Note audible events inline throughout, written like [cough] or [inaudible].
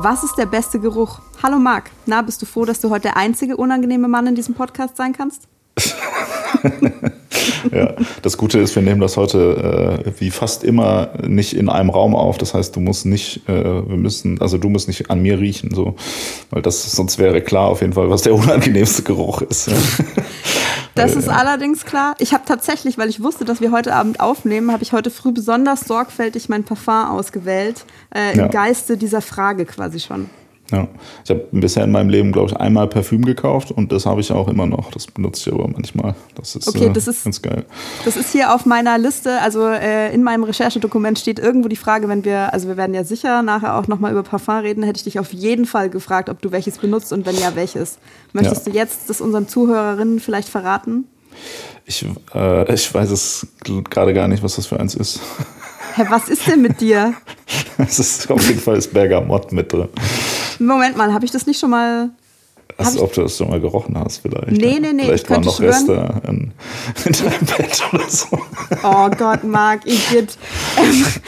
Was ist der beste Geruch? Hallo Marc, na, bist du froh, dass du heute der einzige unangenehme Mann in diesem Podcast sein kannst? [laughs] ja, das Gute ist, wir nehmen das heute äh, wie fast immer nicht in einem Raum auf. Das heißt, du musst nicht, äh, wir müssen, also du musst nicht an mir riechen, so, weil das sonst wäre klar auf jeden Fall, was der unangenehmste Geruch ist. Das [laughs] ist allerdings klar. Ich habe tatsächlich, weil ich wusste, dass wir heute Abend aufnehmen, habe ich heute früh besonders sorgfältig mein Parfum ausgewählt, äh, im ja. Geiste dieser Frage quasi schon. Ja, ich habe bisher in meinem Leben, glaube ich, einmal Parfüm gekauft und das habe ich auch immer noch. Das benutze ich aber manchmal. Das ist, okay, das äh, ist ganz geil. Das ist hier auf meiner Liste. Also äh, in meinem Recherchedokument steht irgendwo die Frage, wenn wir, also wir werden ja sicher nachher auch nochmal über Parfum reden, hätte ich dich auf jeden Fall gefragt, ob du welches benutzt und wenn ja, welches. Möchtest ja. du jetzt das unseren Zuhörerinnen vielleicht verraten? Ich, äh, ich weiß es gerade gar nicht, was das für eins ist. Hä, was ist denn mit dir? [laughs] Es ist auf jeden Fall das Bergamott mit drin. Moment mal, habe ich das nicht schon mal. Als ob du das schon mal gerochen hast, vielleicht. Nee, nee, nee. Vielleicht waren noch schwören. Reste in, in deinem Bett oder so. Oh Gott, Marc, ich geht.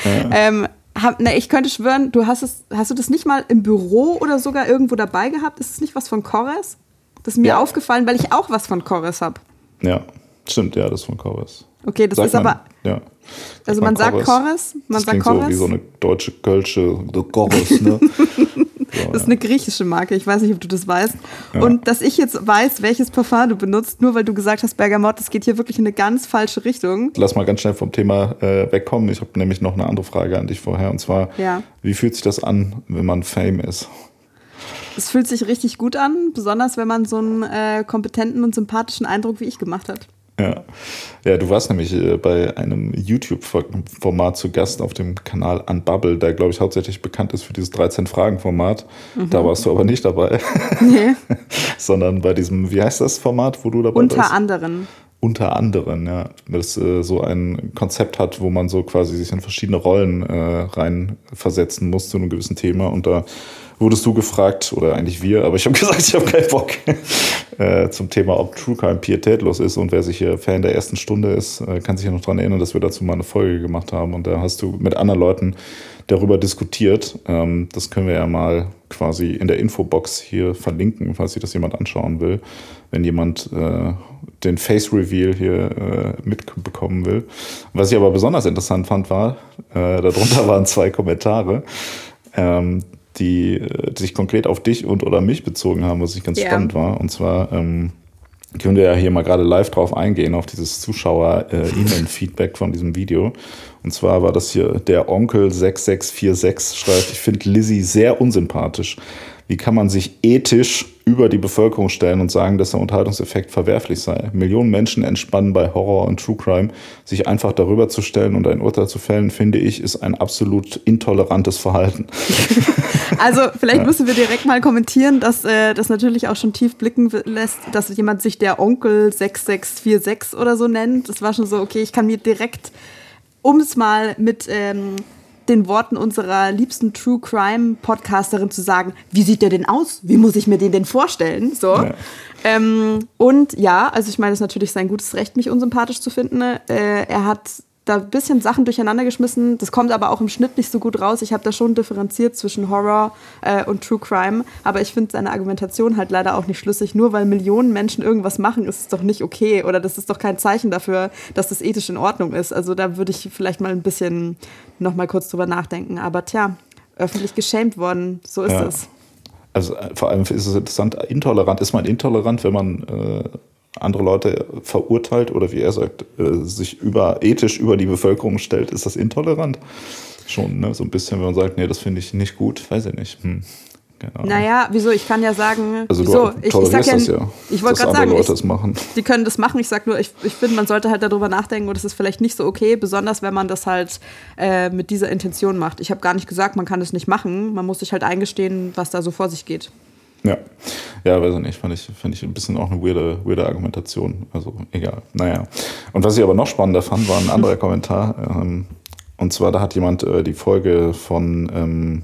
Ähm, ähm, hab, ne, ich könnte schwören, du hast es, hast du das nicht mal im Büro oder sogar irgendwo dabei gehabt? Ist es nicht was von Chores? Das ist mir ja. aufgefallen, weil ich auch was von Chores habe. Ja, stimmt, ja, das ist von Chores. Okay, das Sag ist man, aber. Ja. Also man, man sagt Chores, man das sagt Chores. so wie so eine deutsche Kölsche Chores, ne? [laughs] das ist eine griechische Marke, ich weiß nicht, ob du das weißt. Ja. Und dass ich jetzt weiß, welches Parfum du benutzt, nur weil du gesagt hast, Bergamot, das geht hier wirklich in eine ganz falsche Richtung. Lass mal ganz schnell vom Thema äh, wegkommen. Ich habe nämlich noch eine andere Frage an dich vorher. Und zwar, ja. wie fühlt sich das an, wenn man Fame ist? Es fühlt sich richtig gut an, besonders wenn man so einen äh, kompetenten und sympathischen Eindruck wie ich gemacht hat. Ja. ja, du warst nämlich äh, bei einem YouTube-Format zu Gast auf dem Kanal Unbubble, der, glaube ich, hauptsächlich bekannt ist für dieses 13-Fragen-Format. Mhm. Da warst du aber nicht dabei. Nee. [laughs] Sondern bei diesem, wie heißt das Format, wo du dabei Unter bist? Unter anderem. Unter anderem, ja. Das äh, so ein Konzept hat, wo man so quasi sich in verschiedene Rollen äh, reinversetzen muss zu einem gewissen Thema. Und da wurdest du gefragt, oder eigentlich wir, aber ich habe [laughs] gesagt, ich habe keinen Bock, äh, zum Thema, ob True Crime pietätlos ist. Und wer sich hier Fan der ersten Stunde ist, äh, kann sich ja noch daran erinnern, dass wir dazu mal eine Folge gemacht haben. Und da hast du mit anderen Leuten darüber diskutiert. Ähm, das können wir ja mal quasi in der Infobox hier verlinken, falls sich das jemand anschauen will. Wenn jemand äh, den Face Reveal hier äh, mitbekommen will. Was ich aber besonders interessant fand, war, äh, darunter [laughs] waren zwei Kommentare. Ähm, die, äh, die sich konkret auf dich und oder mich bezogen haben, was ich ganz yeah. spannend war. Und zwar ähm, können wir ja hier mal gerade live drauf eingehen, auf dieses Zuschauer-E-Mail-Feedback äh, von diesem Video. Und zwar war das hier der Onkel 6646 schreibt, ich finde Lizzie sehr unsympathisch. Wie kann man sich ethisch über die Bevölkerung stellen und sagen, dass der Unterhaltungseffekt verwerflich sei? Millionen Menschen entspannen bei Horror und True Crime. Sich einfach darüber zu stellen und ein Urteil zu fällen, finde ich, ist ein absolut intolerantes Verhalten. [laughs] Also vielleicht ja. müssen wir direkt mal kommentieren, dass äh, das natürlich auch schon tief blicken lässt, dass jemand sich der Onkel 6646 oder so nennt. Das war schon so, okay, ich kann mir direkt, um es mal mit... Ähm, den Worten unserer liebsten True Crime Podcasterin zu sagen, wie sieht der denn aus? Wie muss ich mir den denn vorstellen? So. Ja. Ähm, und ja, also ich meine, es ist natürlich sein gutes Recht, mich unsympathisch zu finden. Äh, er hat da ein bisschen Sachen durcheinander geschmissen. Das kommt aber auch im Schnitt nicht so gut raus. Ich habe da schon differenziert zwischen Horror äh, und True Crime. Aber ich finde seine Argumentation halt leider auch nicht schlüssig. Nur weil Millionen Menschen irgendwas machen, ist es doch nicht okay. Oder das ist doch kein Zeichen dafür, dass das ethisch in Ordnung ist. Also da würde ich vielleicht mal ein bisschen noch mal kurz drüber nachdenken. Aber tja, öffentlich geschämt worden. So ist ja. es. Also äh, vor allem ist es interessant, intolerant. Ist man intolerant, wenn man äh, andere Leute verurteilt oder wie er sagt, äh, sich über, ethisch über die Bevölkerung stellt, ist das intolerant? Schon, ne? So ein bisschen, wenn man sagt, nee, das finde ich nicht gut, weiß ich nicht. Hm. Genau. Naja, wieso? Ich kann ja sagen, also wieso? Ich, ich sag ja, das ja, ich wollte gerade sagen, Leute das machen. die können das machen. Ich sag nur, ich, ich finde, man sollte halt darüber nachdenken und das ist vielleicht nicht so okay, besonders wenn man das halt äh, mit dieser Intention macht. Ich habe gar nicht gesagt, man kann das nicht machen. Man muss sich halt eingestehen, was da so vor sich geht. Ja, ja, weiß ich nicht. Fand ich, fand ich ein bisschen auch eine weirde, weirde Argumentation. Also egal. Naja. Und was ich aber noch spannender fand, war ein [laughs] anderer Kommentar. Ähm, und zwar, da hat jemand äh, die Folge von ähm,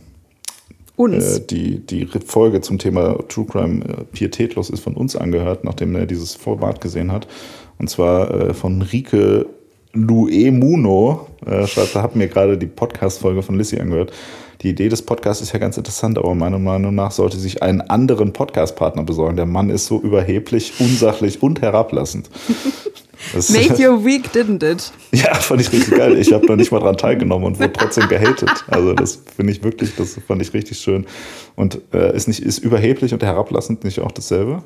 uns. Äh, die, die Folge zum Thema True Crime äh, pietätlos ist von uns angehört, nachdem er dieses Format gesehen hat. Und zwar äh, von Rike Luemuno, äh, schreibt, da habe mir gerade die Podcast-Folge von Lissy angehört. Die Idee des Podcasts ist ja ganz interessant, aber meiner Meinung nach sollte sich einen anderen Podcast-Partner besorgen. Der Mann ist so überheblich, unsachlich und herablassend. [laughs] Das, Made [laughs] your week, didn't it? Ja, fand ich richtig geil. Ich habe noch nicht mal dran [laughs] teilgenommen und wurde trotzdem gehatet. Also das finde ich wirklich, das fand ich richtig schön. Und äh, ist nicht ist überheblich und herablassend nicht auch dasselbe?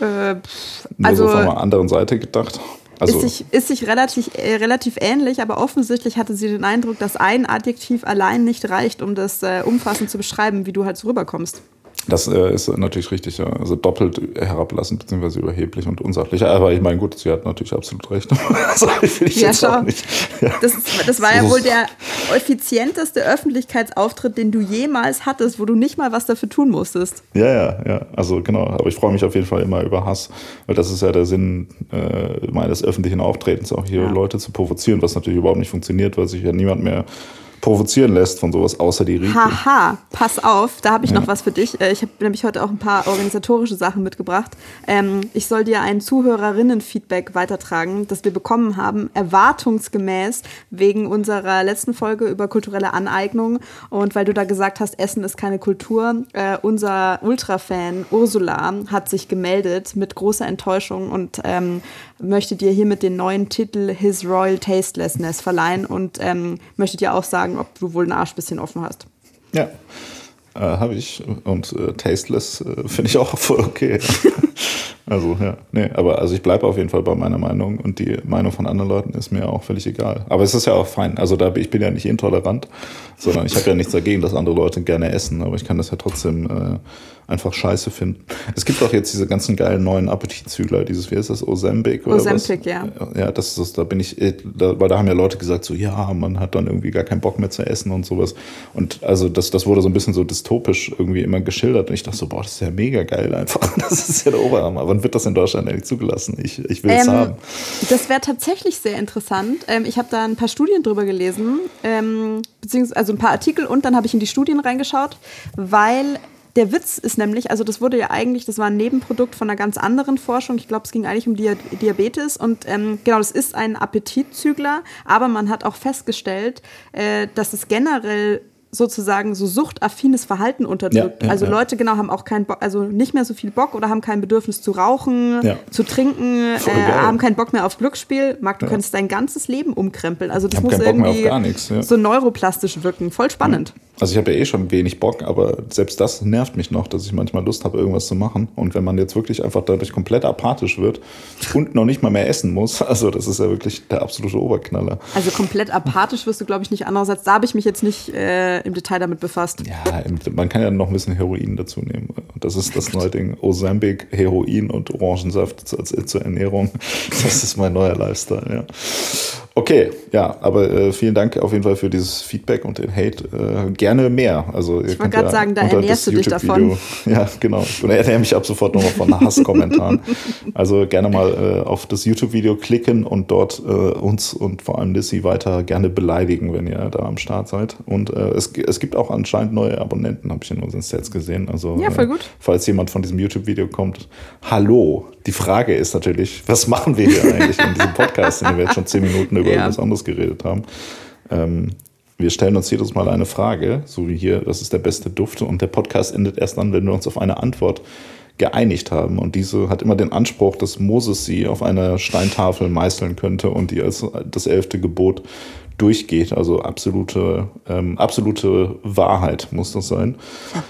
Äh, pff, Nur also, so von einer anderen Seite gedacht. Also, ist sich, ist sich relativ, äh, relativ ähnlich, aber offensichtlich hatte sie den Eindruck, dass ein Adjektiv allein nicht reicht, um das äh, umfassend zu beschreiben, wie du halt so rüberkommst. Das äh, ist natürlich richtig, ja. Also doppelt herablassend bzw. überheblich und unsachlich. Aber ich meine, gut, sie hat natürlich absolut recht. [laughs] also, ja, schau. Ja. Das, das war ja wohl der effizienteste Öffentlichkeitsauftritt, den du jemals hattest, wo du nicht mal was dafür tun musstest. Ja, ja, ja. Also genau. Aber ich freue mich auf jeden Fall immer über Hass, weil das ist ja der Sinn äh, meines öffentlichen Auftretens, auch hier ja. Leute zu provozieren, was natürlich überhaupt nicht funktioniert, weil sich ja niemand mehr provozieren lässt von sowas, außer die Rieke. Haha, pass auf, da habe ich ja. noch was für dich. Äh, ich habe nämlich heute auch ein paar organisatorische Sachen mitgebracht. Ähm, ich soll dir ein Zuhörerinnen-Feedback weitertragen, das wir bekommen haben, erwartungsgemäß wegen unserer letzten Folge über kulturelle Aneignung und weil du da gesagt hast, Essen ist keine Kultur. Äh, unser Ultra-Fan Ursula hat sich gemeldet mit großer Enttäuschung und ähm, möchte dir hiermit den neuen Titel His Royal Tastelessness verleihen und ähm, möchte dir auch sagen, ob du wohl einen Arsch ein bisschen offen hast. Ja, äh, habe ich. Und äh, tasteless äh, finde ich auch voll okay. [laughs] also, ja. Nee, aber also ich bleibe auf jeden Fall bei meiner Meinung und die Meinung von anderen Leuten ist mir auch völlig egal. Aber es ist ja auch fein. Also da, ich bin ja nicht intolerant, sondern ich habe ja nichts dagegen, dass andere Leute gerne essen, aber ich kann das ja trotzdem äh, einfach scheiße finden. Es gibt auch jetzt diese ganzen geilen neuen Appetitzügler, dieses, wie heißt das, Ozempic oder Ozempic, ja. Ja, das ist, da bin ich, äh, da, weil da haben ja Leute gesagt, so, ja, man hat dann irgendwie gar keinen Bock mehr zu essen und sowas. Und also das, das wurde so ein bisschen so dystopisch irgendwie immer geschildert und ich dachte so, boah, das ist ja mega geil einfach. [laughs] Das ist ja der Oberhammer. Wann wird das in Deutschland eigentlich zugelassen? Ich, ich will es ähm, haben. Das wäre tatsächlich sehr interessant. Ähm, ich habe da ein paar Studien drüber gelesen, ähm, beziehungsweise also ein paar Artikel und dann habe ich in die Studien reingeschaut, weil der Witz ist nämlich, also das wurde ja eigentlich, das war ein Nebenprodukt von einer ganz anderen Forschung. Ich glaube, es ging eigentlich um Diabetes und ähm, genau, das ist ein Appetitzügler, aber man hat auch festgestellt, äh, dass es generell sozusagen so suchtaffines Verhalten unterdrückt. Ja, ja, also Leute genau haben auch keinen Bock, also nicht mehr so viel Bock oder haben kein Bedürfnis zu rauchen, ja. zu trinken, äh, haben keinen Bock mehr auf Glücksspiel. Marc, du könntest dein ganzes Leben umkrempeln. Also das muss irgendwie so neuroplastisch wirken. Voll spannend. Also ich habe ja eh schon wenig Bock, aber selbst das nervt mich noch, dass ich manchmal Lust habe, irgendwas zu machen. Und wenn man jetzt wirklich einfach dadurch komplett apathisch wird und noch nicht mal mehr essen muss, [laughs] also das ist ja wirklich der absolute Oberknaller. Also komplett apathisch wirst du, glaube ich, nicht. Andererseits, da habe ich mich jetzt nicht äh, im Detail damit befasst. Ja, man kann ja noch ein bisschen Heroin dazu nehmen. Das ist das neue Ding. Ozempic, Heroin und Orangensaft als, zur Ernährung. Das ist mein neuer Lifestyle, ja. Okay, ja, aber äh, vielen Dank auf jeden Fall für dieses Feedback und den Hate. Äh, gerne mehr. Also, ich wollte gerade ja sagen, da ernährst du dich davon. [laughs] Ja, genau. Ich ernähre mich ab sofort nochmal von Hasskommentaren. [laughs] also gerne mal äh, auf das YouTube-Video klicken und dort äh, uns und vor allem Lissy weiter gerne beleidigen, wenn ihr da am Start seid. Und äh, es, es gibt auch anscheinend neue Abonnenten, habe ich in unseren Sets gesehen. Also, ja, voll gut. falls jemand von diesem YouTube-Video kommt, hallo. Die Frage ist natürlich, was machen wir hier eigentlich in diesem Podcast, in dem wir jetzt schon zehn Minuten über ja. irgendwas anderes geredet haben? Ähm, wir stellen uns jedes Mal eine Frage, so wie hier, das ist der beste Duft. Und der Podcast endet erst dann, wenn wir uns auf eine Antwort geeinigt haben. Und diese hat immer den Anspruch, dass Moses sie auf einer Steintafel meißeln könnte und die als das elfte Gebot durchgeht. Also absolute, ähm, absolute Wahrheit muss das sein.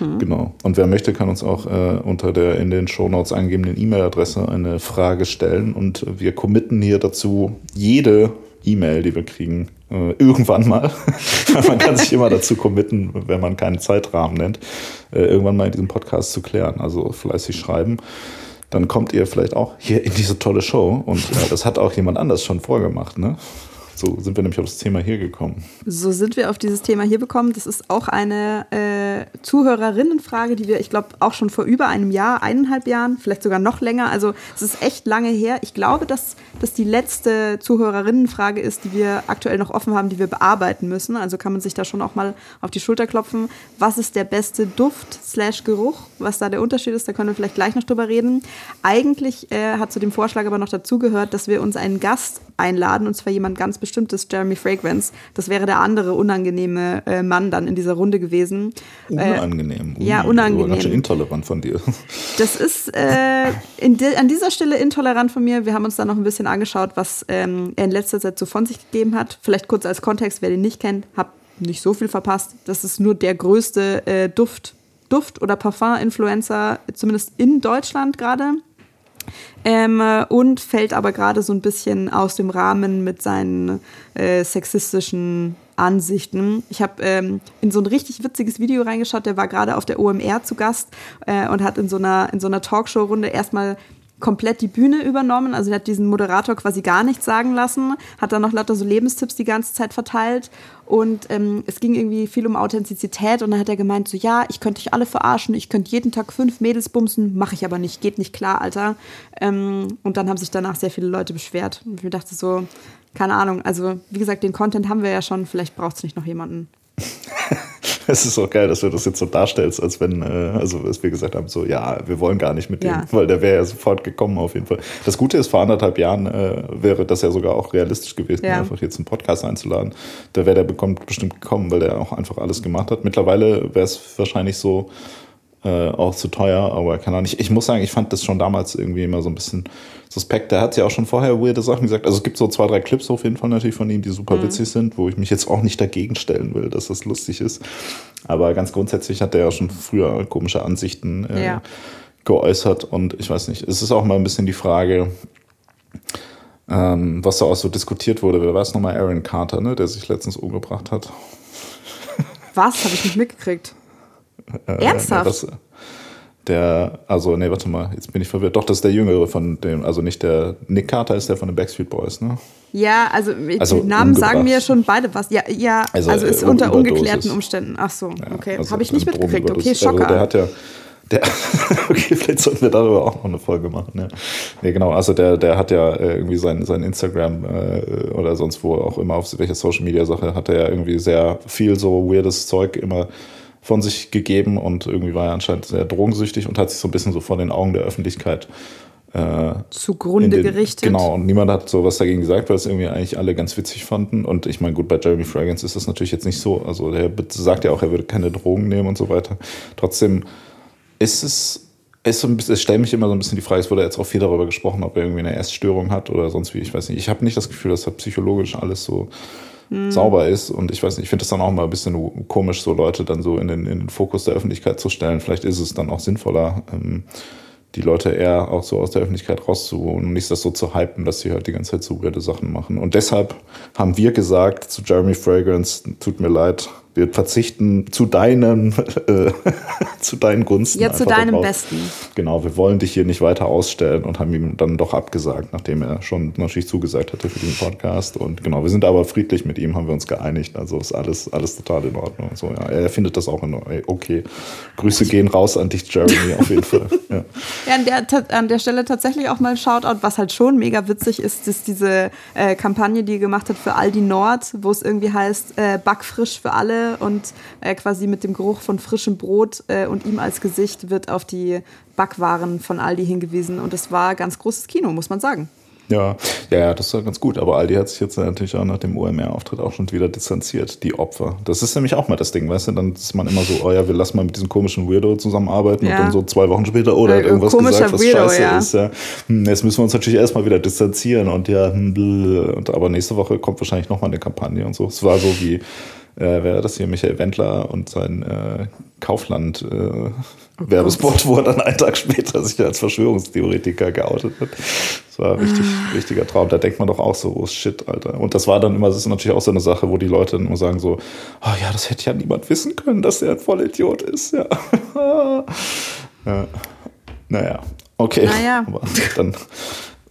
Mhm. Genau. Und wer möchte, kann uns auch äh, unter der in den Shownotes angegebenen E-Mail-Adresse eine Frage stellen. Und wir committen hier dazu, jede E-Mail, die wir kriegen, äh, irgendwann mal, [laughs] man kann sich immer dazu committen, wenn man keinen Zeitrahmen nennt, äh, irgendwann mal in diesem Podcast zu klären. Also fleißig schreiben. Dann kommt ihr vielleicht auch hier in diese tolle Show und äh, das hat auch jemand anders schon vorgemacht, ne? So sind wir nämlich auf das Thema hier gekommen. So sind wir auf dieses Thema hier gekommen. Das ist auch eine äh, Zuhörerinnenfrage, die wir, ich glaube, auch schon vor über einem Jahr, eineinhalb Jahren, vielleicht sogar noch länger. Also es ist echt lange her. Ich glaube, dass das die letzte Zuhörerinnenfrage ist, die wir aktuell noch offen haben, die wir bearbeiten müssen. Also kann man sich da schon auch mal auf die Schulter klopfen. Was ist der beste Duft slash Geruch? Was da der Unterschied ist, da können wir vielleicht gleich noch drüber reden. Eigentlich äh, hat zu dem Vorschlag aber noch dazugehört, dass wir uns einen Gast einladen, und zwar jemand ganz bestimmtes, Jeremy Fragrance. Das wäre der andere unangenehme äh, Mann dann in dieser Runde gewesen. Unangenehm. Äh, ja, unangenehm. Ganz schön intolerant von dir. [laughs] Das ist äh, de, an dieser Stelle intolerant von mir. Wir haben uns da noch ein bisschen angeschaut, was ähm, er in letzter Zeit so von sich gegeben hat. Vielleicht kurz als Kontext, wer den nicht kennt, hab nicht so viel verpasst. Das ist nur der größte äh, Duft, Duft- oder Parfum-Influencer, zumindest in Deutschland gerade. Ähm, und fällt aber gerade so ein bisschen aus dem Rahmen mit seinen äh, sexistischen Ansichten. Ich habe ähm, in so ein richtig witziges Video reingeschaut, der war gerade auf der OMR zu Gast äh, und hat in so einer, in so einer Talkshow-Runde erstmal komplett die Bühne übernommen. Also er hat diesen Moderator quasi gar nichts sagen lassen, hat dann noch lauter so Lebenstipps die ganze Zeit verteilt. Und ähm, es ging irgendwie viel um Authentizität und dann hat er gemeint, so ja, ich könnte dich alle verarschen, ich könnte jeden Tag fünf Mädels bumsen, mache ich aber nicht, geht nicht klar, Alter. Ähm, und dann haben sich danach sehr viele Leute beschwert. Und ich dachte so, keine Ahnung, also wie gesagt, den Content haben wir ja schon, vielleicht braucht es nicht noch jemanden. [laughs] Es ist auch geil, dass du das jetzt so darstellst, als wenn, äh, also als wir gesagt haben, so, ja, wir wollen gar nicht mit dem, Ja. weil der wäre ja sofort gekommen auf jeden Fall. Das Gute ist, vor anderthalb Jahren äh, wäre das ja sogar auch realistisch gewesen, Ja. einfach jetzt einen Podcast einzuladen. Da wäre der bekommt bestimmt gekommen, weil der auch einfach alles gemacht hat. Mittlerweile wäre es wahrscheinlich so, äh, auch zu teuer, aber keine Ahnung. Ich, ich muss sagen, ich fand das schon damals irgendwie immer so ein bisschen suspekt. Der hat ja auch schon vorher weirde Sachen gesagt. Also es gibt so zwei, drei Clips auf jeden Fall natürlich von ihm, die super witzig sind, wo ich mich jetzt auch nicht dagegen stellen will, dass das lustig ist. Aber ganz grundsätzlich hat er ja schon früher komische Ansichten äh, Ja. geäußert und ich weiß nicht, es ist auch mal ein bisschen die Frage, ähm, was da auch so diskutiert wurde. Wer war es nochmal? Aaron Carter, ne, der sich letztens umgebracht hat. Was? Habe ich nicht mitgekriegt. Äh, Ernsthaft? Das, der, also, nee, warte mal, jetzt bin ich verwirrt. Doch, das ist der Jüngere von dem, also nicht der, Nick Carter ist der von den Backstreet Boys, ne? Ja, also, Also die Namen umgebracht. sagen mir schon beide was. Ja, ja also, Also, ist äh, unter Überdosis. ungeklärten Umständen. Ach so, okay. Also Habe ich nicht mitgekriegt. Okay. Also Schocker. der hat ja, der, [laughs] okay, vielleicht sollten wir darüber auch noch eine Folge machen. Ja, nee, genau, also der, der hat ja äh, irgendwie sein, sein Instagram äh, oder sonst wo auch immer auf welche Social Media Sache hat er ja irgendwie sehr viel so weirdes Zeug immer von sich gegeben und irgendwie war er anscheinend sehr drogensüchtig und hat sich so ein bisschen so vor den Augen der Öffentlichkeit äh, Zugrunde den- gerichtet. Genau, und niemand hat so was dagegen gesagt, weil es irgendwie eigentlich alle ganz witzig fanden. Und ich meine, gut, bei Jeremy Fragrance ist das natürlich jetzt nicht so. Also der sagt ja auch, er würde keine Drogen nehmen und so weiter. Trotzdem ist es, ist so ein bisschen, es stellt mich immer so ein bisschen die Frage, es wurde jetzt auch viel darüber gesprochen, ob er irgendwie eine Essstörung hat oder sonst wie, ich weiß nicht. Ich habe nicht das Gefühl, dass da psychologisch alles so sauber ist. Und ich weiß nicht, ich finde es dann auch mal ein bisschen komisch, so Leute dann so in den, in den Fokus der Öffentlichkeit zu stellen. Vielleicht ist es dann auch sinnvoller, ähm, die Leute eher auch so aus der Öffentlichkeit rauszuholen und nicht das so zu hypen, dass sie halt die ganze Zeit so weirde Sachen machen. Und deshalb haben wir gesagt zu Jeremy Fragrance, tut mir leid, wir verzichten zu deinen, [laughs] äh, zu deinen Gunsten. Ja, zu deinem darauf. Besten. Genau, wir wollen dich hier nicht weiter ausstellen und haben ihm dann doch abgesagt, nachdem er schon natürlich zugesagt hatte für diesen Podcast. Und genau, wir sind aber friedlich mit ihm, haben wir uns geeinigt. Also ist alles, alles total in Ordnung. So, ja, er findet das auch in Ordnung. Okay. Grüße gehen raus an dich, Jeremy, auf jeden Fall. [laughs] Ja. Ja, an der, an der Stelle tatsächlich auch mal ein Shoutout, was halt schon mega witzig ist, ist diese äh, Kampagne, die er gemacht hat für Aldi Nord, wo es irgendwie heißt, äh, backfrisch für alle und äh, quasi mit dem Geruch von frischem Brot äh, und ihm als Gesicht wird auf die Backwaren von Aldi hingewiesen und es war ganz großes Kino, muss man sagen. Ja, ja, das war ganz gut. Aber Aldi hat sich jetzt natürlich auch nach dem OMR-Auftritt auch schon wieder distanziert, die Opfer. Das ist nämlich auch mal das Ding, weißt du? Dann ist man immer so, oh ja, wir lassen mal mit diesem komischen Weirdo zusammenarbeiten Ja. und dann so zwei Wochen später, oh, der hat irgendwas gesagt, was Weirdo, scheiße ja. ist. Ja. Hm, Jetzt müssen wir uns natürlich erstmal wieder distanzieren und ja, hm, und, aber nächste Woche kommt wahrscheinlich nochmal eine Kampagne und so. Es war so wie, äh, war das hier, Michael Wendler und sein äh, Kaufland äh, Werbespot, wo er dann einen Tag später sich als Verschwörungstheoretiker geoutet hat. Das war ein richtig, richtiger Traum. Da denkt man doch auch so, oh shit, Alter. Und das war dann immer, das ist natürlich auch so eine Sache, wo die Leute dann immer sagen so, oh ja, das hätte ja niemand wissen können, dass der ein Vollidiot ist, ja. [laughs] ja. Naja, okay. Naja. Aber dann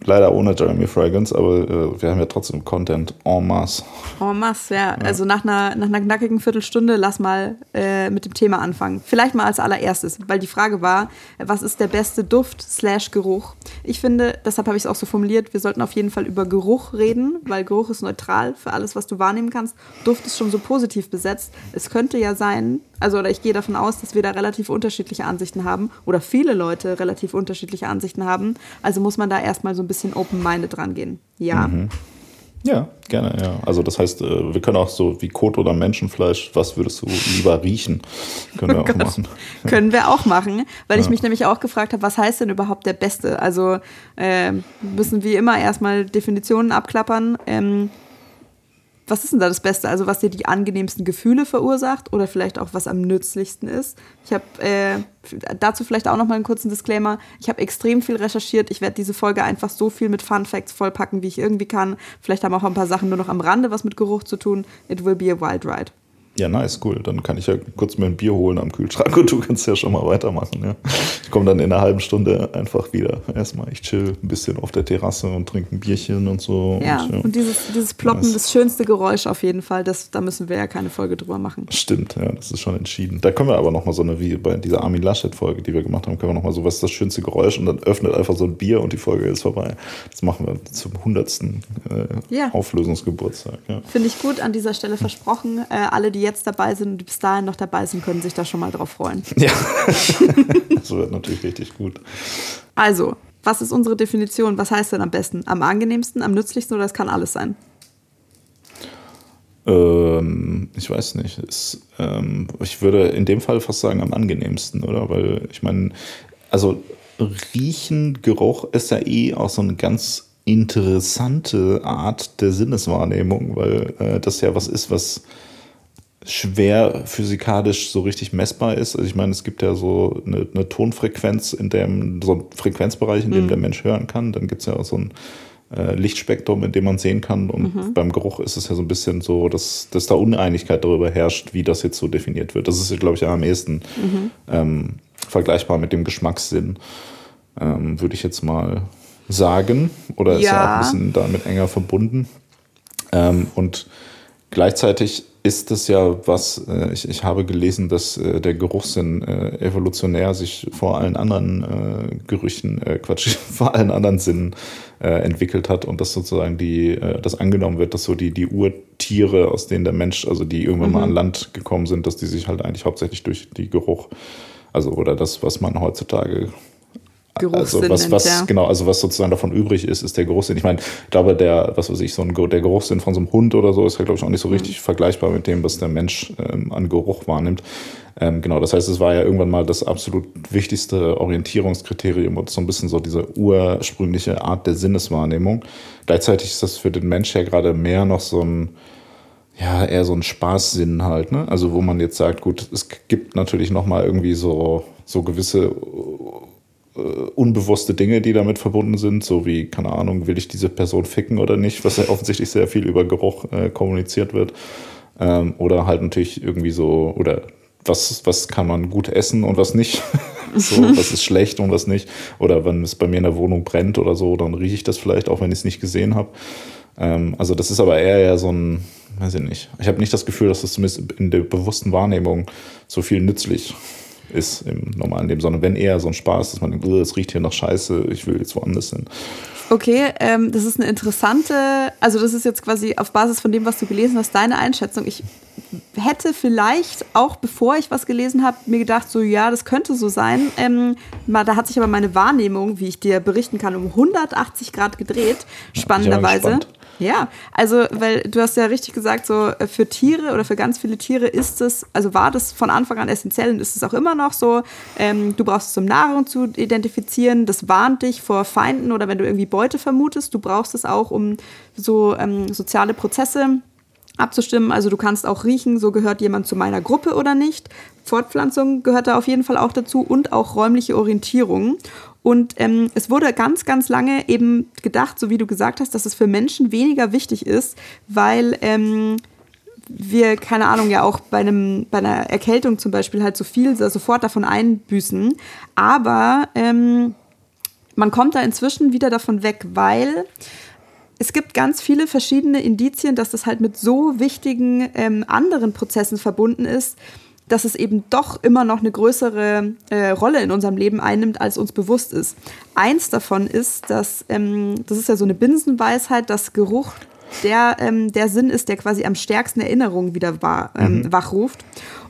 leider ohne Jeremy Fragrance, aber äh, wir haben ja trotzdem Content en masse. En masse, ja. ja. Also nach einer, nach einer knackigen Viertelstunde lass mal äh, mit dem Thema anfangen. Vielleicht mal als allererstes, weil die Frage war, was ist der beste Duft slash Geruch? Ich finde, deshalb habe ich es auch so formuliert, wir sollten auf jeden Fall über Geruch reden, weil Geruch ist neutral für alles, was du wahrnehmen kannst. Duft ist schon so positiv besetzt. Es könnte ja sein, also oder ich gehe davon aus, dass wir da relativ unterschiedliche Ansichten haben oder viele Leute relativ unterschiedliche Ansichten haben. Also muss man da erstmal so ein bisschen open-minded rangehen. Ja. Mhm. Ja, gerne, ja. Also das heißt, äh, wir können auch so wie Kot oder Menschenfleisch, was würdest du lieber riechen? [laughs] Können wir oh auch machen. Können wir auch machen, weil ja. ich mich nämlich auch gefragt habe, was heißt denn überhaupt der Beste? Also äh, müssen wir immer erstmal Definitionen abklappern. Ähm, was ist denn da das Beste? Also was dir die angenehmsten Gefühle verursacht oder vielleicht auch was am nützlichsten ist? Ich habe äh, dazu vielleicht auch noch mal einen kurzen Disclaimer. Ich habe extrem viel recherchiert. Ich werde diese Folge einfach so viel mit Fun Facts vollpacken, wie ich irgendwie kann. Vielleicht haben auch ein paar Sachen nur noch am Rande was mit Geruch zu tun. It will be a wild ride. Ja, nice, cool. Dann kann ich ja kurz mir ein Bier holen am Kühlschrank und du kannst ja schon mal weitermachen. Ja. Ich komme dann in einer halben Stunde einfach wieder. Erstmal, ich chill ein bisschen auf der Terrasse und trinke ein Bierchen und so. Ja, und, ja. und dieses, dieses Ploppen, nice. das schönste Geräusch auf jeden Fall, das, da müssen wir ja keine Folge drüber machen. Stimmt, ja, das ist schon entschieden. Da können wir aber nochmal so eine, wie bei dieser Armin Laschet-Folge, die wir gemacht haben, können wir nochmal so, was ist das schönste Geräusch und dann öffnet einfach so ein Bier und die Folge ist vorbei. Das machen wir zum hundertsten äh, ja. Auflösungsgeburtstag. Ja. Finde ich gut, an dieser Stelle versprochen. Äh, alle, die jetzt dabei sind bis dahin noch dabei sind, können sich da schon mal drauf freuen. [laughs] Ja, [laughs] das wird natürlich richtig gut. Also, was ist unsere Definition? Was heißt denn am besten? Am angenehmsten, am nützlichsten oder es kann alles sein? Ähm, ich weiß nicht. Es, ähm, ich würde in dem Fall fast sagen am angenehmsten, oder? Weil ich meine, also Riechen, Geruch ist ja eh auch so eine ganz interessante Art der Sinneswahrnehmung, weil äh, das ja was ist, was schwer physikalisch so richtig messbar ist. Also ich meine, es gibt ja so eine, eine Tonfrequenz, in dem, so ein Frequenzbereich, in dem mhm. der Mensch hören kann. Dann gibt es ja auch so ein äh, Lichtspektrum, in dem man sehen kann. Und mhm. beim Geruch ist es ja so ein bisschen so, dass, dass da Uneinigkeit darüber herrscht, wie das jetzt so definiert wird. Das ist, glaube ich, am ehesten mhm. ähm, vergleichbar mit dem Geschmackssinn, ähm, würde ich jetzt mal sagen. Oder ja. ist ja auch ein bisschen damit enger verbunden. Ähm, und gleichzeitig ist das ja was, äh, ich, ich habe gelesen, dass äh, der Geruchssinn äh, evolutionär sich vor allen anderen Gerüchen, äh, Quatsch, [laughs] vor allen anderen Sinnen entwickelt hat und dass sozusagen die, äh, das angenommen wird, dass so die, die Urtiere, aus denen der Mensch, also die irgendwann mhm. mal an Land gekommen sind, dass die sich halt eigentlich hauptsächlich durch die Geruch, also oder das, was man heutzutage Geruchssinn also was, was ja. genau, also was sozusagen davon übrig ist, ist der Geruchssinn. Ich meine, ich glaube, der, was weiß ich, so ein der Geruchssinn von so einem Hund oder so ist ja, glaube ich, auch nicht so mhm. richtig mhm. vergleichbar mit dem, was der Mensch ähm, an Geruch wahrnimmt. Ähm, genau, das heißt, es war ja irgendwann mal das absolut wichtigste Orientierungskriterium und so ein bisschen so diese ursprüngliche Art der Sinneswahrnehmung. Gleichzeitig ist das für den Mensch ja gerade mehr noch so ein ja, eher so ein Spaßsinn halt, ne? Also wo man jetzt sagt, gut, es gibt natürlich noch mal irgendwie so so gewisse äh, unbewusste Dinge, die damit verbunden sind, so wie, keine Ahnung, will ich diese Person ficken oder nicht, was ja [laughs] offensichtlich sehr viel über Geruch äh, kommuniziert wird. Ähm, oder halt natürlich irgendwie so, oder was, was kann man gut essen und was nicht. [laughs] so, was ist schlecht und was nicht. Oder wenn es bei mir in der Wohnung brennt oder so, dann rieche ich das vielleicht, auch wenn ich es nicht gesehen habe. Ähm, also das ist aber eher ja so ein, weiß ich nicht. Ich habe nicht das Gefühl, dass das zumindest in der bewussten Wahrnehmung so viel nützlich ist im normalen Leben, sondern wenn eher so ein Spaß, dass man denkt, es riecht hier nach Scheiße, ich will jetzt woanders hin. Okay, ähm, das ist eine interessante, also das ist jetzt quasi auf Basis von dem, was du gelesen hast, deine Einschätzung. Ich hätte vielleicht auch, bevor ich was gelesen habe, mir gedacht, so ja, das könnte so sein. Ähm, da hat sich aber meine Wahrnehmung, wie ich dir berichten kann, um 180 Grad gedreht, spannenderweise. Ja, ja, also, weil du hast ja richtig gesagt, so äh, für Tiere oder für ganz viele Tiere ist es, also war das von Anfang an essentiell und ist es auch immer noch so. Ähm, du brauchst es, um Nahrung zu identifizieren. Das warnt dich vor Feinden oder wenn du irgendwie Beute vermutest. Du brauchst es auch, um so ähm, soziale Prozesse abzustimmen. Also du kannst auch riechen, so gehört jemand zu meiner Gruppe oder nicht. Fortpflanzung gehört da auf jeden Fall auch dazu und auch räumliche Orientierung. Und ähm, es wurde ganz, ganz lange eben gedacht, so wie du gesagt hast, dass es für Menschen weniger wichtig ist, weil ähm, wir, keine Ahnung, ja auch bei, einem, bei einer Erkältung zum Beispiel halt so viel sofort davon einbüßen. Aber ähm, man kommt da inzwischen wieder davon weg, weil es gibt ganz viele verschiedene Indizien, dass das halt mit so wichtigen ähm, anderen Prozessen verbunden ist, dass es eben doch immer noch eine größere äh, Rolle in unserem Leben einnimmt, als uns bewusst ist. Eins davon ist, dass, ähm, das ist ja so eine Binsenweisheit, dass Geruch der, ähm, der Sinn ist, der quasi am stärksten Erinnerungen wieder war, ähm, mhm. wachruft.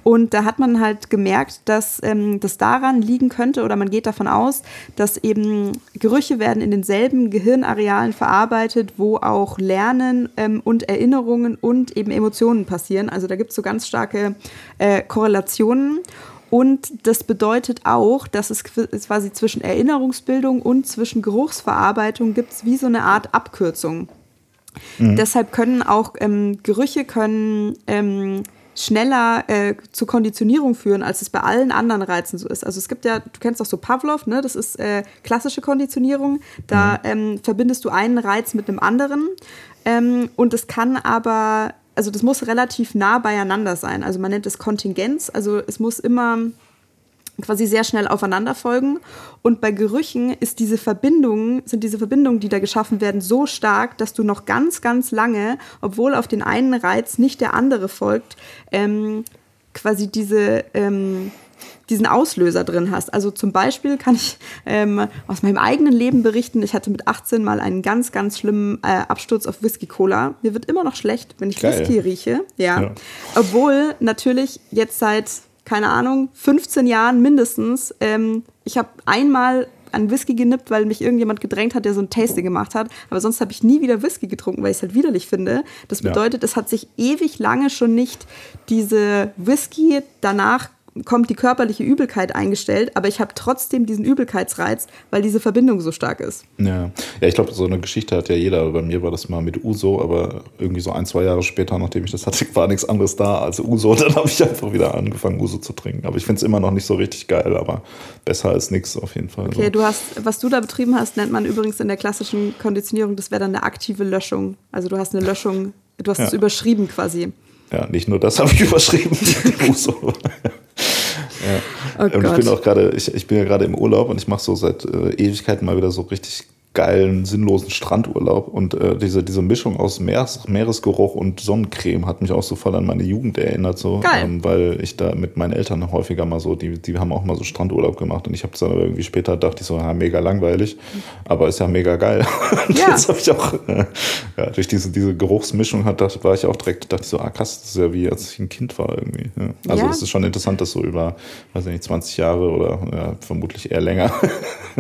Und da hat man halt gemerkt, dass ähm, das daran liegen könnte oder man geht davon aus, dass eben Gerüche werden in denselben Gehirnarealen verarbeitet, wo auch Lernen ähm, und Erinnerungen und eben Emotionen passieren. Also da gibt es so ganz starke äh, Korrelationen. Und das bedeutet auch, dass es quasi zwischen Erinnerungsbildung und zwischen Geruchsverarbeitung gibt es wie so eine Art Abkürzung. Mhm. Deshalb können auch ähm, Gerüche können ähm, schneller äh, zur Konditionierung führen, als es bei allen anderen Reizen so ist. Also es gibt ja, du kennst doch so Pavlov, ne? das ist äh, klassische Konditionierung. Da mhm. ähm, verbindest du einen Reiz mit einem anderen. Ähm, und es kann aber, also das muss relativ nah beieinander sein. Also man nennt es Kontingenz. Also es muss immer quasi sehr schnell aufeinander folgen. Und bei Gerüchen ist diese Verbindung, sind diese Verbindungen, die da geschaffen werden, so stark, dass du noch ganz, ganz lange, obwohl auf den einen Reiz nicht der andere folgt, ähm, quasi diese, ähm, diesen Auslöser drin hast. Also zum Beispiel kann ich ähm, aus meinem eigenen Leben berichten, ich hatte mit 18 mal einen ganz, ganz schlimmen äh, Absturz auf Whisky-Cola. Mir wird immer noch schlecht, wenn ich Geil. Whisky rieche. Ja. ja. Obwohl natürlich jetzt seit keine Ahnung, 15 Jahren mindestens. Ähm, ich habe einmal an Whisky genippt, weil mich irgendjemand gedrängt hat, der so ein Tasting gemacht hat. Aber sonst habe ich nie wieder Whisky getrunken, weil ich es halt widerlich finde. Das bedeutet, ja. es hat sich ewig lange schon nicht diese Whisky danach kommt die körperliche Übelkeit eingestellt, aber ich habe trotzdem diesen Übelkeitsreiz, weil diese Verbindung so stark ist. Ja, ja ich glaube, so eine Geschichte hat ja jeder. Bei mir war das mal mit Uso, aber irgendwie so ein, zwei Jahre später, nachdem ich das hatte, [laughs] war nichts anderes da als Uso. Und dann habe ich einfach wieder angefangen, Uso zu trinken. Aber ich finde es immer noch nicht so richtig geil, aber besser als nichts auf jeden Fall. Okay, so. du hast, was du da betrieben hast, nennt man übrigens in der klassischen Konditionierung, das wäre dann eine aktive Löschung. Also du hast eine Löschung, du hast es überschrieben quasi. Ja, nicht nur das habe ich [laughs] überschrieben. Uso. Ja. Oh und ich bin auch gerade, ich, ich bin ja gerade im Urlaub und ich mache so seit äh, Ewigkeiten mal wieder so richtig geilen, sinnlosen Strandurlaub. Und äh, diese, diese Mischung aus Meeres, Meeresgeruch und Sonnencreme hat mich auch so voll an meine Jugend erinnert, so, ähm, weil ich da mit meinen Eltern häufiger mal so, die, die haben auch mal so Strandurlaub gemacht und ich habe es dann irgendwie später dachte ich so, ja, mega langweilig, aber ist ja mega geil. [laughs] und ja. jetzt habe ich auch, äh, ja, durch diese, diese Geruchsmischung hat, dachte, war ich auch direkt, dachte ich so, ah krass, das ist ja wie als ich ein Kind war irgendwie. Ja. Also es ist schon interessant, dass so über, weiß nicht, 20 Jahre oder ja, vermutlich eher länger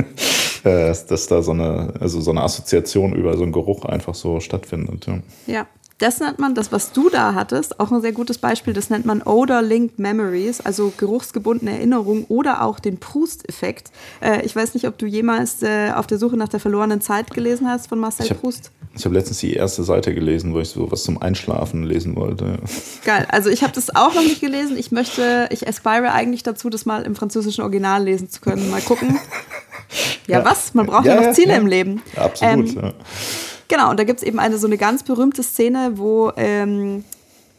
[laughs] äh, dass da so eine, also so eine Assoziation über so einen Geruch einfach so stattfindet. Ja. ja. Das nennt man, das, was du da hattest, auch ein sehr gutes Beispiel, das nennt man Odor-Linked Memories, also geruchsgebundene Erinnerungen oder auch den Proust-Effekt. Äh, ich weiß nicht, ob du jemals äh, auf der Suche nach der verlorenen Zeit gelesen hast von Marcel ich hab, Proust. Ich habe letztens die erste Seite gelesen, wo ich so was zum Einschlafen lesen wollte. Geil, also ich habe das auch noch nicht gelesen. Ich möchte, ich aspire eigentlich dazu, das mal im französischen Original lesen zu können. Mal gucken. Ja, ja. was? Man braucht ja, ja noch Ziele im Leben. absolut. Ähm, Genau, und da gibt es eben eine so eine ganz berühmte Szene, wo ähm,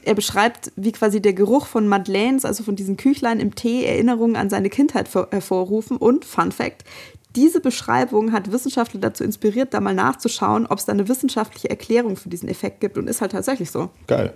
er beschreibt, wie quasi der Geruch von Madeleines, also von diesen Küchlein im Tee, Erinnerungen an seine Kindheit hervorrufen. Und Fun Fact: diese Beschreibung hat Wissenschaftler dazu inspiriert, da mal nachzuschauen, ob es da eine wissenschaftliche Erklärung für diesen Effekt gibt und ist halt tatsächlich so. Geil.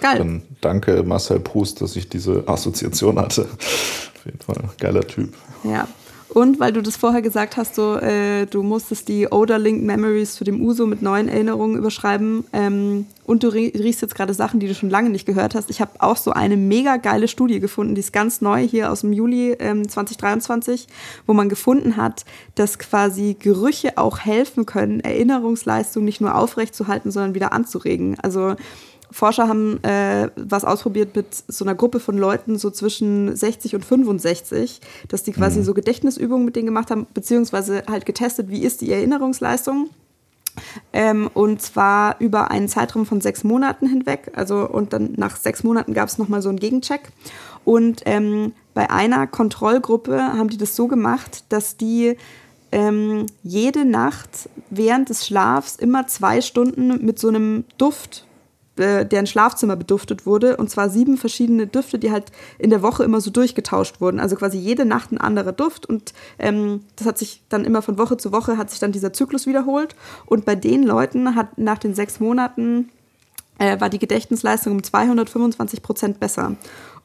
Geil. Dann danke Marcel Proust, dass ich diese Assoziation hatte. Auf jeden Fall. Geiler Typ. Ja. Und weil du das vorher gesagt hast, so, äh, du musstest die Odor Link Memories für den Uso mit neuen Erinnerungen überschreiben. Ähm, und du riechst jetzt gerade Sachen, die du schon lange nicht gehört hast. Ich habe auch so eine mega geile Studie gefunden, die ist ganz neu hier aus dem Juli ähm, 2023, wo man gefunden hat, dass quasi Gerüche auch helfen können, Erinnerungsleistung nicht nur aufrechtzuerhalten, sondern wieder anzuregen. Also Forscher haben äh, was ausprobiert mit so einer Gruppe von Leuten so zwischen 60 und 65, dass die quasi mhm. so Gedächtnisübungen mit denen gemacht haben, beziehungsweise halt getestet, wie ist die Erinnerungsleistung. Ähm, und zwar über einen Zeitraum von sechs Monaten hinweg. Also, und dann nach sechs Monaten gab es nochmal so einen Gegencheck. Und ähm, bei einer Kontrollgruppe haben die das so gemacht, dass die ähm, jede Nacht während des Schlafs immer zwei Stunden mit so einem Duft äh, deren Schlafzimmer beduftet wurde. Und zwar sieben verschiedene Düfte, die halt in der Woche immer so durchgetauscht wurden. Also quasi jede Nacht ein anderer Duft. Und ähm, das hat sich dann immer von Woche zu Woche hat sich dann dieser Zyklus wiederholt. Und bei den Leuten hat nach den sechs Monaten äh, war die Gedächtnisleistung um 225 Prozent besser.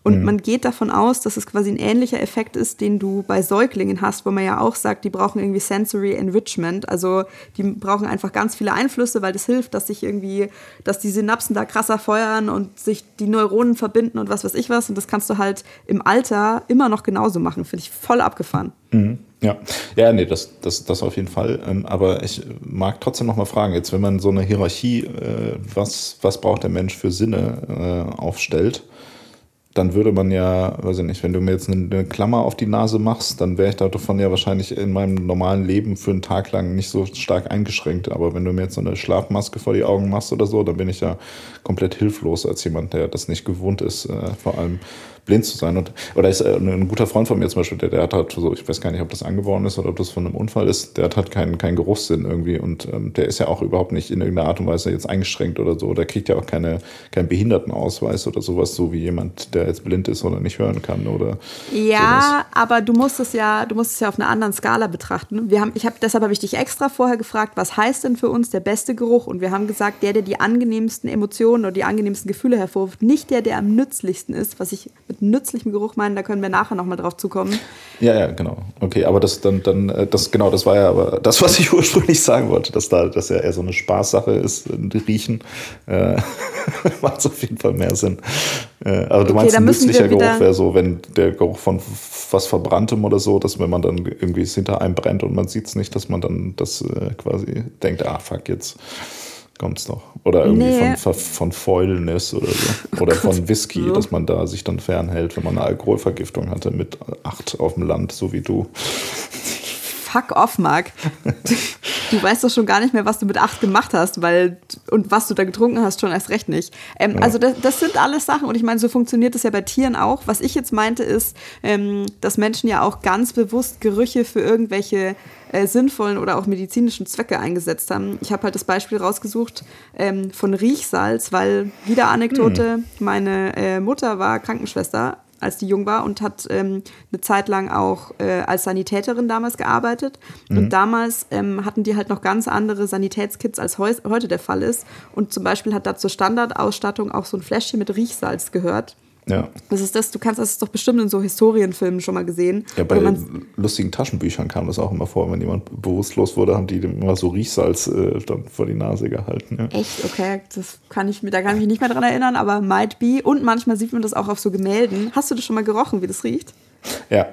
Und mhm. man geht davon aus, dass es quasi ein ähnlicher Effekt ist, den du bei Säuglingen hast, wo man ja auch sagt, die brauchen irgendwie Sensory Enrichment. Also die brauchen einfach ganz viele Einflüsse, weil das hilft, dass sich irgendwie, dass die Synapsen da krasser feuern und sich die Neuronen verbinden und was weiß ich was. Und das kannst du halt im Alter immer noch genauso machen. Finde ich voll abgefahren. Mhm. Ja, ja, nee, das, das, das auf jeden Fall. Ähm, aber ich mag trotzdem noch mal fragen, jetzt wenn man so eine Hierarchie, äh, was, was braucht der Mensch für Sinne äh, aufstellt, dann würde man ja, weiß ich nicht, wenn du mir jetzt eine, Klammer auf die Nase machst, dann wäre ich davon ja wahrscheinlich in meinem normalen Leben für einen Tag lang nicht so stark eingeschränkt. Aber wenn du mir jetzt so eine Schlafmaske vor die Augen machst oder so, dann bin ich ja komplett hilflos als jemand, der das nicht gewohnt ist, äh, vor allem blind zu sein. Und, oder ist äh, ein guter Freund von mir zum Beispiel, der, der hat halt so, ich weiß gar nicht, ob das angeboren ist oder ob das von einem Unfall ist, der hat halt keinen, keinen Geruchssinn irgendwie und ähm, der ist ja auch überhaupt nicht in irgendeiner Art und Weise jetzt eingeschränkt oder so. Der kriegt ja auch keine, keinen Behindertenausweis oder sowas, so wie jemand, der jetzt blind ist oder nicht hören kann oder Ja, sowas. aber du musst es ja, du musst es ja auf einer anderen Skala betrachten. Wir haben, ich habe, deshalb habe ich dich extra vorher gefragt, was heißt denn für uns der beste Geruch? Und wir haben gesagt, der, der die angenehmsten Emotionen oder die angenehmsten Gefühle hervorruft, nicht der, der am nützlichsten ist, was ich mit mit nützlichem Geruch meinen, da können wir nachher nochmal drauf zukommen. Ja, ja, genau. Okay, aber das dann, dann, äh, das, genau, das war ja aber das, was ich [laughs] ursprünglich sagen wollte, dass da, dass ja eher so eine Spaßsache ist, äh, riechen. Äh, [laughs] macht auf jeden Fall mehr Sinn. Äh, aber du okay, meinst, ein nützlicher Geruch wäre so, wenn der Geruch von was Verbranntem oder so, dass wenn man dann irgendwie es hinter einem brennt und man sieht es nicht, dass man dann das äh, quasi denkt, ah, fuck, jetzt kommt es noch. Oder irgendwie nee. von, von Fäulnis oder so. [laughs] Oh oder oh von Whisky, so. dass man da sich dann fernhält, wenn man eine Alkoholvergiftung hatte mit acht auf dem Land, so wie du. Fuck off, Marc. Du weißt doch schon gar nicht mehr, was du mit acht gemacht hast, weil und was du da getrunken hast, schon erst recht nicht. Ähm, ja. Also das, das, sind alles Sachen und ich meine, so funktioniert es ja bei Tieren auch. Was ich jetzt meinte, ist, ähm, dass Menschen ja auch ganz bewusst Gerüche für irgendwelche äh, sinnvollen oder auch medizinischen Zwecke eingesetzt haben. Ich habe halt das Beispiel rausgesucht ähm, von Riechsalz, weil wieder Anekdote, hm. meine äh, Mutter war Krankenschwester als die jung war und hat ähm, eine Zeit lang auch äh, als Sanitäterin damals gearbeitet. Mhm. Und damals ähm, hatten die halt noch ganz andere Sanitätskits, als heu heute der Fall ist. Und zum Beispiel hat da zur Standardausstattung auch so ein Fläschchen mit Riechsalz gehört. Ja. Das ist das, du kannst das doch bestimmt in so Historienfilmen schon mal gesehen. Ja, bei lustigen Taschenbüchern kam das auch immer vor, wenn jemand bewusstlos wurde, haben die dem immer so Riechsalz äh, dann vor die Nase gehalten. Ja. Echt? Okay, das kann ich, da kann ich mich nicht mehr dran erinnern, aber might be. Und manchmal sieht man das auch auf so Gemälden. Hast du das schon mal gerochen, wie das riecht? Ja.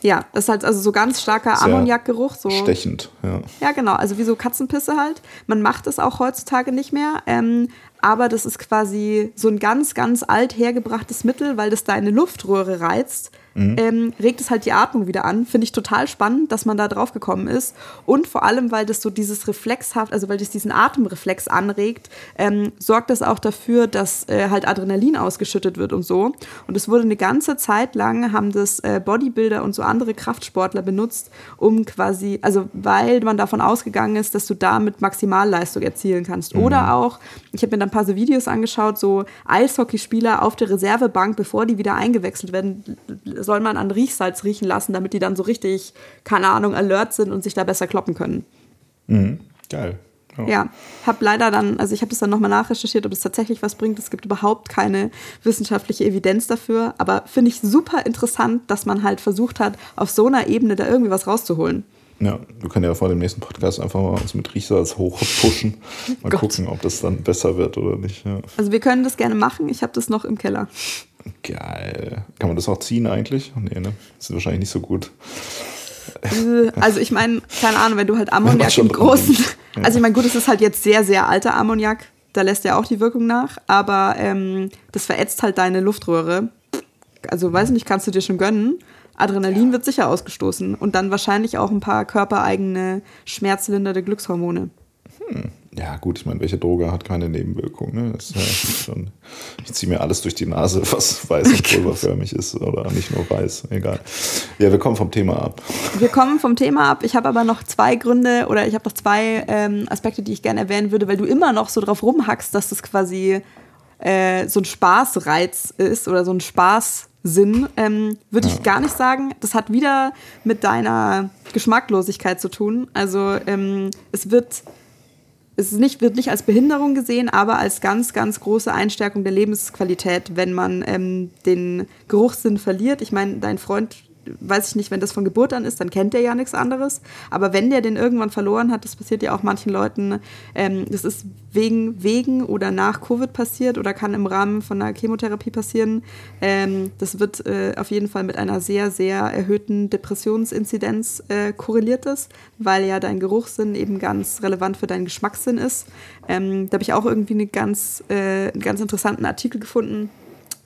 Ja, das ist halt also so ganz starker Ammoniakgeruch. So. Stechend, ja. Ja, genau. Also wie so Katzenpisse halt. Man macht es auch heutzutage nicht mehr. Ähm, aber das ist quasi so ein ganz, ganz alt hergebrachtes Mittel, weil das deine Luftröhre reizt mhm. ähm, regt es halt die Atmung wieder an. Finde ich total spannend, dass man da drauf gekommen ist. Und vor allem, weil das so dieses Reflexhaft, also weil das diesen Atemreflex anregt, ähm, sorgt das auch dafür, dass äh, halt Adrenalin ausgeschüttet wird und so. Und es wurde eine ganze Zeit lang, haben das äh, Bodybuilder und so andere Kraftsportler benutzt, um quasi, also weil man davon ausgegangen ist, dass du damit Maximalleistung erzielen kannst. Mhm. Oder auch, ich habe mir dann ein paar so Videos angeschaut, so Eishockeyspieler auf der Reservebank, bevor die wieder eingewechselt werden, soll man an Riechsalz riechen lassen, damit die dann so richtig, keine Ahnung, alert sind und sich da besser kloppen können. Mhm. Geil. Oh. Ja, habe leider dann, also ich habe das dann nochmal nachrecherchiert, ob es tatsächlich was bringt. Es gibt überhaupt keine wissenschaftliche Evidenz dafür, aber finde ich super interessant, dass man halt versucht hat, auf so einer Ebene da irgendwie was rauszuholen. Ja, wir können ja vor dem nächsten Podcast einfach mal uns mit Riechsalz hochpushen. [laughs] Mal Gott. gucken, ob das dann besser wird oder nicht. Ja. Also wir können das gerne machen. Ich habe das noch im Keller. Geil. Kann man das auch ziehen eigentlich? Nee, ne? Das ist wahrscheinlich nicht so gut. Äh, also ich meine, keine Ahnung, wenn du halt Ammoniak im großen... Also ich meine, gut, es ist halt jetzt sehr, sehr alter Ammoniak. Da lässt ja auch die Wirkung nach. Aber ähm, das verätzt halt deine Luftröhre. Also weiß nicht, kannst du dir schon gönnen. Adrenalin ja. wird sicher ausgestoßen. Und dann wahrscheinlich auch ein paar körpereigene schmerzlindernde Glückshormone. Hm. Ja, gut, ich meine, welche Droge hat keine Nebenwirkung? Ne? Das ja [laughs] schon nicht ziehe mir alles durch die Nase, was weiß und pulverförmig ist oder nicht nur weiß, egal. Ja, wir kommen vom Thema ab. Wir kommen vom Thema ab. Ich habe aber noch zwei Gründe oder ich habe noch zwei ähm, Aspekte, die ich gerne erwähnen würde, weil du immer noch so drauf rumhackst, dass das quasi äh, so ein Spaßreiz ist oder so ein Spaßsinn, ähm, würde ja. ich gar nicht sagen. Das hat wieder mit deiner Geschmacklosigkeit zu tun. Also ähm, es wird es nicht, wird nicht als Behinderung gesehen, aber als ganz, ganz große Einstärkung der Lebensqualität, wenn man ähm, den Geruchssinn verliert. Ich meine, dein Freund weiß ich nicht, wenn das von Geburt an ist, dann kennt er ja nichts anderes. Aber wenn der den irgendwann verloren hat, das passiert ja auch manchen Leuten, ähm, das ist wegen, wegen oder nach Covid passiert oder kann im Rahmen von einer Chemotherapie passieren. Ähm, das wird äh, auf jeden Fall mit einer sehr, sehr erhöhten Depressionsinzidenz äh, korreliert ist, weil ja dein Geruchssinn eben ganz relevant für deinen Geschmackssinn ist. Ähm, da habe ich auch irgendwie eine ganz, äh, einen ganz interessanten Artikel gefunden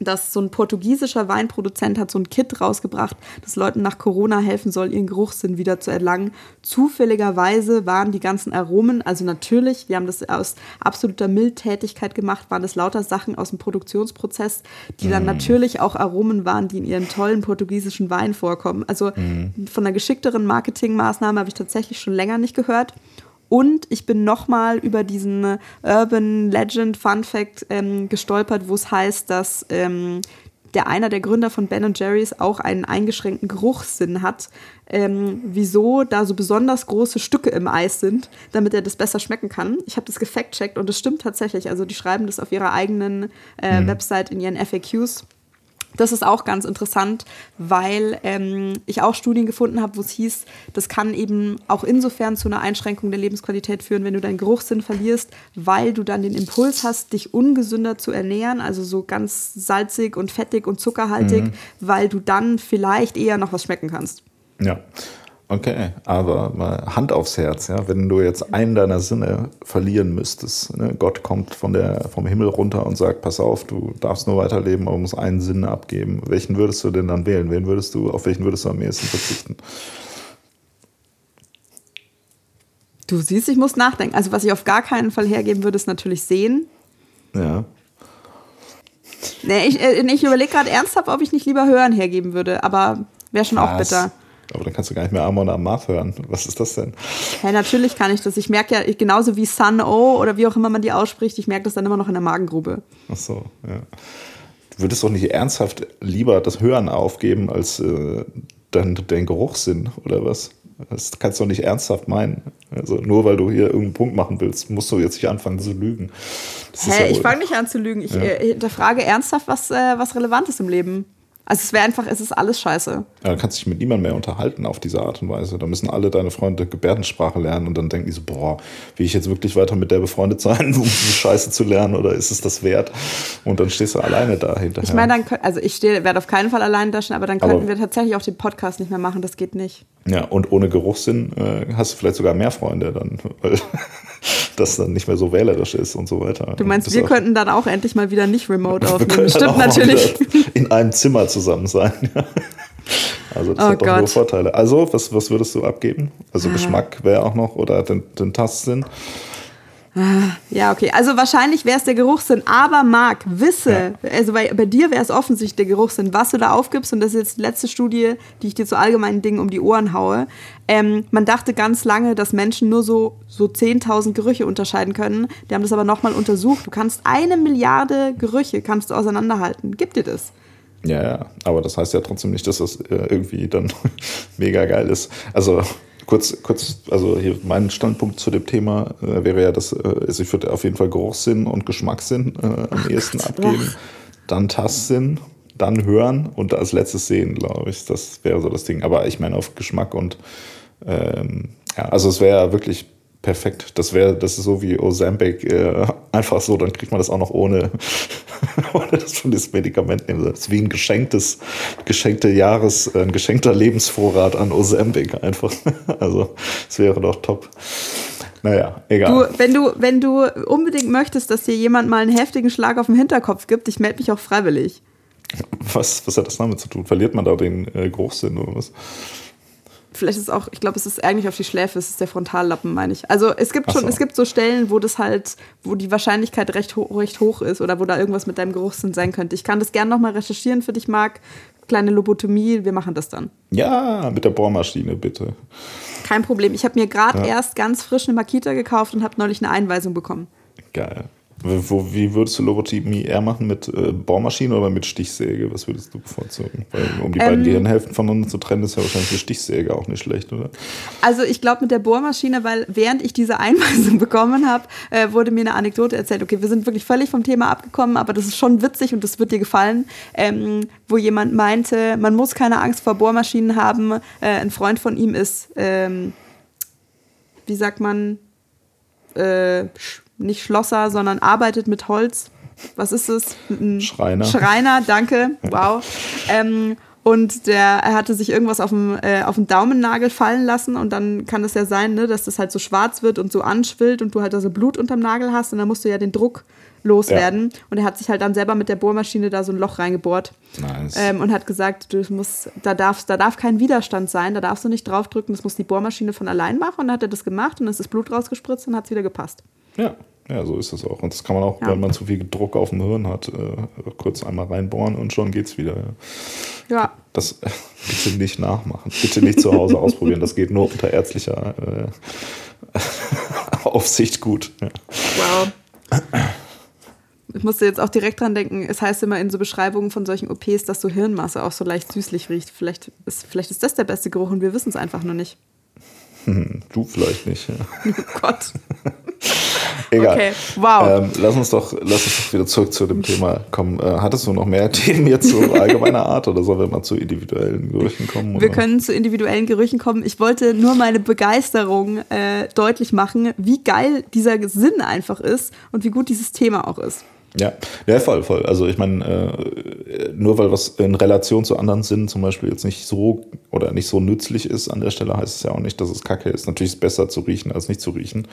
dass so ein portugiesischer Weinproduzent hat so ein Kit rausgebracht, das Leuten nach Corona helfen soll, ihren Geruchssinn wieder zu erlangen. Zufälligerweise waren die ganzen Aromen, also natürlich, wir haben das aus absoluter Mildtätigkeit gemacht, waren das lauter Sachen aus dem Produktionsprozess, die dann mm. natürlich auch Aromen waren, die in ihren tollen portugiesischen Wein vorkommen. Also mm. von einer geschickteren Marketingmaßnahme habe ich tatsächlich schon länger nicht gehört. Und ich bin nochmal über diesen Urban Legend Fun Fact ähm, gestolpert, wo es heißt, dass ähm, der einer der Gründer von Ben Jerry's auch einen eingeschränkten Geruchssinn hat. Ähm, wieso da so besonders große Stücke im Eis sind, damit er das besser schmecken kann. Ich habe das gefact-checkt und es stimmt tatsächlich. Also die schreiben das auf ihrer eigenen äh, mhm. Website in ihren FAQs. Das ist auch ganz interessant, weil ähm, ich auch Studien gefunden habe, wo es hieß, das kann eben auch insofern zu einer Einschränkung der Lebensqualität führen, wenn du deinen Geruchssinn verlierst, weil du dann den Impuls hast, dich ungesünder zu ernähren, also so ganz salzig und fettig und zuckerhaltig, mhm. weil du dann vielleicht eher noch was schmecken kannst. Ja. Okay, aber mal Hand aufs Herz, ja, wenn du jetzt einen deiner Sinne verlieren müsstest, ne? Gott kommt von der, vom Himmel runter und sagt, pass auf, du darfst nur weiterleben, aber musst einen Sinn abgeben. Welchen würdest du denn dann wählen? Wen würdest du, auf welchen würdest du am ehesten verzichten? Du siehst, ich muss nachdenken. Also was ich auf gar keinen Fall hergeben würde, ist natürlich sehen. Ja. Nee, ich, äh, ich überlege gerade ernsthaft, ob ich nicht lieber hören hergeben würde, aber wäre schon Was? auch bitter. Aber dann kannst du gar nicht mehr Amon Amarth hören. Was ist das denn? Ja, natürlich kann ich das. Ich merke ja, genauso wie Sun O oder wie auch immer man die ausspricht, ich merke das dann immer noch in der Magengrube. Ach so, ja. Du würdest doch nicht ernsthaft lieber das Hören aufgeben als äh, dein, dein Geruchssinn oder was? Das kannst du doch nicht ernsthaft meinen. Also nur weil du hier irgendeinen Punkt machen willst, musst du jetzt nicht anfangen zu lügen. Das Hä, ja ich fange nicht an zu lügen. Ich ja. äh, hinterfrage ernsthaft, was, äh, was relevant ist im Leben. Also es wäre einfach, es ist alles scheiße. Ja, dann kannst du dich mit niemandem mehr unterhalten auf diese Art und Weise. Da müssen alle deine Freunde Gebärdensprache lernen und dann denken die so, boah, will ich jetzt wirklich weiter mit der befreundet sein, [laughs] um diese Scheiße zu lernen oder ist es das wert? Und dann stehst du alleine dahinter. Ich meine, dann also ich werde auf keinen Fall allein da stehen, aber dann könnten aber, wir tatsächlich auch den Podcast nicht mehr machen, das geht nicht. Ja, und ohne Geruchssinn äh, hast du vielleicht sogar mehr Freunde dann, weil [laughs] das dann nicht mehr so wählerisch ist und so weiter. Du meinst, wir könnten dann auch endlich mal wieder nicht remote [laughs] aufnehmen? Stimmt natürlich. In einem Zimmer zusammen sein. [laughs] Also das oh hat doch Gott. nur Vorteile. Also, was, was würdest du abgeben? Also ah. Geschmack wäre auch noch oder den, den Tastsinn? Ah, ja, okay. Also wahrscheinlich wäre es der Geruchssinn. Aber Marc, wisse, ja. also bei, bei dir wäre es offensichtlich der Geruchssinn, was du da aufgibst. Und das ist jetzt die letzte Studie, die ich dir zu allgemeinen Dingen um die Ohren haue. Ähm, man dachte ganz lange, dass Menschen nur so, so 10.000 Gerüche unterscheiden können. Die haben das aber nochmal untersucht. Du kannst eine Milliarde Gerüche kannst du auseinanderhalten. Gib dir das. Ja, ja, aber das heißt ja trotzdem nicht, dass das äh, irgendwie dann [laughs] mega geil ist. Also Kurz, kurz, also hier mein Standpunkt zu dem Thema äh, wäre ja, dass äh, also ich würde auf jeden Fall Geruchssinn und Geschmackssinn äh, am Ach ehesten Gott. abgeben. Dann Tastsinn, dann Hören und als letztes Sehen, glaube ich. Das wäre so das Ding. Aber ich meine auf Geschmack und ähm, ja, also es wäre ja wirklich perfekt. Das wäre, das ist so wie Ozempic, äh, [laughs] einfach so, dann kriegt man das auch noch ohne, [laughs] ohne das von das Medikament nehmen. Das ist wie ein geschenktes, geschenkte Jahres, äh, ein geschenkter Lebensvorrat an Ozempic einfach. [laughs] also, es wäre doch top. Naja, egal. Du, wenn du, wenn du unbedingt möchtest, dass dir jemand mal einen heftigen Schlag auf den Hinterkopf gibt, ich melde mich auch freiwillig. Was, was hat das damit zu tun? Verliert man da den äh, Geruchssinn oder was? Vielleicht ist es auch, ich glaube, es ist eigentlich auf die Schläfe, es ist der Frontallappen, meine ich. Also es gibt schon, so. es gibt so Stellen, wo das halt, wo die Wahrscheinlichkeit recht, ho recht hoch ist oder wo da irgendwas mit deinem Geruchssinn sein könnte. Ich kann das gerne nochmal recherchieren für dich, Marc. Kleine Lobotomie, wir machen das dann. Ja, mit der Bohrmaschine, bitte. Kein Problem. Ich habe mir gerade ja. erst ganz frisch eine Makita gekauft und habe neulich eine Einweisung bekommen. Geil. Wo, wie würdest du Lobotomie eher machen? Mit äh, Bohrmaschine oder mit Stichsäge? Was würdest du bevorzugen? Weil, um die ähm, beiden Gehirnhälften voneinander zu trennen, ist ja wahrscheinlich eine Stichsäge auch nicht schlecht, oder? Also ich glaube mit der Bohrmaschine, weil während ich diese Einweisung [laughs] bekommen habe, äh, wurde mir eine Anekdote erzählt. Okay, wir sind wirklich völlig vom Thema abgekommen, aber das ist schon witzig und das wird dir gefallen, ähm, wo jemand meinte, man muss keine Angst vor Bohrmaschinen haben. Äh, ein Freund von ihm ist, ähm, wie sagt man, äh, nicht Schlosser, sondern arbeitet mit Holz. Was ist es? Ein Schreiner. Schreiner, danke. Wow. ähm, und der, er hatte sich irgendwas auf dem, äh, auf den Daumennagel fallen lassen und dann kann es ja sein, ne, dass das halt so schwarz wird und so anschwillt und du halt da so Blut unterm Nagel hast und dann musst du ja den Druck loswerden. Ja. Und er hat sich halt dann selber mit der Bohrmaschine da so ein Loch reingebohrt. Nice. Ähm, und hat gesagt, du musst, da, darfst, da darf kein Widerstand sein, da darfst du nicht draufdrücken, das muss die Bohrmaschine von allein machen. Und dann hat er das gemacht und dann ist das Blut rausgespritzt und hat es wieder gepasst. Ja, ja, so ist es auch. Und das kann man auch, ja. wenn man zu viel Druck auf dem Hirn hat, äh, kurz einmal reinbohren und schon geht's wieder. Ja. Das äh, [laughs] bitte nicht nachmachen. Bitte nicht zu Hause ausprobieren. Das geht nur unter ärztlicher äh, [laughs] Aufsicht gut. Ja. Wow. Ich musste jetzt auch direkt dran denken, es heißt immer in so Beschreibungen von solchen OPs, dass so Hirnmasse auch so leicht süßlich riecht. Vielleicht ist, vielleicht ist das der beste Geruch und wir wissen es einfach nur nicht. Du vielleicht nicht. Ja. [laughs] Oh Gott. Egal. Okay, wow. Ähm, lass, uns doch, lass uns doch wieder zurück zu dem Thema kommen. Äh, hattest du noch mehr [laughs] Themen jetzt so [laughs] allgemeiner Art oder sollen wir mal zu individuellen Gerüchen kommen? Oder? Wir können zu individuellen Gerüchen kommen. Ich wollte nur meine Begeisterung äh, deutlich machen, wie geil dieser Sinn einfach ist und wie gut dieses Thema auch ist. Ja, ja, voll, voll. Also ich meine, äh, nur weil was in Relation zu anderen Sinnen zum Beispiel jetzt nicht so oder nicht so nützlich ist an der Stelle, heißt es ja auch nicht, dass es kacke ist. Natürlich ist es besser zu riechen als nicht zu riechen.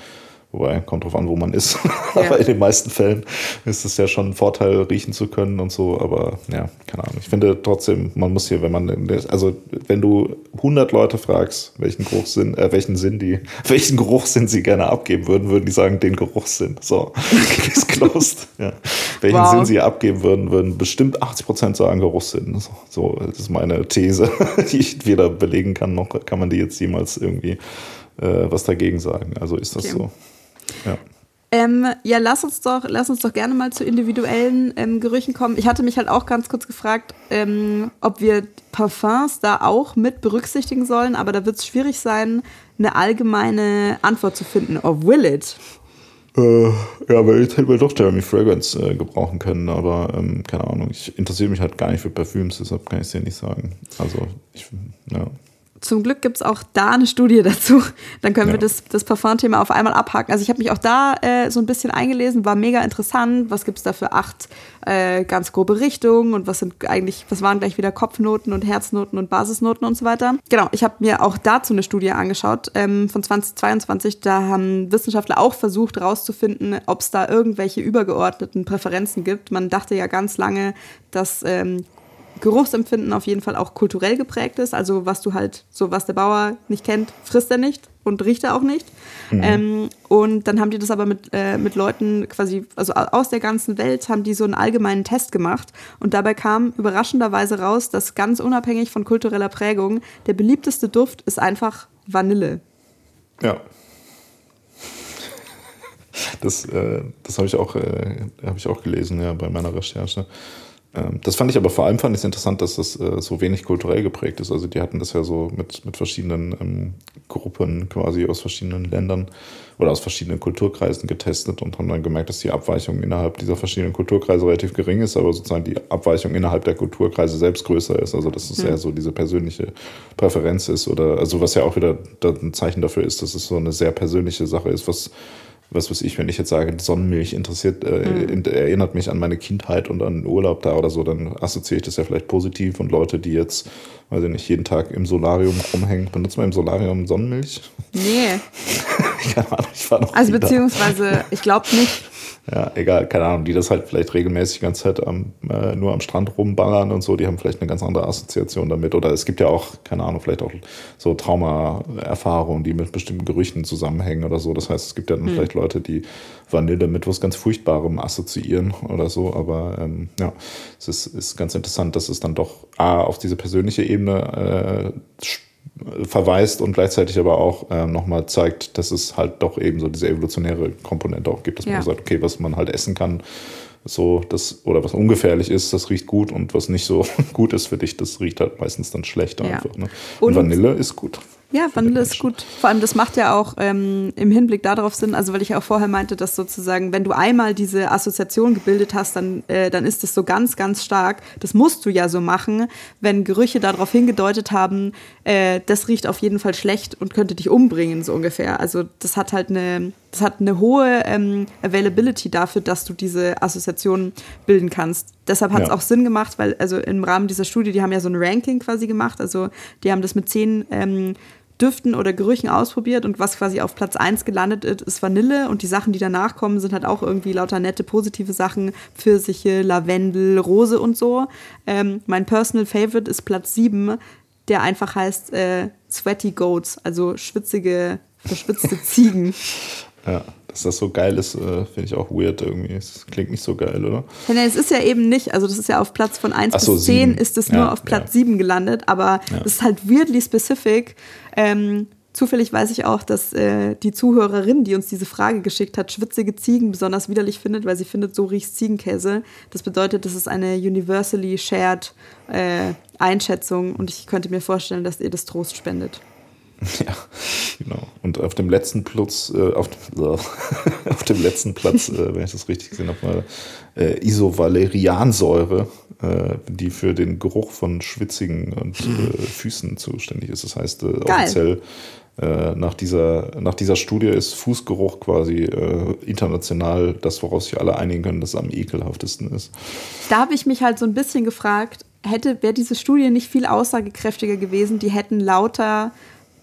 Wobei, kommt drauf an, wo man ist. [laughs] Ja. aber in den meisten Fällen ist es ja schon ein Vorteil, riechen zu können und so. Aber ja, keine Ahnung. Ich finde trotzdem, man muss hier, wenn man, also wenn du 100 Leute fragst, welchen Geruchssinn, äh, welchen Sinn die, [laughs] welchen Geruchssinn sie gerne abgeben würden, würden die sagen, den Geruchssinn. So, [laughs] ist closed. Ja. Welchen wow. Sinn sie abgeben würden, würden bestimmt 80 Prozent sagen Geruchssinn. So, so, das ist meine These, die ich weder belegen kann, noch kann man die jetzt jemals irgendwie äh, was dagegen sagen. Also ist das okay. so. Ja. Ähm, ja, lass uns doch, lass uns doch gerne mal zu individuellen ähm, Gerüchen kommen. Ich hatte mich halt auch ganz kurz gefragt, ähm, ob wir Parfums da auch mit berücksichtigen sollen, aber da wird es schwierig sein, eine allgemeine Antwort zu finden. Or will it? Äh, ja, weil ich hätte wohl doch Jeremy Fragrance äh, gebrauchen können, aber ähm, keine Ahnung, ich interessiere mich halt gar nicht für Parfüms, deshalb kann ich es dir nicht sagen. Also, ich, ja. Zum Glück gibt es auch da eine Studie [laughs] dazu. Dann können ja. wir das, das Parfum-Thema auf einmal abhaken. Also ich habe mich auch da äh, so ein bisschen eingelesen, war mega interessant. Was gibt es da für acht äh, ganz grobe Richtungen und was sind eigentlich, was waren gleich wieder Kopfnoten und Herznoten und Basisnoten und so weiter. Genau, ich habe mir auch dazu eine Studie angeschaut ähm, von 2022. Da haben Wissenschaftler auch versucht herauszufinden, ob es da irgendwelche übergeordneten Präferenzen gibt. Man dachte ja ganz lange, dass ähm, Geruchsempfinden auf jeden Fall auch kulturell geprägt ist. Also was du halt, so was der Bauer nicht kennt, frisst er nicht und riecht er auch nicht. Mhm. Ähm, und dann haben die das aber mit, äh, mit Leuten quasi, also aus der ganzen Welt, haben die so einen allgemeinen Test gemacht. Und dabei kam überraschenderweise raus, dass ganz unabhängig von kultureller Prägung der beliebteste Duft ist einfach Vanille. Ja. Das, äh, das habe ich, auch, äh, hab ich auch gelesen, ja, bei meiner Recherche. Ähm, das fand ich aber vor allem fand ich interessant, dass das äh, so wenig kulturell geprägt ist. Also die hatten das ja so mit, mit verschiedenen ähm, Gruppen quasi aus verschiedenen Ländern oder aus verschiedenen Kulturkreisen getestet und haben dann gemerkt, dass die Abweichung innerhalb dieser verschiedenen Kulturkreise relativ gering ist, aber sozusagen die Abweichung innerhalb der Kulturkreise selbst größer ist. Also dass es mhm. eher so diese persönliche Präferenz ist oder also was ja auch wieder ein Zeichen dafür ist, dass es so eine sehr persönliche Sache ist, was was weiß ich, wenn ich jetzt sage, Sonnenmilch interessiert, äh, mhm. erinnert mich an meine Kindheit und an Urlaub da oder so, dann assoziiere ich das ja vielleicht positiv und Leute, die jetzt, weiß ich nicht, jeden Tag im Solarium rumhängen, benutzen wir im Solarium Sonnenmilch? Nee. [laughs] Keine Ahnung, ich war noch Also beziehungsweise, ich glaube nicht. Ja, egal, keine Ahnung, die das halt vielleicht regelmäßig die ganze Zeit am, äh, nur am Strand rumballern und so, die haben vielleicht eine ganz andere Assoziation damit. Oder es gibt ja auch, keine Ahnung, vielleicht auch so Traumaerfahrungen, die mit bestimmten Gerüchen zusammenhängen oder so. Das heißt, es gibt ja dann hm. vielleicht Leute, die Vanille mit was ganz Furchtbarem assoziieren oder so. Aber ähm, ja, es ist, ist ganz interessant, dass es dann doch A, auf diese persönliche Ebene äh, verweist und gleichzeitig aber auch ähm, nochmal zeigt, dass es halt doch eben so diese evolutionäre Komponente auch gibt, dass ja. man sagt, okay, was man halt essen kann, so das oder was ungefährlich ist, das riecht gut und was nicht so [laughs] gut ist für dich, das riecht halt meistens dann schlecht ja. einfach. Ne? Und, und Vanille ist gut. Ja, Vanille ist gut. Vor allem, das macht ja auch ähm, im Hinblick darauf Sinn, also weil ich ja auch vorher meinte, dass sozusagen, wenn du einmal diese Assoziation gebildet hast, dann, äh, dann ist das so ganz, ganz stark. Das musst du ja so machen, wenn Gerüche darauf hingedeutet haben, äh, das riecht auf jeden Fall schlecht und könnte dich umbringen, so ungefähr. Also das hat halt eine, das hat eine hohe ähm, Availability dafür, dass du diese Assoziation bilden kannst. Deshalb hat es ja. auch Sinn gemacht, weil also im Rahmen dieser Studie, die haben ja so ein Ranking quasi gemacht, also die haben das mit zehn ähm, Düften oder Gerüchen ausprobiert und was quasi auf Platz 1 gelandet ist, ist Vanille und die Sachen, die danach kommen, sind halt auch irgendwie lauter nette, positive Sachen, Pfirsiche, Lavendel, Rose und so. Ähm, mein Personal Favorite ist Platz 7, der einfach heißt äh, Sweaty Goats, also schwitzige, verschwitzte Ziegen. [laughs] Ja, dass das so geil ist, äh, finde ich auch weird irgendwie. Es klingt nicht so geil, oder? Ja, nee, es ist ja eben nicht. Also, das ist ja auf Platz von 1 so, bis 10 ist es ja, nur auf Platz ja. 7 gelandet, aber es ja. ist halt weirdly specific. Ähm, zufällig weiß ich auch, dass äh, die Zuhörerin, die uns diese Frage geschickt hat, schwitzige Ziegen besonders widerlich findet, weil sie findet, so riecht Ziegenkäse. Das bedeutet, das ist eine universally shared äh, Einschätzung und ich könnte mir vorstellen, dass ihr das Trost spendet. [laughs] Ja, genau. Und auf dem letzten Platz, äh, auf, [laughs] auf, dem letzten Platz, äh, wenn ich das richtig gesehen habe, äh, Isovaleriansäure, äh, die für den Geruch von schwitzigen und mhm. äh, Füßen zuständig ist. Das heißt, äh, offiziell äh, nach, dieser, nach dieser Studie ist Fußgeruch quasi äh, international das, woraus sich alle einigen können, dass es am ekelhaftesten ist. Da habe ich mich halt so ein bisschen gefragt, hätte, wäre diese Studie nicht viel aussagekräftiger gewesen, die hätten lauter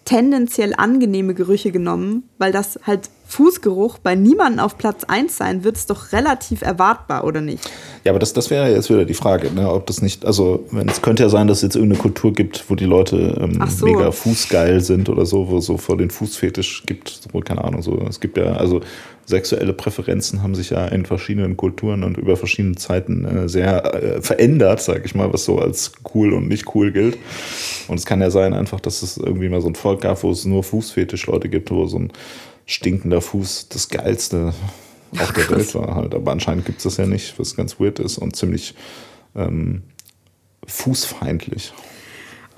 tendenziell angenehme Gerüche genommen, weil das halt Fußgeruch bei niemandem auf Platz 1 sein wird, ist doch relativ erwartbar, oder nicht? Ja, aber das, das wäre jetzt wieder die Frage, ne? ob das nicht, also wenn, es könnte ja sein, dass es jetzt irgendeine Kultur gibt, wo die Leute ähm, so. mega fußgeil sind oder so, wo es so vor den Fußfetisch gibt, so, keine Ahnung, so. Es gibt ja, also sexuelle Präferenzen haben sich ja in verschiedenen Kulturen und über verschiedene Zeiten äh, sehr äh, verändert, sag ich mal, was so als cool und nicht cool gilt. Und es kann ja sein einfach, dass es irgendwie mal so ein Volk gab, wo es nur Fußfetisch-Leute gibt, wo so ein stinkender Fuß das geilste auf der Welt war halt. Aber anscheinend gibt es das ja nicht, was ganz weird ist und ziemlich ähm, fußfeindlich.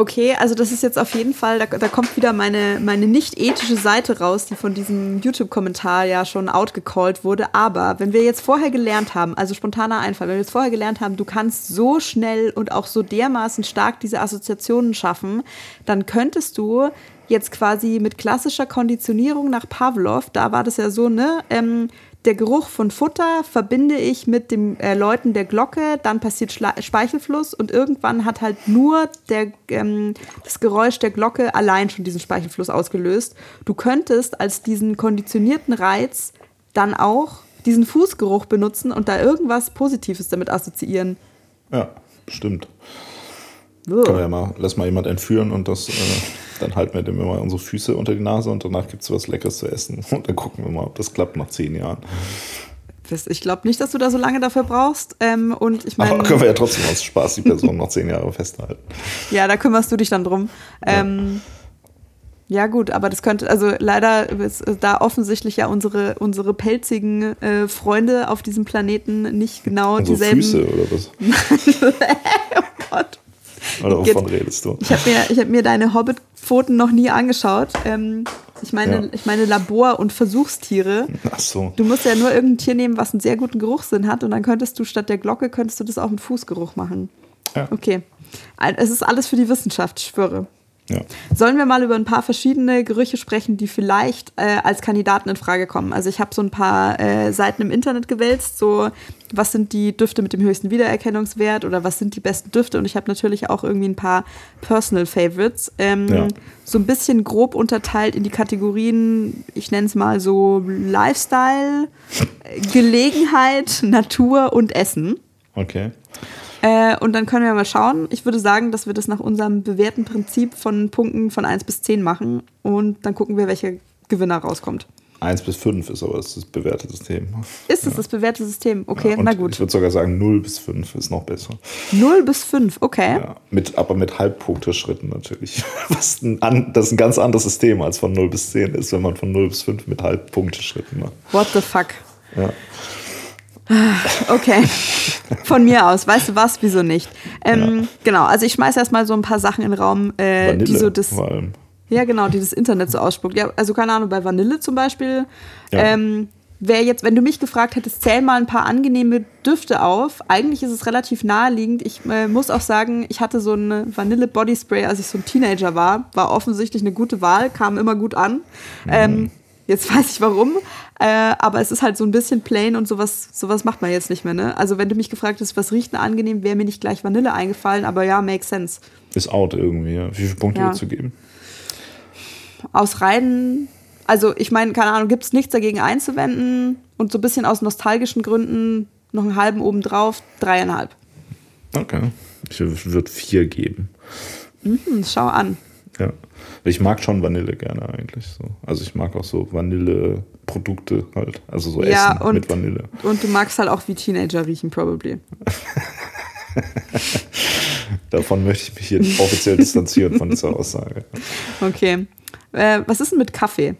Okay, also das ist jetzt auf jeden Fall, da, da kommt wieder meine, meine nicht ethische Seite raus, die von diesem YouTube-Kommentar ja schon outgecallt wurde. Aber wenn wir jetzt vorher gelernt haben, also spontaner Einfall, wenn wir jetzt vorher gelernt haben, du kannst so schnell und auch so dermaßen stark diese Assoziationen schaffen, dann könntest du jetzt quasi mit klassischer Konditionierung nach Pavlov, da war das ja so, ne, ähm, der Geruch von Futter verbinde ich mit dem äh, Läuten der Glocke, dann passiert Schla Speichelfluss und irgendwann hat halt nur der, ähm, das Geräusch der Glocke allein schon diesen Speichelfluss ausgelöst. Du könntest als diesen konditionierten Reiz dann auch diesen Fußgeruch benutzen und da irgendwas Positives damit assoziieren. Ja, stimmt. Kann ja mal, lass mal jemand entführen und das, äh, dann halten wir dem immer unsere Füße unter die Nase und danach gibt es was Leckeres zu essen. [laughs] Und dann gucken wir mal, ob das klappt nach zehn Jahren. Ich glaube nicht, dass du da so lange dafür brauchst. Ähm, und ich meine. Aber können wir ja trotzdem aus Spaß die Person noch zehn Jahre festhalten. [laughs] Ja, da kümmerst du dich dann drum. Ähm, ja. ja. gut, aber das könnte, also leider ist da offensichtlich ja unsere, unsere pelzigen äh, Freunde auf diesem Planeten nicht genau also dieselben. Füße oder was? [laughs] oh Gott. Oder wovon redest du? Ich habe mir, hab mir deine Hobbit-Pfoten noch nie angeschaut. Ähm, ich meine, ja. ich meine Labor- und Versuchstiere. Ach so. Du musst ja nur irgendein Tier nehmen, was einen sehr guten Geruchssinn hat und dann könntest du statt der Glocke, könntest du das auch mit Fußgeruch machen. Ja. Okay. Es ist alles für die Wissenschaft, ich schwöre. Ja. Sollen wir mal über ein paar verschiedene Gerüche sprechen, die vielleicht äh, als Kandidaten in Frage kommen? Also ich habe so ein paar äh, Seiten im Internet gewälzt, so was sind die Düfte mit dem höchsten Wiedererkennungswert oder was sind die besten Düfte und ich habe natürlich auch irgendwie ein paar Personal Favorites. Ähm, Ja. So ein bisschen grob unterteilt in die Kategorien, ich nenne es mal so Lifestyle, [laughs] Gelegenheit, Natur und Essen. Okay. Äh, und dann können wir mal schauen. Ich würde sagen, dass wir das nach unserem bewährten Prinzip von Punkten von 1 bis 10 machen. Und dann gucken wir, welcher Gewinner rauskommt. 1 bis 5 ist aber das, das bewährte System. Ist es das bewährte System? Okay, Und na Ich gut. würde sogar sagen, 0 bis 5 ist noch besser. 0 bis 5, okay. Ja, mit, aber mit Halbpunkteschritten natürlich. [laughs] Was ein, an, das ist ein ganz anderes System als von 0 bis 10 ist, wenn man von 0 bis 5 mit Halbpunkteschritten macht. What the fuck? Ja. Okay. Von mir aus. Weißt du was? Wieso nicht? Ähm, Ja. Genau, also ich schmeiße erstmal so ein paar Sachen in den Raum, äh, Vanille die so das. Ja, genau, die das Internet so ausspuckt. Ja, also keine Ahnung, bei Vanille zum Beispiel. Ja. Ähm, Wer jetzt, wenn du mich gefragt hättest, zähl mal ein paar angenehme Düfte auf. Eigentlich ist es relativ naheliegend. Ich äh, muss auch sagen, ich hatte so ein Vanille Body Spray, als ich so ein Teenager war. War offensichtlich eine gute Wahl, kam immer gut an. Ähm, jetzt [laughs] weiß ich warum. Äh, aber es ist halt so ein bisschen plain und sowas, sowas macht man jetzt nicht mehr. Ne? Also wenn du mich gefragt hast, was riecht denn angenehm, wäre mir nicht gleich Vanille eingefallen. Aber ja, makes sense. Ist out irgendwie. Ja. Wie viele Punkte Ja. würdest du geben? aus reinen, also ich meine, keine Ahnung, gibt es nichts dagegen einzuwenden und so ein bisschen aus nostalgischen Gründen noch einen halben obendrauf, dreieinhalb. Okay. Ich würde vier geben. Hm, schau an. Ja. Ich mag schon Vanille gerne eigentlich. So. Also ich mag auch so Vanille-Produkte halt. Also so Ja, Essen und- mit Vanille. Und du magst halt auch wie Teenager riechen, probably. [laughs] Davon möchte ich mich hier offiziell distanzieren von dieser Aussage. Okay. Äh, was ist denn mit Kaffee?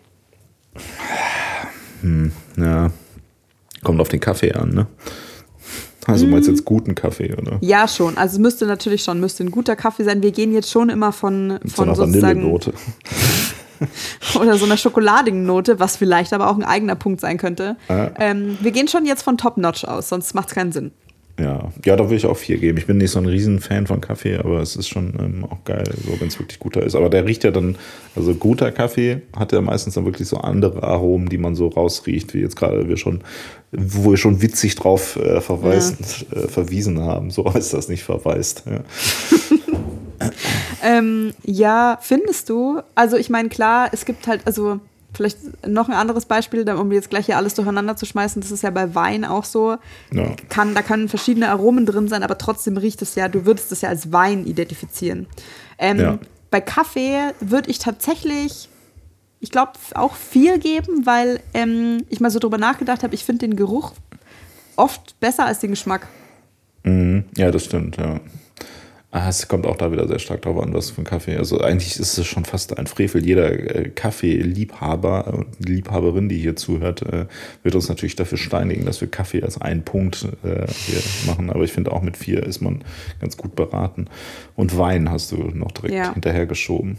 Ja. Kommt auf den Kaffee an, ne? Also meinst du jetzt guten Kaffee, oder? Ja, schon. Also es müsste natürlich schon, müsste ein guter Kaffee sein. Wir gehen jetzt schon immer von, Mit so von einer sozusagen Vanillenote. [laughs] oder so einer schokoladigen Note, was vielleicht aber auch ein eigener Punkt sein könnte. Ja. Ähm, wir gehen schon jetzt von Top-Notch aus, sonst macht es keinen Sinn. Ja. ja, da würde ich auch vier geben. Ich bin nicht so ein Riesenfan von Kaffee, aber es ist schon ähm, auch geil, so wenn es wirklich guter ist. Aber der riecht ja dann, also guter Kaffee hat ja meistens dann wirklich so andere Aromen, die man so rausriecht, wie jetzt gerade wir schon, wo wir schon witzig drauf äh, verweisen, äh, verwiesen haben. So heißt das nicht verweist. Ja. [laughs] Ähm, ja, findest du? Also ich meine, klar, es gibt halt, also vielleicht noch ein anderes Beispiel, um jetzt gleich hier alles durcheinander zu schmeißen, das ist ja bei Wein auch so. Ja. Kann, da können verschiedene Aromen drin sein, aber trotzdem riecht es ja, du würdest es ja als Wein identifizieren. Ähm, Ja. Bei Kaffee würde ich tatsächlich, ich glaube, auch vier geben, weil ähm, ich mal so drüber nachgedacht habe, ich finde den Geruch oft besser als den Geschmack. Mhm. Ja, das stimmt, ja. Ah, es kommt auch da wieder sehr stark drauf an, was für ein Kaffee. Also eigentlich ist es schon fast ein Frevel. Jeder äh, Kaffeeliebhaber und Liebhaberin, die hier zuhört, äh, wird uns natürlich dafür steinigen, dass wir Kaffee als einen Punkt äh, hier machen. Aber ich finde auch mit vier ist man ganz gut beraten. Und Wein hast du noch direkt Ja. hinterhergeschoben.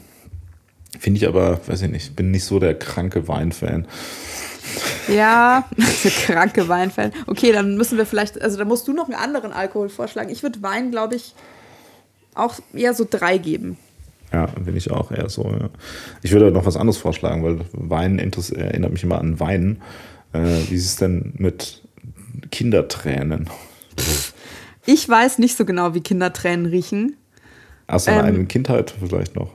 Finde ich aber, weiß ich nicht, bin nicht so der kranke Weinfan. Ja, [laughs] so kranke Weinfan. Okay, dann müssen wir vielleicht, also da musst du noch einen anderen Alkohol vorschlagen. Ich würde Wein, glaube ich, auch eher so drei geben. Ja, bin ich auch eher so. Ja. Ich würde noch was anderes vorschlagen, weil Wein erinnert mich immer an Weinen. Äh, wie ist es denn mit Kindertränen? Ich weiß nicht so genau, wie Kindertränen riechen. Aus deiner Ähm. eigenen Kindheit vielleicht noch?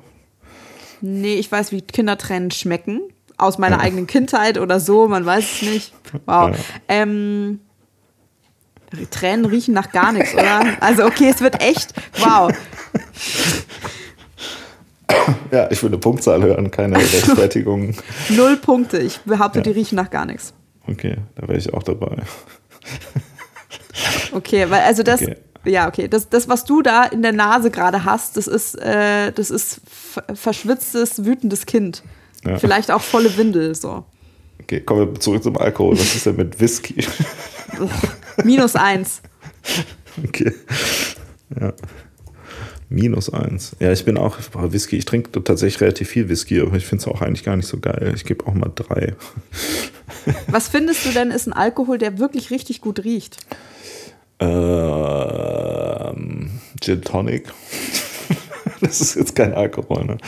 Nee, ich weiß, wie Kindertränen schmecken. Aus meiner eigenen Kindheit oder so, man weiß es nicht. Wow. Ja. Ähm, Tränen riechen nach gar nichts, oder? Also, okay, es wird echt. Wow. Ja, ich will eine Punktzahl hören, keine Rechtfertigung. Null Punkte. Ich behaupte, Ja. die riechen nach gar nichts. Okay, da wäre ich auch dabei. Okay, weil also das, Okay. Ja, okay, das, das, was du da in der Nase gerade hast, das ist, äh, das ist ver- verschwitztes, wütendes Kind. Ja. Vielleicht auch volle Windel, so. Okay, kommen wir zurück zum Alkohol. Was ist denn mit Whisky? Minus eins. Okay. Ja. Minus eins. Ja, ich bin auch Whisky. Ich trinke tatsächlich relativ viel Whisky, aber ich finde es auch eigentlich gar nicht so geil. Ich gebe auch mal drei. Was findest du denn, ist ein Alkohol, der wirklich richtig gut riecht? Ähm, Gin Tonic. [laughs] das ist jetzt kein Alkohol, ne?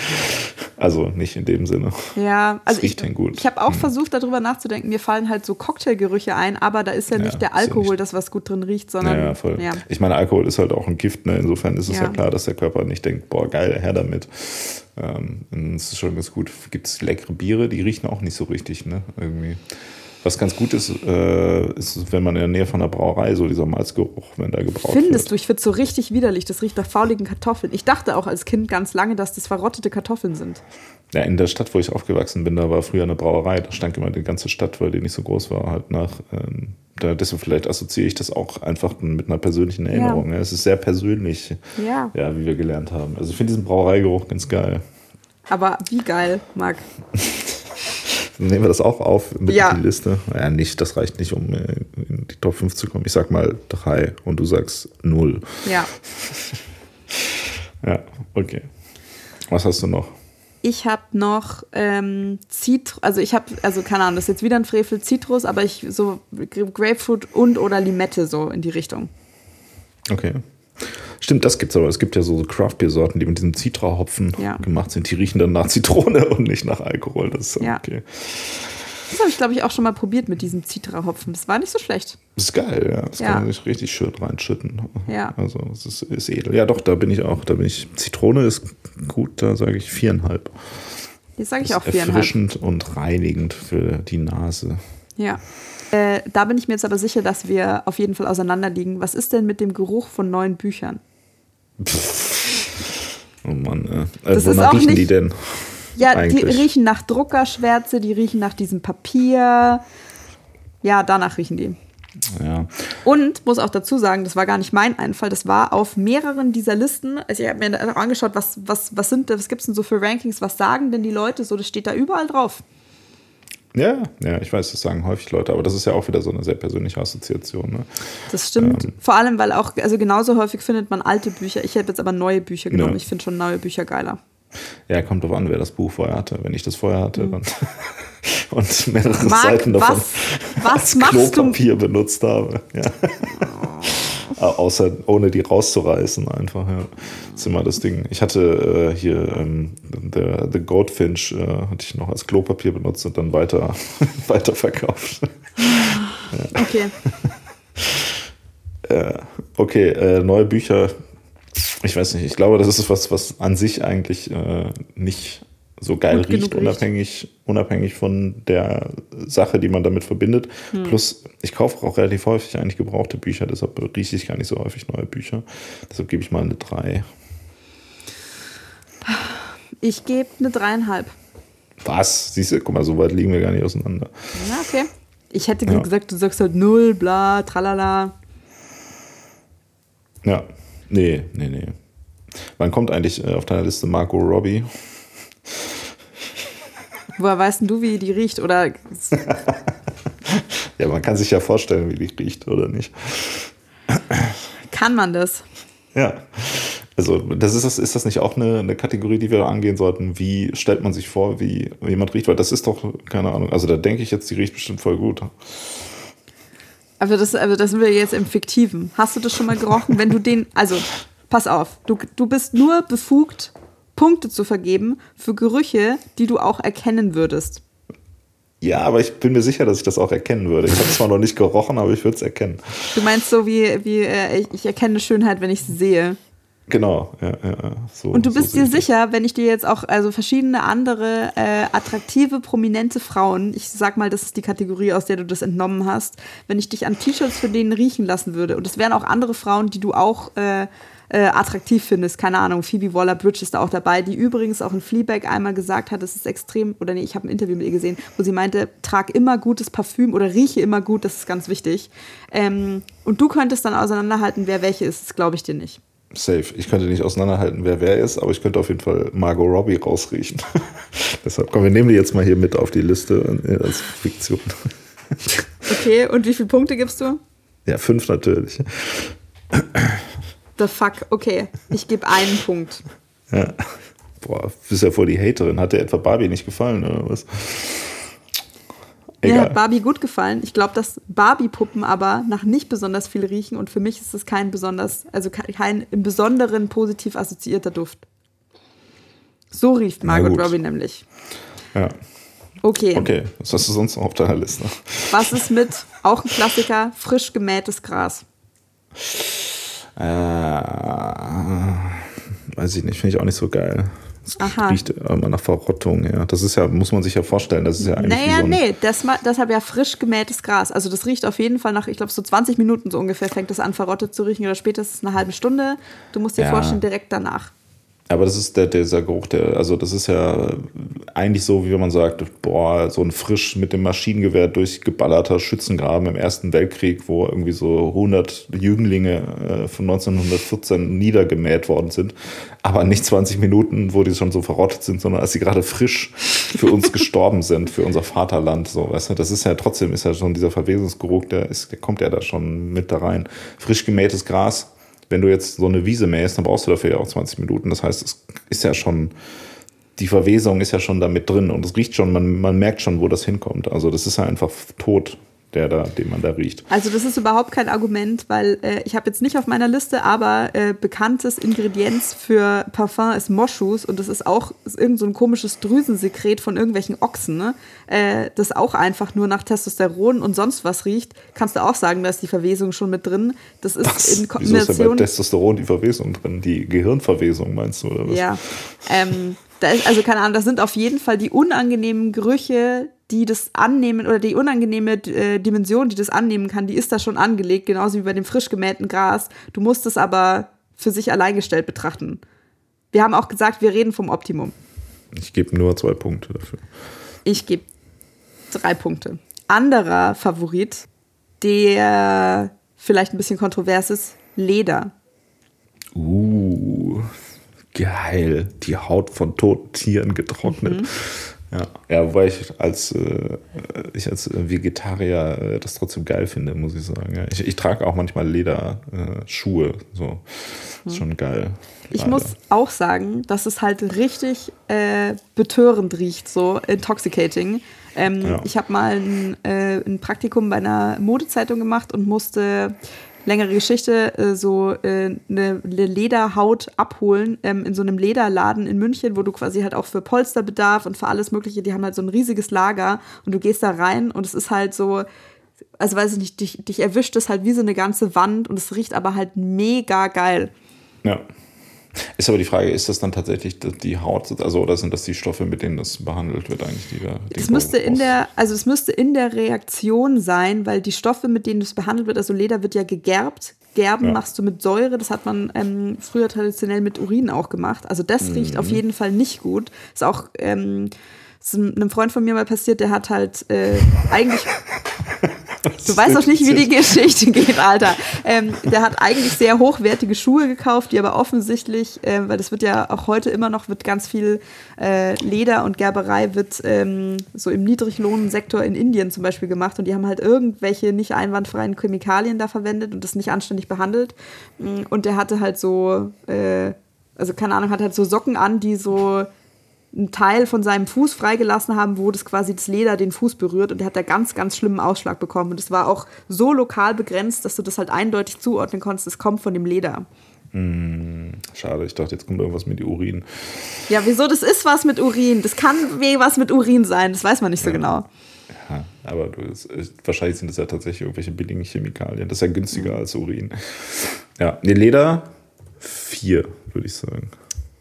Also nicht in dem Sinne. Ja, also riecht ich, gut. ich habe auch versucht, darüber nachzudenken. Mir fallen halt so Cocktailgerüche ein, aber da ist ja nicht Ja, der ist ja Alkohol, nicht- das was gut drin riecht, sondern Ja, ja, voll. ja. Ich meine, Alkohol ist halt auch ein Gift, ne? Insofern ist es ja. Klar, dass der Körper nicht denkt, boah, geil, her damit. Ähm, es ist schon ganz gut. Gibt es leckere Biere, die riechen auch nicht so richtig, ne? Irgendwie. Was ganz gut ist, äh, ist, wenn man in der Nähe von einer Brauerei, so dieser Malzgeruch, wenn da gebraut Findest wird. du, ich finde so richtig widerlich. Das riecht nach fauligen Kartoffeln. Ich dachte auch als Kind ganz lange, dass das verrottete Kartoffeln sind. Ja, in der Stadt, wo ich aufgewachsen bin, da war früher eine Brauerei, da stank immer die ganze Stadt, weil die nicht so groß war, halt nach. Ähm, da, deshalb vielleicht assoziiere ich das auch einfach mit einer persönlichen Erinnerung. Ne? Es ist sehr persönlich, Ja. ja, wie wir gelernt haben. Also ich finde diesen Brauereigeruch ganz geil. Aber wie geil, Marc. [laughs] Nehmen wir das auch auf mit Ja. in die Liste. Ja, nicht, das reicht nicht, um äh, in die Top 5 zu kommen. Ich sag mal drei und du sagst null. Ja. [laughs] Ja, okay. Was hast du noch? Ich habe noch ähm, Zitrus, also ich habe, also keine Ahnung, das ist jetzt wieder ein Frevel Zitrus, aber ich so Grapefruit und oder Limette so in die Richtung. Okay. Stimmt, das gibt's aber. Es gibt ja so Craft-Bier-Sorten, die mit diesem Citra-Hopfen Ja. gemacht sind. Die riechen dann nach Zitrone [laughs] und nicht nach Alkohol. Das ist Ja. okay. Das habe ich, glaube ich, auch schon mal probiert mit diesem Citra-Hopfen. Das war nicht so schlecht. Das ist geil, ja. Das Ja. kann man sich richtig schön reinschütten. Ja. Also, es ist, ist edel. Ja, doch, da bin ich auch. Da bin ich. Zitrone ist gut, da sage ich viereinhalb. Jetzt sage ich auch viereinhalb. erfrischend und reinigend für die Nase. Ja. Äh, da bin ich mir jetzt aber sicher, dass wir auf jeden Fall auseinanderliegen. Was ist denn mit dem Geruch von neuen Büchern? Oh Mann, äh. Das äh, ist auch riechen die nicht- denn? Ja, die Eigentlich. riechen nach Druckerschwärze, die riechen nach diesem Papier. Ja, danach riechen die. Ja. Und muss auch dazu sagen, das war gar nicht mein Einfall, das war auf mehreren dieser Listen. Also ich habe mir angeschaut, was, was, was sind, was gibt es denn so für Rankings, was sagen denn die Leute so, das steht da überall drauf. Ja, ja, ich weiß, das sagen häufig Leute, aber das ist ja auch wieder so eine sehr persönliche Assoziation. Ne? Das stimmt. Ähm. Vor allem, weil auch, also genauso häufig findet man alte Bücher. Ich habe jetzt aber neue Bücher genommen. Ja. Ich finde schon neue Bücher geiler. Ja, kommt drauf an, wer das Buch vorher hatte. Wenn ich das vorher hatte dann, [laughs] und mehrere. Marc, Seiten davon was- was als machst du? Klopapier benutzt habe. Ja. Au- Außer ohne die rauszureißen einfach. Ja. Das ist immer das Ding. Ich hatte äh, hier ähm, der, The Goldfinch äh, hatte ich noch als Klopapier benutzt und dann weiter, [laughs] weiter verkauft. Okay. Okay, äh, neue Bücher. Ich weiß nicht, ich glaube, das ist was, was an sich eigentlich äh, nicht so geil Gut riecht, riecht. unabhängig, unabhängig von der Sache, die man damit verbindet. Hm. Plus, ich kaufe auch relativ häufig eigentlich gebrauchte Bücher, deshalb rieche ich gar nicht so häufig neue Bücher. Deshalb gebe ich mal eine 3. Ich gebe eine dreieinhalb. Was? Siehst du, guck mal, so weit liegen wir gar nicht auseinander. Na, okay. Ich hätte Ja. gesagt, du sagst halt null, bla, tralala. Ja, nee, nee, nee. Wann kommt eigentlich äh, auf deiner Liste Margot Robbie? Woher weißt denn du, wie die riecht? Oder [laughs] Ja, man kann sich ja vorstellen, wie die riecht, oder nicht? kann man das? Ja. Also, das ist, das, ist das nicht auch eine, eine Kategorie, die wir angehen sollten? Wie stellt man sich vor, wie jemand riecht? Weil das ist doch, keine Ahnung, also da denke ich jetzt, die riecht bestimmt voll gut. Also das, also das sind wir jetzt im Fiktiven. Hast du das schon mal gerochen? Wenn du den, also pass auf, du, du bist nur befugt, Punkte zu vergeben für Gerüche, die du auch erkennen würdest. Ja, aber ich bin mir sicher, dass ich das auch erkennen würde. Ich habe zwar noch nicht gerochen, aber ich würde es erkennen. Du meinst so wie, wie äh, ich, ich erkenne Schönheit, wenn ich sie sehe. Genau, ja, ja. So, Und du so bist sehe dir sicher, wenn ich dir jetzt auch also verschiedene andere äh, attraktive, prominente Frauen, ich sag mal, das ist die Kategorie, aus der du das entnommen hast, wenn ich dich an T-Shirts für denen riechen lassen würde und es wären auch andere Frauen, die du auch äh, äh, attraktiv findest, keine Ahnung, Phoebe Waller-Bridge ist da auch dabei, die übrigens auch in Fleabag einmal gesagt hat, das ist extrem, oder nee, ich habe ein Interview mit ihr gesehen, wo sie meinte, trag immer gutes Parfüm oder rieche immer gut, das ist ganz wichtig. Ähm, und du könntest dann auseinanderhalten, wer welche ist, das glaube ich dir nicht. Safe. Ich könnte nicht auseinanderhalten, wer wer ist, aber ich könnte auf jeden Fall Margot Robbie rausriechen. [laughs] Deshalb, komm, wir nehmen die jetzt mal hier mit auf die Liste äh, als Fiktion. Okay, und wie viele Punkte gibst du? Ja, fünf natürlich. The fuck, okay. Ich gebe einen Punkt. Ja. Boah, du bist ja voll die Haterin. Hat dir etwa Barbie nicht gefallen, oder was? Mir hat Barbie gut gefallen. Ich glaube, dass Barbie-Puppen aber nach nicht besonders viel riechen und für mich ist es kein besonders, also ke- kein im Besonderen positiv assoziierter Duft. So riecht Margot Robbie nämlich. Ja. Okay. Okay, was hast du sonst noch auf deiner Liste? Was ist mit, auch ein Klassiker, frisch gemähtes Gras? Äh, weiß ich nicht, finde ich auch nicht so geil. Es Aha. riecht immer nach Verrottung, ja. Das ist ja, muss man sich ja vorstellen, das ist ja eigentlich. Naja, so nee, das, deshalb ja frisch gemähtes Gras. Also das riecht auf jeden Fall nach, ich glaube, so 20 Minuten so ungefähr fängt es an, verrottet zu riechen oder spätestens eine halbe Stunde. Du musst dir Ja. vorstellen, direkt danach. Aber das ist der, dieser Geruch, der, also das ist ja eigentlich so, wie wenn man sagt, boah, so ein frisch mit dem Maschinengewehr durchgeballerter Schützengraben im Ersten Weltkrieg, wo irgendwie so 100 Jünglinge äh, von 1914 niedergemäht worden sind. Aber nicht 20 Minuten, wo die schon so verrottet sind, sondern als sie gerade frisch für uns [laughs] gestorben sind, für unser Vaterland. So, weißt du, das ist ja trotzdem, ist ja schon dieser Verwesungsgeruch, der, ist, der kommt ja da schon mit da rein. Frisch gemähtes Gras, wenn du jetzt so eine Wiese mähst, dann brauchst du dafür ja auch 20 Minuten. Das heißt, es ist ja schon, die Verwesung ist ja schon da mit drin und es riecht schon, man, man merkt schon, wo das hinkommt. Also das ist ja einfach tot, der da, den man da riecht. Also das ist überhaupt kein Argument, weil äh, ich habe jetzt nicht auf meiner Liste, aber äh, bekanntes Ingredienz für Parfum ist Moschus und das ist auch ist irgend so ein komisches Drüsensekret von irgendwelchen Ochsen, ne? äh, das auch einfach nur nach Testosteron und sonst was riecht. Kannst du auch sagen, da ist die Verwesung schon mit drin. Das ist Was? in Wieso ist da bei Kombination. Testosteron die Verwesung drin? Die Gehirnverwesung meinst du, oder was? Ja, ähm, da ist, also keine Ahnung, das sind auf jeden Fall die unangenehmen Gerüche, die das annehmen oder die unangenehme äh, Dimension, die das annehmen kann, die ist da schon angelegt, genauso wie bei dem frisch gemähten Gras. Du musst es aber für sich alleingestellt betrachten. Wir haben auch gesagt, wir reden vom Optimum. Ich gebe nur zwei Punkte dafür. Ich gebe drei Punkte. Anderer Favorit, der vielleicht ein bisschen kontrovers ist, Leder. Uh, geil. Die Haut von toten Tieren getrocknet. Mhm. Ja. ja, wobei ich als, äh, ich als Vegetarier äh, das trotzdem geil finde, muss ich sagen. Ja, ich, ich trage auch manchmal Lederschuhe. Äh, so. Ist schon geil. Ich muss auch sagen, dass es halt richtig äh, betörend riecht, so intoxicating. Ähm, Ja. Ich habe mal ein, äh, ein Praktikum bei einer Modezeitung gemacht und musste längere Geschichte, äh, so äh, eine Lederhaut abholen ähm, in so einem Lederladen in München, wo du quasi halt auch für Polsterbedarf und für alles Mögliche, die haben halt so ein riesiges Lager und du gehst da rein und es ist halt so, also weiß ich nicht, dich, dich erwischt es halt wie so eine ganze Wand und es riecht aber halt mega geil. Ja. Ist aber die Frage, ist das dann tatsächlich die Haut, also oder sind das die Stoffe, mit denen das behandelt wird eigentlich, die da Es müsste in der, also es müsste in der Reaktion sein, weil die Stoffe, mit denen es behandelt wird, also Leder wird ja gegerbt. Gerben Ja. machst du mit Säure, das hat man ähm, früher traditionell mit Urin auch gemacht. Also das riecht Mhm. auf jeden Fall nicht gut. Ist auch ähm, ist einem Freund von mir mal passiert, der hat halt äh, eigentlich [laughs] Du weißt doch nicht, wie die Geschichte geht, Alter. Ähm, der hat eigentlich sehr hochwertige Schuhe gekauft, die aber offensichtlich, äh, weil das wird ja auch heute immer noch, wird ganz viel äh, Leder und Gerberei wird ähm, so im Niedriglohnsektor in Indien zum Beispiel gemacht und die haben halt irgendwelche nicht einwandfreien Chemikalien da verwendet und das nicht anständig behandelt. Mm, Und der hatte halt so, äh, also keine Ahnung, hat halt so Socken an, die so einen Teil von seinem Fuß freigelassen haben, wo das quasi das Leder den Fuß berührt und er hat da ganz, ganz schlimmen Ausschlag bekommen. Und es war auch so lokal begrenzt, dass du das halt eindeutig zuordnen konntest, es kommt von dem Leder. Schade, ich dachte, jetzt kommt irgendwas mit Urin. Ja, wieso? Das ist was mit Urin. Das kann weh was mit Urin sein. Das weiß man nicht so genau. Ja, aber du, wahrscheinlich sind es ja tatsächlich irgendwelche billigen Chemikalien. Das ist ja günstiger als Urin. Ja, nee, Leder vier, würde ich sagen.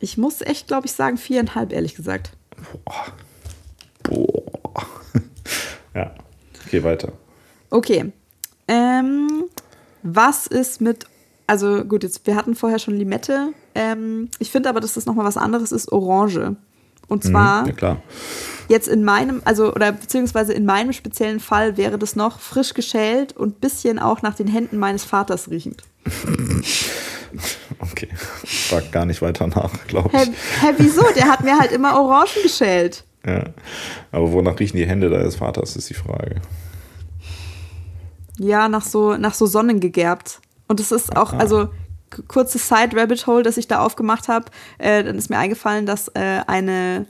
Ich muss echt, glaube ich, sagen, viereinhalb, ehrlich gesagt. Boah. [laughs] ja, okay, weiter. Okay. Ähm, was ist mit. Also gut, jetzt, wir hatten vorher schon Limette. Ähm, ich finde aber, dass das nochmal was anderes ist, Orange. Und zwar. Mhm, ja, klar. Jetzt in meinem, also oder beziehungsweise in meinem speziellen Fall wäre das noch frisch geschält und bisschen auch nach den Händen meines Vaters riechend. [laughs] Okay, frag gar nicht weiter nach, glaube Hä, ich. hä, wieso? Der hat mir halt immer Orangen geschält. Ja. Aber wonach riechen die Hände deines Vaters, ist die Frage. Ja, nach so, nach so Sonnen gegerbt. Und es ist auch, also k- kurzes Side-Rabbit-Hole, das ich da aufgemacht habe. Äh, dann ist mir eingefallen, dass äh, eine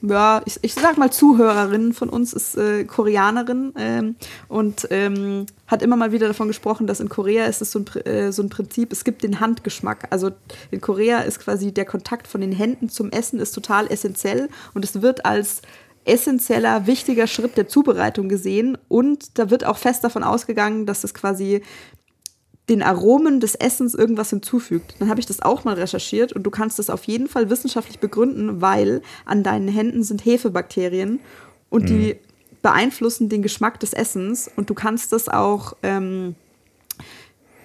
ja, ich, ich sag mal Zuhörerin von uns ist äh, Koreanerin ähm, und ähm, hat immer mal wieder davon gesprochen, dass in Korea ist es so ein, äh, so ein Prinzip, es gibt den Handgeschmack. Also in Korea ist quasi der Kontakt von den Händen zum Essen ist total essentiell und es wird als essentieller, wichtiger Schritt der Zubereitung gesehen und da wird auch fest davon ausgegangen, dass es quasi den Aromen des Essens irgendwas hinzufügt. Dann habe ich das auch mal recherchiert und du kannst das auf jeden Fall wissenschaftlich begründen, weil an deinen Händen sind Hefebakterien und mhm. die beeinflussen den Geschmack des Essens und du kannst das auch, ähm,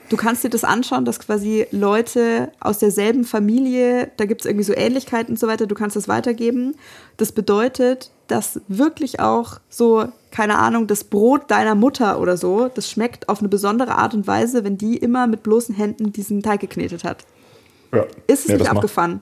du kannst dir das anschauen, dass quasi Leute aus derselben Familie, da gibt es irgendwie so Ähnlichkeiten und so weiter, du kannst das weitergeben. Das bedeutet, dass wirklich auch so, keine Ahnung, das Brot deiner Mutter oder so, das schmeckt auf eine besondere Art und Weise, wenn die immer mit bloßen Händen diesen Teig geknetet hat. Ja. Ist es ja, nicht abgefahren?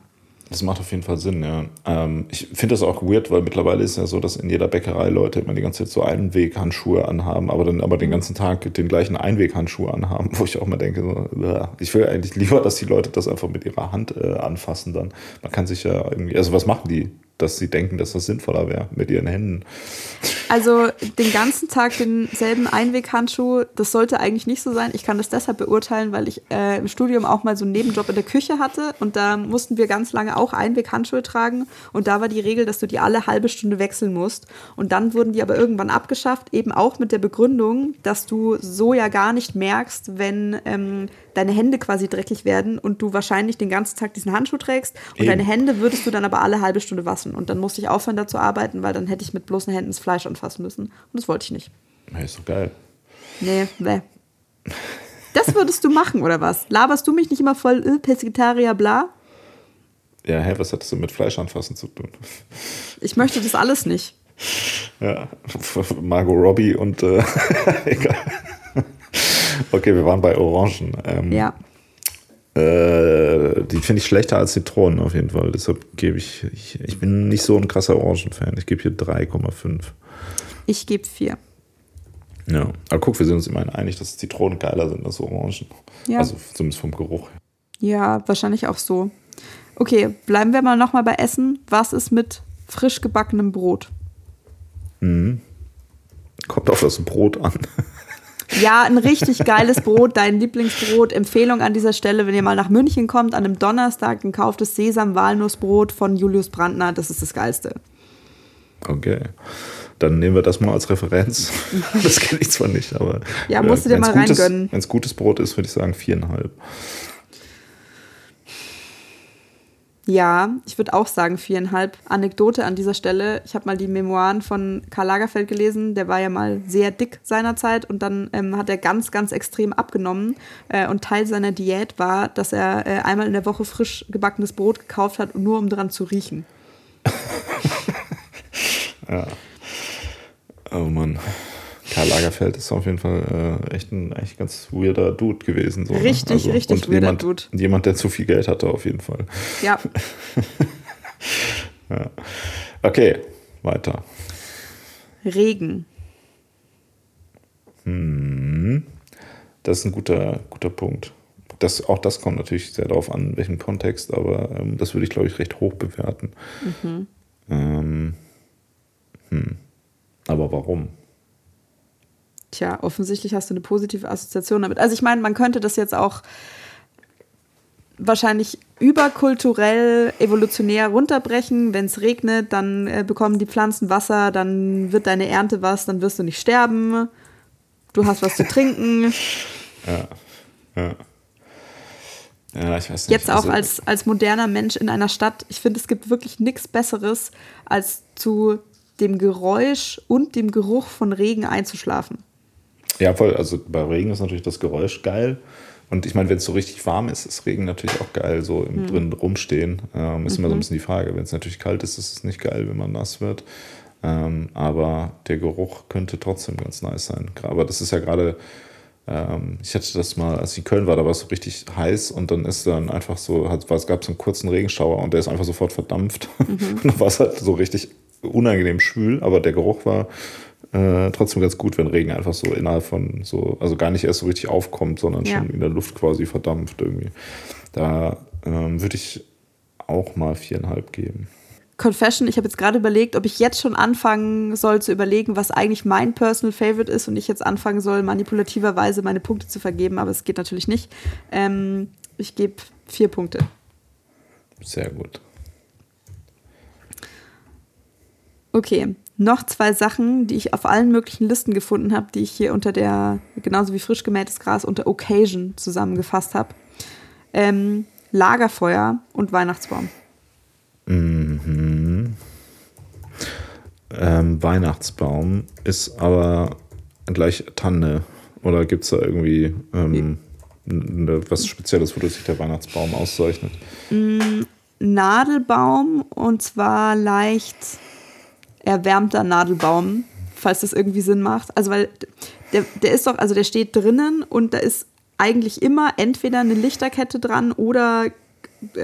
Das macht auf jeden Fall Sinn, ja. Ähm, ich finde das auch weird, weil mittlerweile ist ja so, dass in jeder Bäckerei Leute immer die ganze Zeit so Einweghandschuhe anhaben, aber dann aber den ganzen Tag den gleichen Einweghandschuh anhaben, [laughs] wo ich auch mal denke, so, ich will eigentlich lieber, dass die Leute das einfach mit ihrer Hand äh, anfassen dann. Man kann sich ja irgendwie, also was machen die? Dass sie denken, dass das sinnvoller wäre mit ihren Händen. Also den ganzen Tag denselben Einweghandschuh, das sollte eigentlich nicht so sein. Ich kann das deshalb beurteilen, weil ich äh, im Studium auch mal so einen Nebenjob in der Küche hatte und da mussten wir ganz lange auch Einweghandschuhe tragen und da war die Regel, dass du die alle halbe Stunde wechseln musst und dann wurden die aber irgendwann abgeschafft, eben auch mit der Begründung, dass du so ja gar nicht merkst, wenn ähm, deine Hände quasi dreckig werden und du wahrscheinlich den ganzen Tag diesen Handschuh trägst und Eben. deine Hände würdest du dann aber alle halbe Stunde waschen. Und dann musste ich aufhören, da zu arbeiten, weil dann hätte ich mit bloßen Händen das Fleisch anfassen müssen. Und das wollte ich nicht. Ja, ist doch geil. Nee, nee. Das würdest du machen, oder was? Laberst du mich nicht immer voll, äh, Pesketarier, bla? Ja, hä, was hat das denn mit Fleisch anfassen zu tun? Ich möchte das alles nicht. Ja, [laughs] Margot Robbie und äh, [laughs] egal. Okay, wir waren bei Orangen. Ähm, ja. Äh, die finde ich schlechter als Zitronen auf jeden Fall. Deshalb gebe ich, ich, ich bin nicht so ein krasser Orangenfan. Ich gebe hier 3,5. Ich gebe 4. Ja, aber guck, wir sind uns immerhin einig, dass Zitronen geiler sind als Orangen. Ja. Also zumindest vom Geruch. Ja, wahrscheinlich auch so. Okay, bleiben wir mal nochmal bei Essen. Was ist mit frisch gebackenem Brot? Mhm. Kommt auf das Brot an. [laughs] Ja, ein richtig geiles Brot, dein Lieblingsbrot. Empfehlung an dieser Stelle, wenn ihr mal nach München kommt, an einem Donnerstag, ein kauftes Sesam-Walnussbrot von Julius Brandner. Das ist das Geilste. Okay. Dann nehmen wir das mal als Referenz. [laughs] das kenne ich zwar nicht, aber. Ja, musst du dir mal reingönnen. Wenn es gutes Brot ist, würde ich sagen viereinhalb. Ja, ich würde auch sagen viereinhalb. Anekdote an dieser Stelle. Ich habe mal die Memoiren von Karl Lagerfeld gelesen. Der war ja mal sehr dick seinerzeit und dann ähm, hat er ganz, ganz extrem abgenommen. Äh, und Teil seiner Diät war, dass er äh, einmal in der Woche frisch gebackenes Brot gekauft hat, nur um dran zu riechen. [laughs] ja. Oh Mann. Karl Lagerfeld ist auf jeden Fall äh, echt ein echt ganz weirder Dude gewesen. So, ne? richtig, also, richtig und weirder jemand, Dude. Jemand, der zu viel Geld hatte, auf jeden Fall. Ja. [laughs] ja. Okay, weiter. Regen. Hm. Das ist ein guter, guter Punkt. Das, auch das kommt natürlich sehr darauf an, in welchem Kontext, aber ähm, das würde ich, glaube ich, recht hoch bewerten. Mhm. Ähm, hm. Aber warum? Tja, offensichtlich hast du eine positive Assoziation damit. Also ich meine, man könnte das jetzt auch wahrscheinlich überkulturell, evolutionär runterbrechen. Wenn es regnet, dann äh, bekommen die Pflanzen Wasser, dann wird deine Ernte was, dann wirst du nicht sterben. Du hast was zu [laughs] trinken. Ja, ja. Ja, ich weiß nicht. Jetzt auch also, als, als moderner Mensch in einer Stadt, ich finde, es gibt wirklich nichts Besseres, als zu dem Geräusch und dem Geruch von Regen einzuschlafen. Ja, voll. Also bei Regen ist natürlich das Geräusch geil. Und ich meine, wenn es so richtig warm ist, ist Regen natürlich auch geil, so im mhm. drin rumstehen. Ähm, ist mhm. immer so ein mhm. bisschen die Frage. Wenn es natürlich kalt ist, ist es nicht geil, wenn man nass wird. Ähm, aber der Geruch könnte trotzdem ganz nice sein. Aber das ist ja gerade, ähm, ich hatte das mal, als ich in Köln war, da war es so richtig heiß und dann ist dann einfach so, hat, es gab so einen kurzen Regenschauer und der ist einfach sofort verdampft. Mhm. [laughs] und dann war es halt so richtig unangenehm schwül, aber der Geruch war äh, trotzdem ganz gut, wenn Regen einfach so innerhalb von so, also gar nicht erst so richtig aufkommt, sondern ja. schon in der Luft quasi verdampft irgendwie. Da ähm, würde ich auch mal viereinhalb geben. Confession, ich habe jetzt gerade überlegt, ob ich jetzt schon anfangen soll zu überlegen, was eigentlich mein Personal Favorite ist und ich jetzt anfangen soll, manipulativerweise meine Punkte zu vergeben, aber es geht natürlich nicht. Ähm, ich gebe vier Punkte. Sehr gut. Okay, noch zwei Sachen, die ich auf allen möglichen Listen gefunden habe, die ich hier unter der, genauso wie frisch gemähtes Gras, unter Occasion zusammengefasst habe. Ähm, Lagerfeuer und Weihnachtsbaum. Mhm. Ähm, Weihnachtsbaum ist aber gleich Tanne. Oder gibt es da irgendwie ähm, was Spezielles, wodurch sich der Weihnachtsbaum auszeichnet? Mm, Nadelbaum und zwar leicht erwärmter Nadelbaum, falls das irgendwie Sinn macht. Also, weil der, der ist doch, also der steht drinnen und da ist eigentlich immer entweder eine Lichterkette dran oder,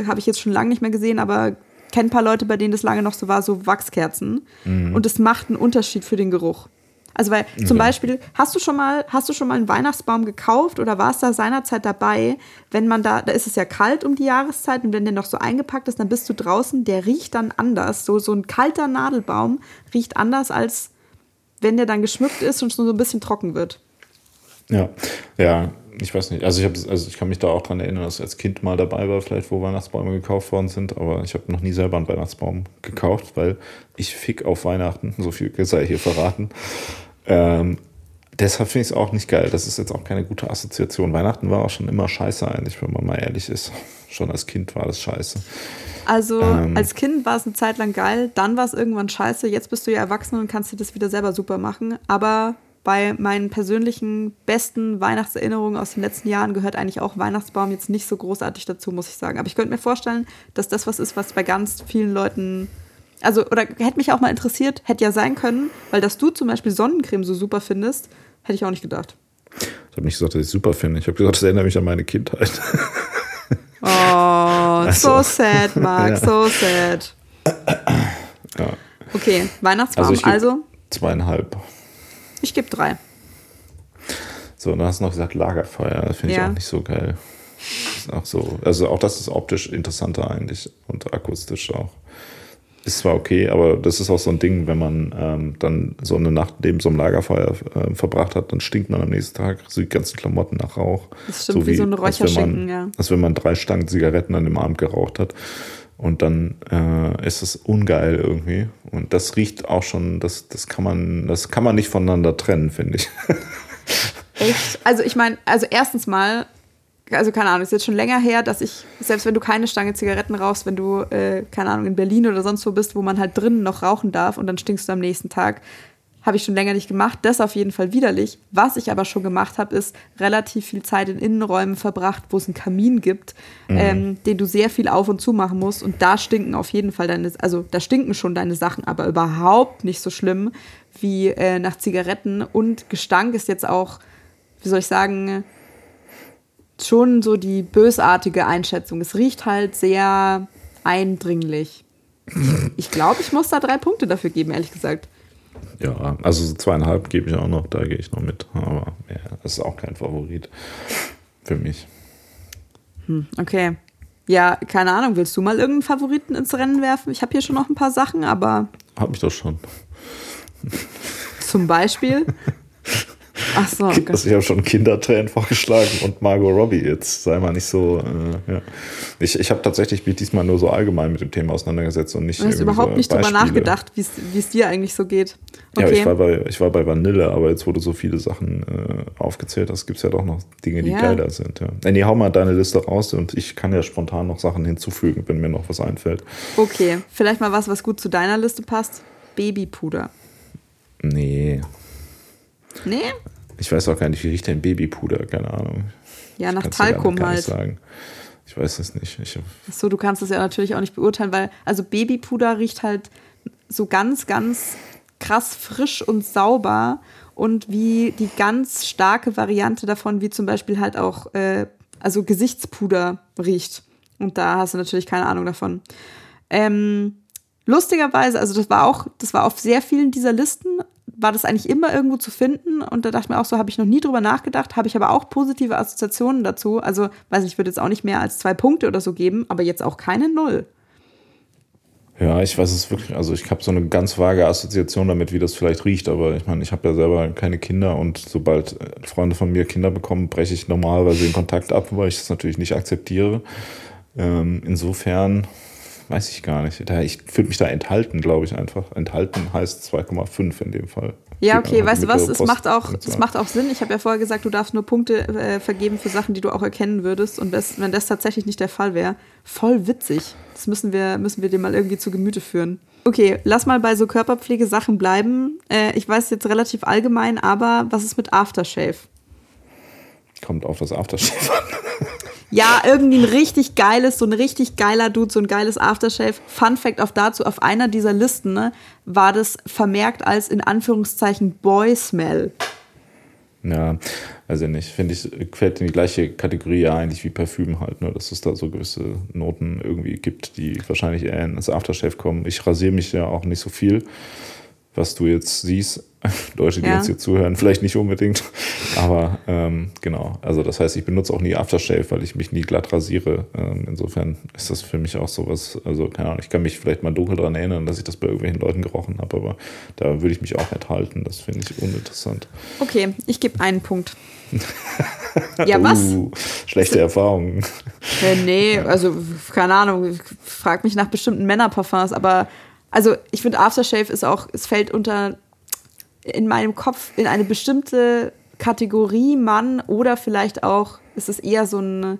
habe ich jetzt schon lange nicht mehr gesehen, aber kenne ein paar Leute, bei denen das lange noch so war, so Wachskerzen. Mhm. Und es macht einen Unterschied für den Geruch. Also weil zum okay. Beispiel, hast du schon mal, hast du schon mal einen Weihnachtsbaum gekauft oder war es da seinerzeit dabei, wenn man da, da ist es ja kalt um die Jahreszeit und wenn der noch so eingepackt ist, dann bist du draußen, der riecht dann anders. So, so ein kalter Nadelbaum riecht anders, als wenn der dann geschmückt ist und schon so ein bisschen trocken wird. Ja, ja, ich weiß nicht. Also ich, hab, also ich kann mich da auch dran erinnern, dass ich als Kind mal dabei war, vielleicht wo Weihnachtsbäume gekauft worden sind, aber ich habe noch nie selber einen Weihnachtsbaum gekauft, weil ich fick auf Weihnachten, so viel [laughs] sei hier verraten. Ähm, deshalb finde ich es auch nicht geil. Das ist jetzt auch keine gute Assoziation. Weihnachten war auch schon immer scheiße eigentlich, wenn man mal ehrlich ist. [laughs] Schon als Kind war das scheiße. Also ähm, als Kind war es eine Zeit lang geil, dann war es irgendwann scheiße. Jetzt bist du ja erwachsen und kannst dir das wieder selber super machen. Aber bei meinen persönlichen besten Weihnachtserinnerungen aus den letzten Jahren gehört eigentlich auch Weihnachtsbaum jetzt nicht so großartig dazu, muss ich sagen. Aber ich könnte mir vorstellen, dass das was ist, was bei ganz vielen Leuten, also, oder hätte mich auch mal interessiert, hätte ja sein können, weil dass du zum Beispiel Sonnencreme so super findest, hätte ich auch nicht gedacht. Ich habe nicht gesagt, dass ich super finde. Ich habe gesagt, das erinnert mich an meine Kindheit. [laughs] Oh, also. so sad, Marc, ja. so sad. Ja. Okay, Weihnachtsbaum, also, also? Zweieinhalb. Ich gebe drei. So, dann hast du noch gesagt Lagerfeuer. Das finde ich ja. auch nicht so geil. Ist auch so, also auch das ist optisch interessanter eigentlich und akustisch auch. Ist zwar okay, aber das ist auch so ein Ding, wenn man ähm, dann so eine Nacht neben so einem Lagerfeuer äh, verbracht hat, dann stinkt man am nächsten Tag so die ganzen Klamotten nach Rauch. Das stimmt so wie, wie so ein Räucherschinken, ja. Als wenn man drei Stangen Zigaretten an dem Abend geraucht hat. Und dann äh, ist es ungeil irgendwie. Und das riecht auch schon, das, das kann man, das kann man nicht voneinander trennen, finde ich. [laughs] Echt? Also ich meine, also erstens mal, also keine Ahnung, ist jetzt schon länger her, dass ich, selbst wenn du keine Stange Zigaretten rauchst, wenn du, äh, keine Ahnung, in Berlin oder sonst wo bist, wo man halt drinnen noch rauchen darf und dann stinkst du am nächsten Tag, habe ich schon länger nicht gemacht. Das auf jeden Fall widerlich. Was ich aber schon gemacht habe, ist relativ viel Zeit in Innenräumen verbracht, wo es einen Kamin gibt, mhm. ähm, den du sehr viel auf und zu machen musst. Und da stinken auf jeden Fall deine, also da stinken schon deine Sachen, aber überhaupt nicht so schlimm wie äh, nach Zigaretten. Und Gestank ist jetzt auch, wie soll ich sagen, schon so die bösartige Einschätzung. Es riecht halt sehr eindringlich. Ich glaube, ich muss da drei Punkte dafür geben, ehrlich gesagt. Ja, also so zweieinhalb gebe ich auch noch, da gehe ich noch mit. Aber ja, das ist auch kein Favorit für mich. Hm, okay. Ja, keine Ahnung, willst du mal irgendeinen Favoriten ins Rennen werfen? Ich habe hier schon noch ein paar Sachen, aber. Hab ich doch schon. Zum Beispiel? [laughs] Ach so. Okay. Also ich habe schon Kindertränen vorgeschlagen und Margot Robbie jetzt. Sei mal nicht so. Äh, ja. Ich, ich habe tatsächlich mich diesmal nur so allgemein mit dem Thema auseinandergesetzt und nicht. Du hast überhaupt so nicht drüber nachgedacht, wie es dir eigentlich so geht. Okay. Ja, ich war, bei, ich war bei Vanille, aber jetzt, wo du so viele Sachen äh, aufgezählt hast, gibt es ja doch noch Dinge, die ja. geiler sind. Ja. Äh, nee, hau mal deine Liste raus und ich kann ja spontan noch Sachen hinzufügen, wenn mir noch was einfällt. Okay, vielleicht mal was, was gut zu deiner Liste passt. Babypuder. Nee. Nee? Ich weiß auch gar nicht, wie riecht denn Babypuder? Keine Ahnung. Ja, nach Talkum halt. Sagen. Ich weiß es nicht. Ich so, du kannst es ja natürlich auch nicht beurteilen, weil also Babypuder riecht halt so ganz, ganz krass frisch und sauber und wie die ganz starke Variante davon, wie zum Beispiel halt auch äh, also Gesichtspuder riecht. Und da hast du natürlich keine Ahnung davon. Ähm, lustigerweise, also das war auch, das war auf sehr vielen dieser Listen, war das eigentlich immer irgendwo zu finden. Und da dachte ich mir auch so, habe ich noch nie drüber nachgedacht, habe ich aber auch positive Assoziationen dazu. Also, weiß ich würde jetzt auch nicht mehr als zwei Punkte oder so geben, aber jetzt auch keine Null. Ja, ich weiß es wirklich. Also ich habe so eine ganz vage Assoziation damit, wie das vielleicht riecht. Aber ich meine, ich habe ja selber keine Kinder und sobald äh, Freunde von mir Kinder bekommen, breche ich normalerweise den Kontakt ab, weil ich das natürlich nicht akzeptiere. Ähm, insofern weiß ich gar nicht. ich fühle mich da enthalten, glaube ich einfach. Enthalten heißt 2,5 in dem Fall. Ja, okay, weißt du was? Es macht, auch, es macht auch Sinn. Ich habe ja vorher gesagt, du darfst nur Punkte äh, vergeben für Sachen, die du auch erkennen würdest. Und das, wenn das tatsächlich nicht der Fall wäre, voll witzig. Das müssen wir, müssen wir dir mal irgendwie zu Gemüte führen. Okay, lass mal bei so Körperpflegesachen bleiben. Äh, ich weiß jetzt relativ allgemein, aber was ist mit Aftershave? Kommt auf das Aftershave an. [laughs] Ja, irgendwie ein richtig geiles, so ein richtig geiler Dude, so ein geiles Aftershave. Fun Fact auch dazu, auf einer dieser Listen ne, war das vermerkt als in Anführungszeichen Boy Smell. Ja, also nicht. Finde ich, fällt in die gleiche Kategorie ja eigentlich wie Parfüm halt, ne? dass es da so gewisse Noten irgendwie gibt, die wahrscheinlich eher ins Aftershave kommen. Ich rasiere mich ja auch nicht so viel was du jetzt siehst. [laughs] Leute, die ja. uns hier zuhören, vielleicht nicht unbedingt. Aber ähm, genau, also das heißt, ich benutze auch nie Aftershave, weil ich mich nie glatt rasiere. Ähm, insofern ist das für mich auch sowas, also keine Ahnung, ich kann mich vielleicht mal dunkel daran erinnern, dass ich das bei irgendwelchen Leuten gerochen habe, aber da würde ich mich auch enthalten. Das finde ich uninteressant. Okay, ich gebe einen Punkt. [laughs] ja, was? Uh, schlechte Erfahrungen. Äh, nee, [laughs] also keine Ahnung, frag mich nach bestimmten Männerparfums, aber also ich finde Aftershave ist auch, es fällt unter in meinem Kopf in eine bestimmte Kategorie Mann oder vielleicht auch ist es eher so ein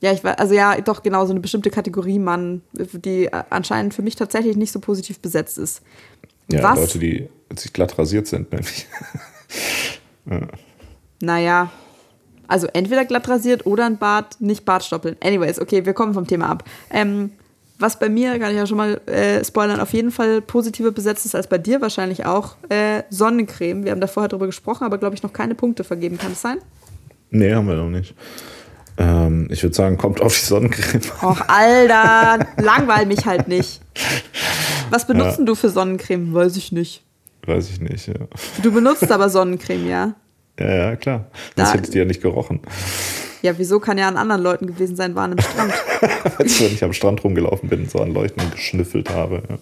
ja, ich war, also ja, doch genau so eine bestimmte Kategorie Mann, die anscheinend für mich tatsächlich nicht so positiv besetzt ist. Ja, Was? Leute, die sich glatt rasiert sind, nämlich. [laughs] ja. Naja, also entweder glatt rasiert oder ein Bart, nicht Bartstoppeln. Anyways, okay, wir kommen vom Thema ab. Ähm, was bei mir, kann ich ja schon mal äh, spoilern, auf jeden Fall positiver besetzt ist als bei dir wahrscheinlich auch, äh, Sonnencreme. Wir haben da vorher drüber gesprochen, aber glaube ich noch keine Punkte vergeben. Kann das sein? Nee, haben wir noch nicht. Ähm, ich würde sagen, kommt auf die Sonnencreme. [laughs] Och, Alter, langweil mich halt nicht. Was benutzt ja. du für Sonnencreme? Weiß ich nicht. Weiß ich nicht, ja. Du benutzt aber Sonnencreme, ja? Ja, ja, klar. Das da, hätte ich dir ja nicht gerochen. Ja, wieso kann ja an anderen Leuten gewesen sein, waren im Strand. [laughs] Weil ich nicht am Strand rumgelaufen bin, so an Leuchten geschnüffelt habe. Ja.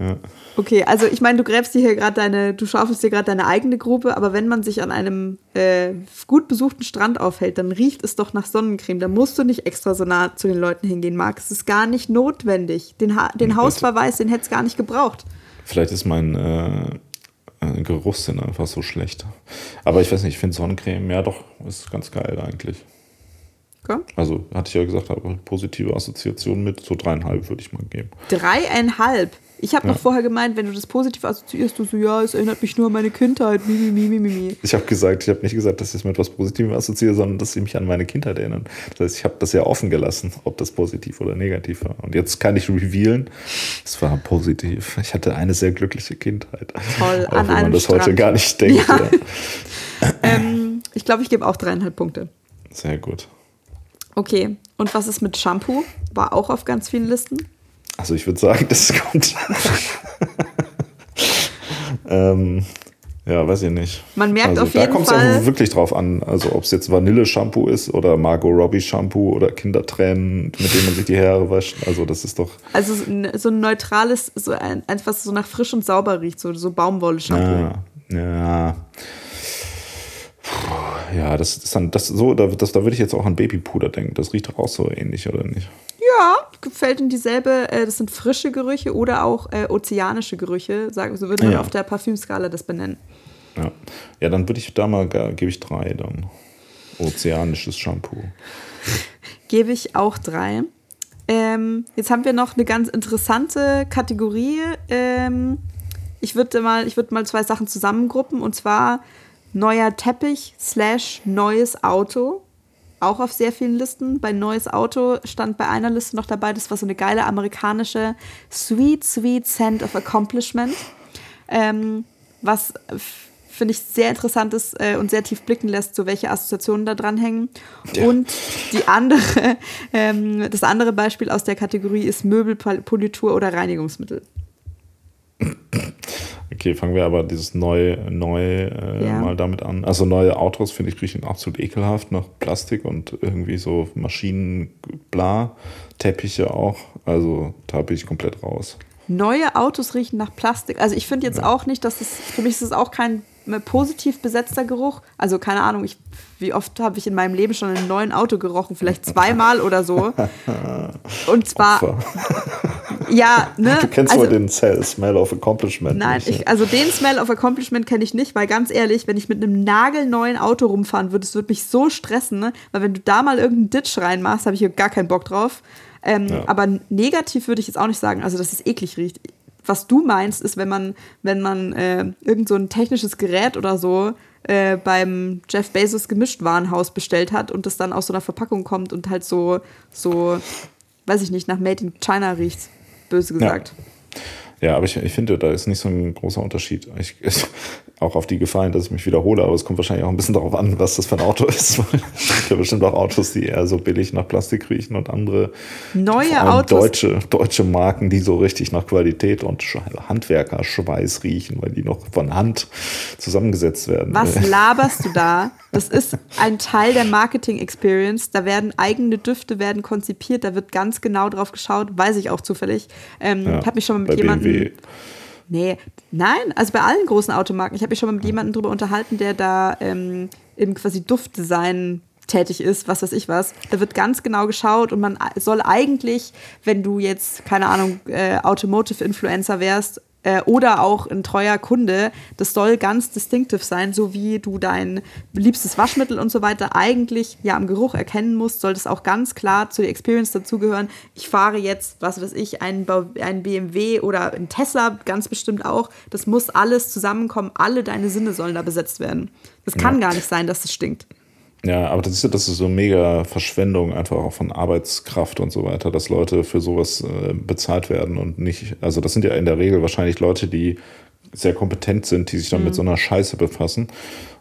Ja. Okay, also ich meine, du gräbst dir hier gerade deine, du schaufelst dir gerade deine eigene Grube, aber wenn man sich an einem äh, gut besuchten Strand aufhält, dann riecht es doch nach Sonnencreme. Da musst du nicht extra so nah zu den Leuten hingehen, Marc. Es ist gar nicht notwendig. Den, ha den Hausverweis, den hätte es gar nicht gebraucht. Vielleicht ist mein äh, äh, Geruchssinn einfach so schlecht. Aber ich weiß nicht, ich finde Sonnencreme, ja doch, ist ganz geil eigentlich. Okay. Also hatte ich ja gesagt, habe positive Assoziationen mit, so dreieinhalb würde ich mal geben. Dreieinhalb? Ich habe ja. noch vorher gemeint, wenn du das positiv assoziierst, du so, ja, es erinnert mich nur an meine Kindheit. Mi, mi, mi, mi, mi. Ich habe gesagt, ich habe nicht gesagt, dass ich es mit etwas Positivem assoziiere, sondern dass sie mich an meine Kindheit erinnern. Das heißt, ich habe das ja offen gelassen, ob das positiv oder negativ war. Und jetzt kann ich revealen, es war positiv. Ich hatte eine sehr glückliche Kindheit. Toll, auch an wenn man das Strand. heute gar nicht denkt. Ja. Ja. [laughs] ähm, ich glaube, ich gebe auch dreieinhalb Punkte. Sehr gut. Okay, und was ist mit Shampoo? War auch auf ganz vielen Listen. Also ich würde sagen, [laughs] das kommt. ähm, ja, weiß ich nicht. Man merkt also, auf jeden Fall. Da kommt es auch wirklich drauf an. Also ob es jetzt Vanille-Shampoo ist oder Margot Robbie-Shampoo oder Kindertränen, mit denen man sich die Haare wascht. Also das ist doch. Also so ein neutrales, so ein, etwas so nach frisch und sauber riecht, so, so Baumwolle-Shampoo. Ja, ja. Ja, das ist dann, das so, da, das, da würde ich jetzt auch an Babypuder denken. Das riecht doch auch so ähnlich, oder nicht? Ja, gefällt in dieselbe, äh, das sind frische Gerüche oder auch äh, ozeanische Gerüche, sagen, so würde man ja. auf der Parfümskala das benennen. Ja, ja dann würde ich da mal, gebe ich drei dann. Ozeanisches Shampoo. gebe ich auch drei. Ähm, jetzt haben wir noch eine ganz interessante Kategorie. Ähm, ich würde mal, würd mal zwei Sachen zusammengruppen und zwar neuer Teppich slash neues Auto auch auf sehr vielen Listen. Bei Neues Auto stand bei einer Liste noch dabei, das war so eine geile amerikanische Sweet, Sweet Scent of Accomplishment. Ähm, was finde ich sehr interessant ist äh, und sehr tief blicken lässt, so welche Assoziationen da dran hängen. Ja. Und die andere, [laughs] ähm, das andere Beispiel aus der Kategorie ist Möbelpolitur oder Reinigungsmittel. [clears throat] Okay, fangen wir aber dieses neue, neu äh, ja. mal damit an. Also neue Autos finde ich riechen absolut ekelhaft nach Plastik und irgendwie so Maschinen, bla, Teppiche auch. Also da bin ich komplett raus. Neue Autos riechen nach Plastik. Also ich finde jetzt ja. auch nicht, dass das, für mich ist es auch kein positiv besetzter Geruch. Also keine Ahnung, ich, wie oft habe ich in meinem Leben schon einen neuen Auto gerochen? Vielleicht zweimal oder so. Und zwar. [laughs] ja, ne? Du kennst also, wohl den Smell of Accomplishment. Nein, nicht, ich, also den Smell of Accomplishment kenne ich nicht, weil ganz ehrlich, wenn ich mit einem nagelneuen Auto rumfahren würde, es würde mich so stressen, ne? weil wenn du da mal irgendeinen Ditch reinmachst, habe ich hier gar keinen Bock drauf. Ähm, ja. Aber negativ würde ich jetzt auch nicht sagen, also dass es eklig riecht. Was du meinst, ist, wenn man, wenn man äh, irgend so ein technisches Gerät oder so äh, beim Jeff Bezos Gemischtwarenhaus bestellt hat und das dann aus so einer Verpackung kommt und halt so, so, weiß ich nicht, nach Made in China riecht, böse gesagt. Ja, ja aber ich, ich finde, da ist nicht so ein großer Unterschied. Ich, auch auf die Gefallen, dass ich mich wiederhole, aber es kommt wahrscheinlich auch ein bisschen darauf an, was das für ein Auto [laughs] ist. es gibt bestimmt auch Autos, die eher so billig nach Plastik riechen und andere neue Autos. Deutsche, deutsche Marken, die so richtig nach Qualität und Handwerkerschweiß riechen, weil die noch von Hand zusammengesetzt werden. Was [laughs] laberst du da? Das ist ein Teil der Marketing Experience. Da werden eigene Düfte werden konzipiert, da wird ganz genau drauf geschaut, weiß ich auch zufällig. Ähm, ja, habe mich schon mal mit jemandem Nee, nein, also bei allen großen Automarken. Ich habe mich schon mal mit jemandem darüber unterhalten, der da ähm, im quasi Duftdesign tätig ist, was weiß ich was. Da wird ganz genau geschaut und man soll eigentlich, wenn du jetzt, keine Ahnung, äh, Automotive-Influencer wärst, äh, oder auch ein treuer Kunde, das soll ganz distinctive sein, so wie du dein liebstes Waschmittel und so weiter eigentlich ja am Geruch erkennen musst, soll das auch ganz klar zu der Experience dazugehören. Ich fahre jetzt, was weiß ich, einen, einen BMW oder ein Tesla ganz bestimmt auch. Das muss alles zusammenkommen, alle deine Sinne sollen da besetzt werden. Das kann ja. gar nicht sein, dass es stinkt. Ja, aber das ist, das ist so mega Verschwendung einfach auch von Arbeitskraft und so weiter, dass Leute für sowas äh, bezahlt werden und nicht, also das sind ja in der Regel wahrscheinlich Leute, die sehr kompetent sind, die sich dann mhm. mit so einer Scheiße befassen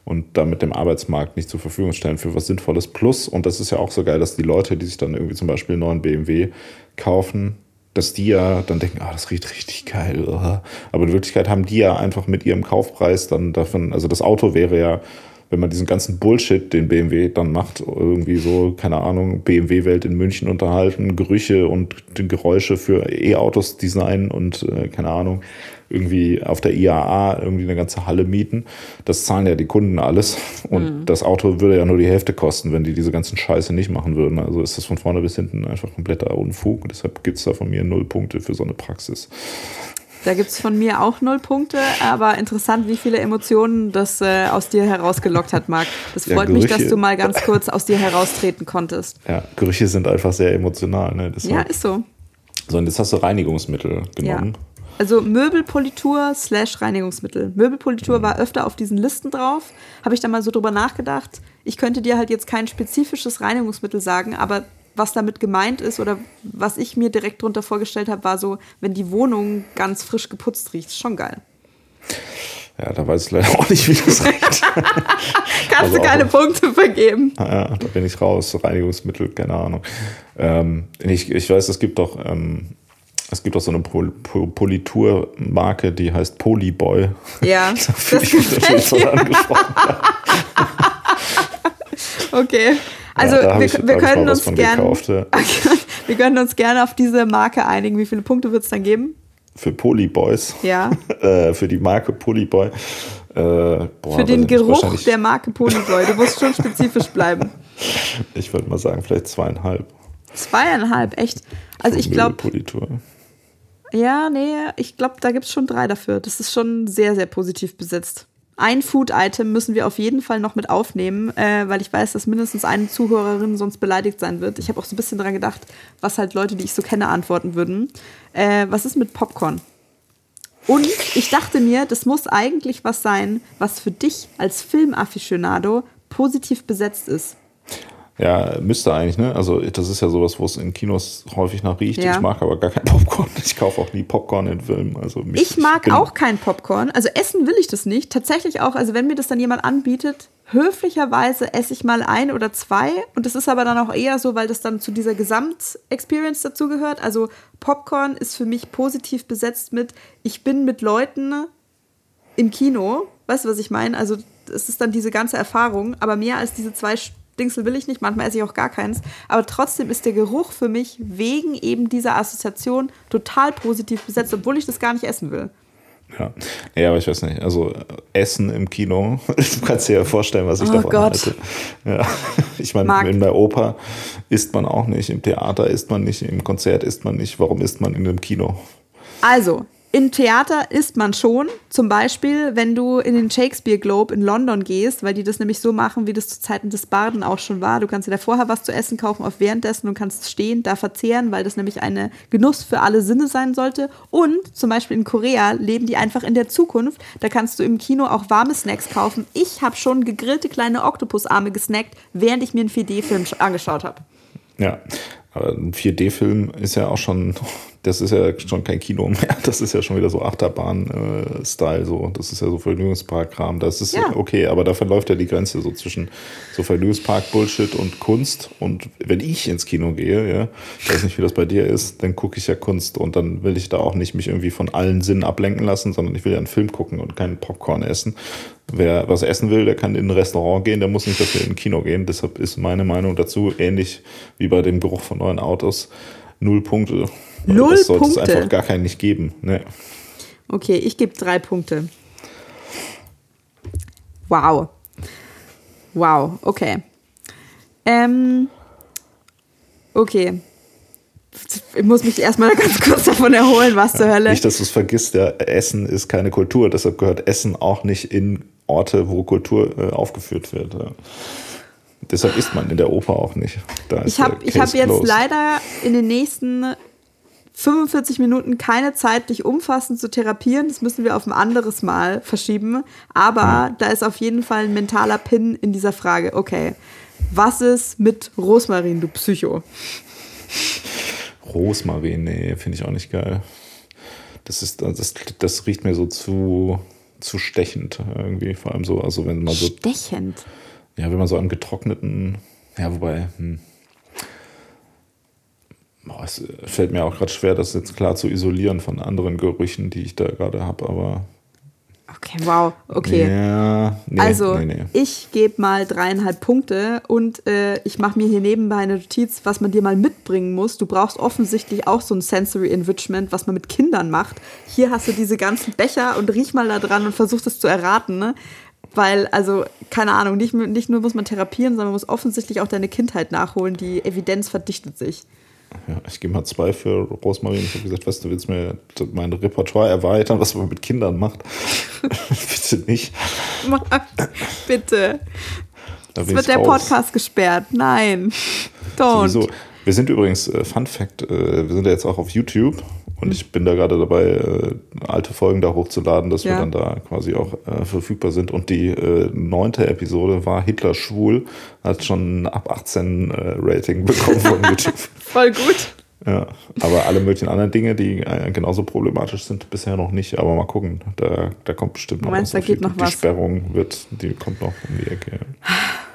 und damit dem Arbeitsmarkt nicht zur Verfügung stellen für was Sinnvolles. Plus, und das ist ja auch so geil, dass die Leute, die sich dann irgendwie zum Beispiel einen neuen BMW kaufen, dass die ja dann denken, ah, das riecht richtig geil. Aber in Wirklichkeit haben die ja einfach mit ihrem Kaufpreis dann davon, also das Auto wäre ja wenn man diesen ganzen Bullshit, den BMW dann macht, irgendwie so, keine Ahnung, BMW-Welt in München unterhalten, Gerüche und Geräusche für E-Autos designen und äh, keine Ahnung, irgendwie auf der IAA irgendwie eine ganze Halle mieten. Das zahlen ja die Kunden alles. Und mhm. das Auto würde ja nur die Hälfte kosten, wenn die diese ganzen Scheiße nicht machen würden. Also ist das von vorne bis hinten einfach kompletter Unfug. Und deshalb gibt es da von mir null Punkte für so eine Praxis. Da gibt es von mir auch null Punkte, aber interessant, wie viele Emotionen das äh, aus dir herausgelockt hat, Marc. Das freut ja, mich, dass du mal ganz kurz aus dir heraustreten konntest. Ja, Gerüche sind einfach sehr emotional. Ne? ja, ist so. So, und jetzt hast du Reinigungsmittel genommen. Ja. Also Möbelpolitur slash Reinigungsmittel. Möbelpolitur mhm. war öfter auf diesen Listen drauf. Habe ich da mal so drüber nachgedacht. Ich könnte dir halt jetzt kein spezifisches Reinigungsmittel sagen, aber was damit gemeint ist oder was ich mir direkt drunter vorgestellt habe, war so, wenn die Wohnung ganz frisch geputzt riecht. Schon geil. Ja, da weiß ich leider auch nicht, wie das riecht. [laughs] Kannst also du keine auch, Punkte vergeben. Ja, da bin ich raus. Reinigungsmittel, keine Ahnung. Ähm, ich, ich weiß, es gibt doch, ähm, es gibt auch so eine Pol Pol Politurmarke, die heißt Polyboy. Ja, [laughs] da fühle ich natürlich so angesprochen. [laughs] okay. Also ja, [laughs] wir, wir können uns gerne ja. wir können uns gerne auf diese Marke einigen. Wie viele Punkte wird es dann geben? Für Polyboys. Ja. [laughs] äh, für die Marke Polyboy. Äh, boah, für den Geruch der Marke Polyboy. Du musst schon spezifisch bleiben. [laughs] Ich würde mal sagen, vielleicht zweieinhalb. Zweieinhalb, echt? Also ich glaube. Ja, nee, ich glaube, da gibt es schon drei dafür. Das ist schon sehr, sehr positiv besetzt ein Food-Item müssen wir auf jeden Fall noch mit aufnehmen, äh, weil ich weiß, dass mindestens eine Zuhörerin sonst beleidigt sein wird. Ich habe auch so ein bisschen daran gedacht, was halt Leute, die ich so kenne, antworten würden. Äh, was ist mit Popcorn? Und ich dachte mir, das muss eigentlich was sein, was für dich als Filmafficionado positiv besetzt ist. Ja, müsste eigentlich, ne? Also das ist ja sowas, wo es in Kinos häufig nach riecht. Ja. Ich mag aber gar kein [laughs] Popcorn. Ich kaufe auch nie Popcorn in Filmen. Also mich, ich mag ich auch kein Popcorn. Also essen will ich das nicht. Tatsächlich auch, also wenn mir das dann jemand anbietet, höflicherweise esse ich mal ein oder zwei. Und das ist aber dann auch eher so, weil das dann zu dieser Gesamtexperience dazugehört. Also Popcorn ist für mich positiv besetzt mit, ich bin mit Leuten im Kino. Weißt du, was ich meine? Also es ist dann diese ganze Erfahrung, aber mehr als diese zwei Dingsel will ich nicht, manchmal esse ich auch gar keins. Aber trotzdem ist der Geruch für mich wegen eben dieser Assoziation total positiv besetzt, obwohl ich das gar nicht essen will. Ja. ja, aber ich weiß nicht. Also Essen im Kino, [laughs] du kannst dir ja vorstellen, was ich Oh davon Gott. halte. Ja. [laughs] Ich meine, in der Oper isst man auch nicht, im Theater isst man nicht, im Konzert isst man nicht. Warum isst man in einem Kino? Also, im Theater isst man schon. Zum Beispiel, wenn du in den Shakespeare Globe in London gehst, weil die das nämlich so machen, wie das zu Zeiten des Barden auch schon war. Du kannst dir da vorher was zu essen kaufen, auf währenddessen und kannst stehen, da verzehren, weil das nämlich eine Genuss für alle Sinne sein sollte. Und zum Beispiel in Korea leben die einfach in der Zukunft. Da kannst du im Kino auch warme Snacks kaufen. Ich habe schon gegrillte kleine Oktopusarme gesnackt, während ich mir einen 4D-Film angeschaut habe. Ja, aber ein 4D-Film ist ja auch schon, das ist ja schon kein Kino mehr. Das ist ja schon wieder so Achterbahn-Style. so. Das ist ja so Vergnügungspark-Kram. Das ist Ja. okay, aber da verläuft ja die Grenze so zwischen so Vergnügungspark-Bullshit und Kunst. Und wenn ich ins Kino gehe, ja, ich weiß nicht, wie das bei dir ist, dann gucke ich ja Kunst und dann will ich da auch nicht mich irgendwie von allen Sinnen ablenken lassen, sondern ich will ja einen Film gucken und keinen Popcorn essen. Wer was essen will, der kann in ein Restaurant gehen, der muss nicht dafür in ein Kino gehen. Deshalb ist meine Meinung dazu ähnlich wie bei dem Geruch von neuen Autos. Null Punkte. Null das sollte Punkte? es einfach gar keinen nicht geben. Ne. Okay, ich gebe drei Punkte. Wow. Wow, okay. Ähm, okay. Ich muss mich erstmal [laughs] ganz kurz davon erholen, was zur Hölle. Nicht, dass du es vergisst, ja, Essen ist keine Kultur. Deshalb gehört Essen auch nicht in Orte, wo Kultur äh, aufgeführt wird. Ja. Deshalb isst man in der Oper auch nicht. Ich habe hab jetzt closed. leider in den nächsten 45 Minuten keine Zeit, dich umfassend zu therapieren. Das müssen wir auf ein anderes Mal verschieben. Aber da ist auf jeden Fall ein mentaler Pin in dieser Frage. Okay, was ist mit Rosmarin, du Psycho? Rosmarin, nee, finde ich auch nicht geil. Das ist, das, das riecht mir so zu, zu stechend irgendwie. Vor allem so, also wenn man so, Stechend. ja, wenn man so an getrockneten, ja, wobei, hm. Es fällt mir auch gerade schwer, das jetzt klar zu isolieren von anderen Gerüchen, die ich da gerade habe, aber. Okay, wow. Okay. Ja, nee, also, nee, nee. ich gebe mal dreieinhalb Punkte und äh, ich mache mir hier nebenbei eine Notiz, was man dir mal mitbringen muss. Du brauchst offensichtlich auch so ein Sensory Enrichment, was man mit Kindern macht. Hier hast du diese ganzen Becher und riech mal da dran und versuch das zu erraten, ne? Weil, also, keine Ahnung, nicht, nicht nur muss man therapieren, sondern man muss offensichtlich auch deine Kindheit nachholen. Die Evidenz verdichtet sich. Ja, ich gebe mal zwei für Rosmarin. Ich habe gesagt, was, du willst mir mein Repertoire erweitern, was man mit Kindern macht? [laughs] Bitte nicht. Marc, bitte. Da Jetzt wird der raus. Podcast gesperrt. Nein. Don't. Sowieso. Wir sind übrigens, äh, Fun Fact, äh, wir sind ja jetzt auch auf YouTube und ich bin da gerade dabei, äh, alte Folgen da hochzuladen, dass wir Ja. dann da quasi auch äh, verfügbar sind. Und die äh, neunte Episode war Hitler schwul, hat schon ein ab 18 äh, Rating [laughs] bekommen von YouTube. [laughs] Voll gut. Ja, aber alle möglichen anderen Dinge, die äh, genauso problematisch sind, bisher noch nicht. Aber mal gucken, da, da kommt bestimmt noch meinst, was. da geht die, noch die was? Sperrung wird, die kommt noch um die Ecke.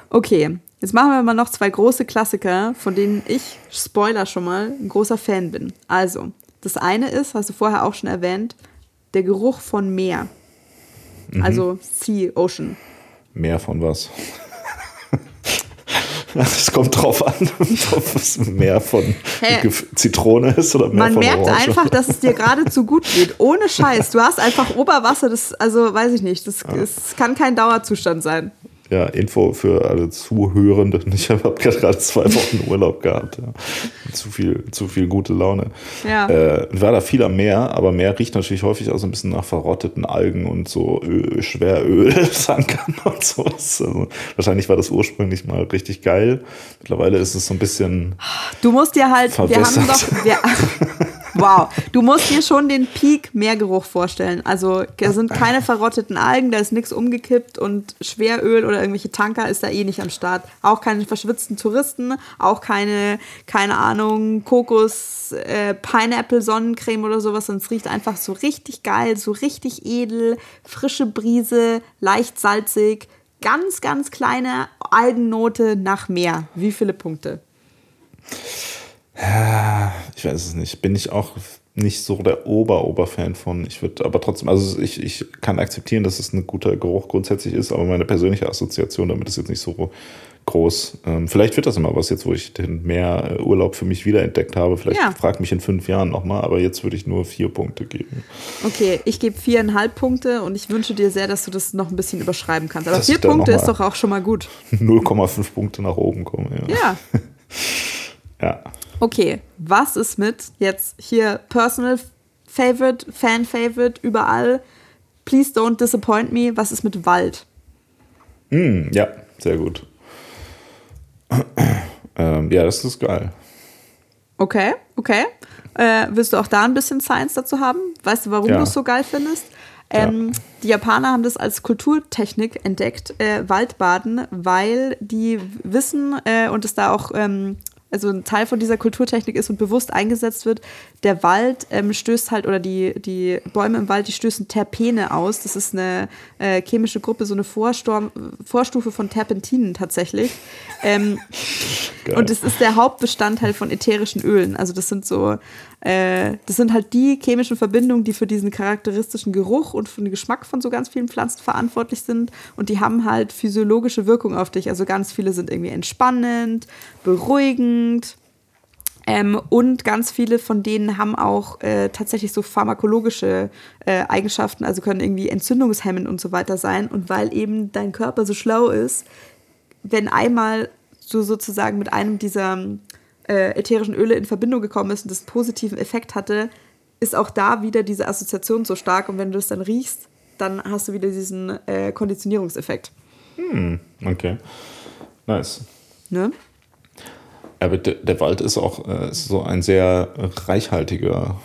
Okay, jetzt machen wir mal noch zwei große Klassiker, von denen ich, Spoiler schon mal, ein großer Fan bin. Also, das eine ist, hast du vorher auch schon erwähnt, der Geruch von Meer. Mhm. Also Sea, Ocean. Mehr von was? [laughs] Es kommt drauf an, [laughs] ob es mehr von? Gef- Zitrone ist oder mehr Man von merkt Orange. einfach, dass es dir [laughs] geradezu gut geht. Ohne Scheiß. Du hast einfach Oberwasser, das, also weiß ich nicht, das, das kann kein Dauerzustand sein. Ja, Info für alle Zuhörenden. [laughs] Ich habe gerade zwei Wochen Urlaub gehabt. Ja. Zu, viel, zu viel gute Laune. Ja. Äh, war da viel am Meer, aber Meer riecht natürlich häufig auch so ein bisschen nach verrotteten Algen und so Öl, Schweröltankern [laughs] und sowas. Also, wahrscheinlich war das ursprünglich mal richtig geil. Mittlerweile ist es so ein bisschen. Du musst dir halt, wir haben Verwässert. doch, wir, [laughs] wow, du musst dir schon den Peak Meergeruch vorstellen. Also da sind keine verrotteten Algen, da ist nichts umgekippt und Schweröl oder irgendwelche Tanker ist da eh nicht am Start. Auch keine verschwitzten Touristen, auch keine, keine Ahnung, Kokos, äh, Pineapple Sonnencreme oder sowas, es riecht einfach so richtig geil, so richtig edel, frische Brise, leicht salzig, ganz, ganz kleine Algennote nach Meer. Wie viele Punkte? Ich weiß es nicht. Bin ich auch nicht so der Ober-Ober-Fan von. Ich würde aber trotzdem, also ich, ich kann akzeptieren, dass es ein guter Geruch grundsätzlich ist, aber meine persönliche Assoziation damit ist jetzt nicht so groß. Ähm, vielleicht wird das immer was jetzt, wo ich den mehr Urlaub für mich wiederentdeckt habe. Vielleicht ja. frag mich in fünf Jahren nochmal, aber jetzt würde ich nur vier Punkte geben. Okay, ich gebe viereinhalb Punkte und ich wünsche dir sehr, dass du das noch ein bisschen überschreiben kannst. Aber dass vier Punkte ist doch auch schon mal gut. [laughs] 0,5 Punkte nach oben kommen, ja. Ja. [laughs] ja. Okay, was ist mit jetzt hier Personal Favorite, Fan Favorite, überall? Please don't disappoint me. Was ist mit Wald? Mm, ja, sehr gut. ähm, ja, das ist geil. Okay, okay. Äh, willst du auch da ein bisschen Science dazu haben? Weißt du, warum ja. du es so geil findest? Ähm, ja. Die Japaner haben das als Kulturtechnik entdeckt, äh, Waldbaden, weil die wissen äh, und es da auch ähm, also ein Teil von dieser Kulturtechnik ist und bewusst eingesetzt wird, der Wald ähm, stößt halt, oder die, die Bäume im Wald, die stößen Terpene aus. Das ist eine äh, chemische Gruppe, so eine Vorstorm, Vorstufe von Terpentinen tatsächlich. Ähm, und das ist der Hauptbestandteil von ätherischen Ölen. Also das sind so, äh, das sind halt die chemischen Verbindungen, die für diesen charakteristischen Geruch und für den Geschmack von so ganz vielen Pflanzen verantwortlich sind. Und die haben halt physiologische Wirkung auf dich. Also ganz viele sind irgendwie entspannend, beruhigend. Ähm, und ganz viele von denen haben auch äh, tatsächlich so pharmakologische äh, Eigenschaften, also können irgendwie entzündungshemmend und so weiter sein. Und weil eben dein Körper so schlau ist, wenn einmal du sozusagen mit einem dieser äh, ätherischen Öle in Verbindung gekommen ist und das einen positiven Effekt hatte, ist auch da wieder diese Assoziation so stark. Und wenn du es dann riechst, dann hast du wieder diesen äh, Konditionierungseffekt. Hm, okay. Nice. Ne? Aber der, Wald ist auch äh, so ein sehr reichhaltiger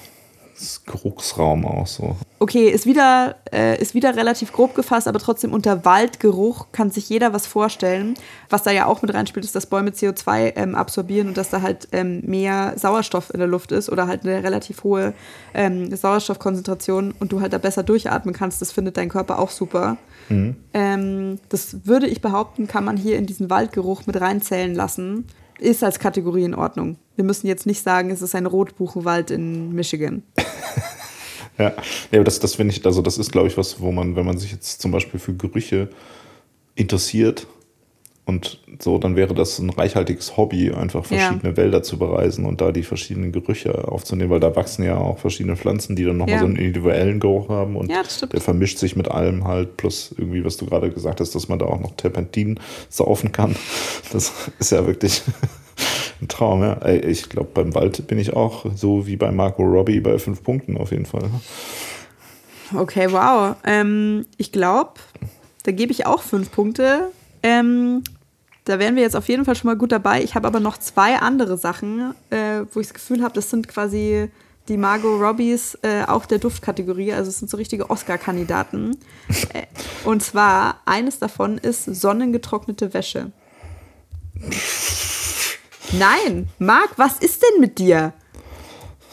Geruchsraum auch so. Okay, ist wieder, äh, ist wieder relativ grob gefasst, aber trotzdem unter Waldgeruch kann sich jeder was vorstellen. Was da ja auch mit reinspielt, ist, dass Bäume CO2 ähm, absorbieren und dass da halt ähm, mehr Sauerstoff in der Luft ist oder halt eine relativ hohe ähm, Sauerstoffkonzentration und du halt da besser durchatmen kannst. Das findet dein Körper auch super. Mhm. Ähm, das würde ich behaupten, kann man hier in diesen Waldgeruch mit reinzählen lassen. Ist als Kategorie in Ordnung. Wir müssen jetzt nicht sagen, es ist ein Rotbuchenwald in Michigan. [laughs] ja, ja das, das finde ich, also das ist, glaube ich, was, wo man, wenn man sich jetzt zum Beispiel für Gerüche interessiert, und so, dann wäre das ein reichhaltiges Hobby, einfach verschiedene ja. Wälder zu bereisen und da die verschiedenen Gerüche aufzunehmen, weil da wachsen ja auch verschiedene Pflanzen, die dann nochmal ja. so einen individuellen Geruch haben und ja, der vermischt sich mit allem halt, plus irgendwie, was du gerade gesagt hast, dass man da auch noch Terpentin saufen kann. Das ist ja wirklich [laughs] ein Traum, ja. Ich glaube, beim Wald bin ich auch so wie bei Marco Robbie bei fünf Punkten auf jeden Fall. Okay, wow. Ähm, ich glaube, da gebe ich auch fünf Punkte. Ähm, da wären wir jetzt auf jeden Fall schon mal gut dabei. Ich habe aber noch zwei andere Sachen, äh, wo ich das Gefühl habe, das sind quasi die Margot Robbies äh, auch der Duftkategorie. Also es sind so richtige Oscar-Kandidaten. äh, und zwar, eines davon ist sonnengetrocknete Wäsche. Nein, Marc, was ist denn mit dir?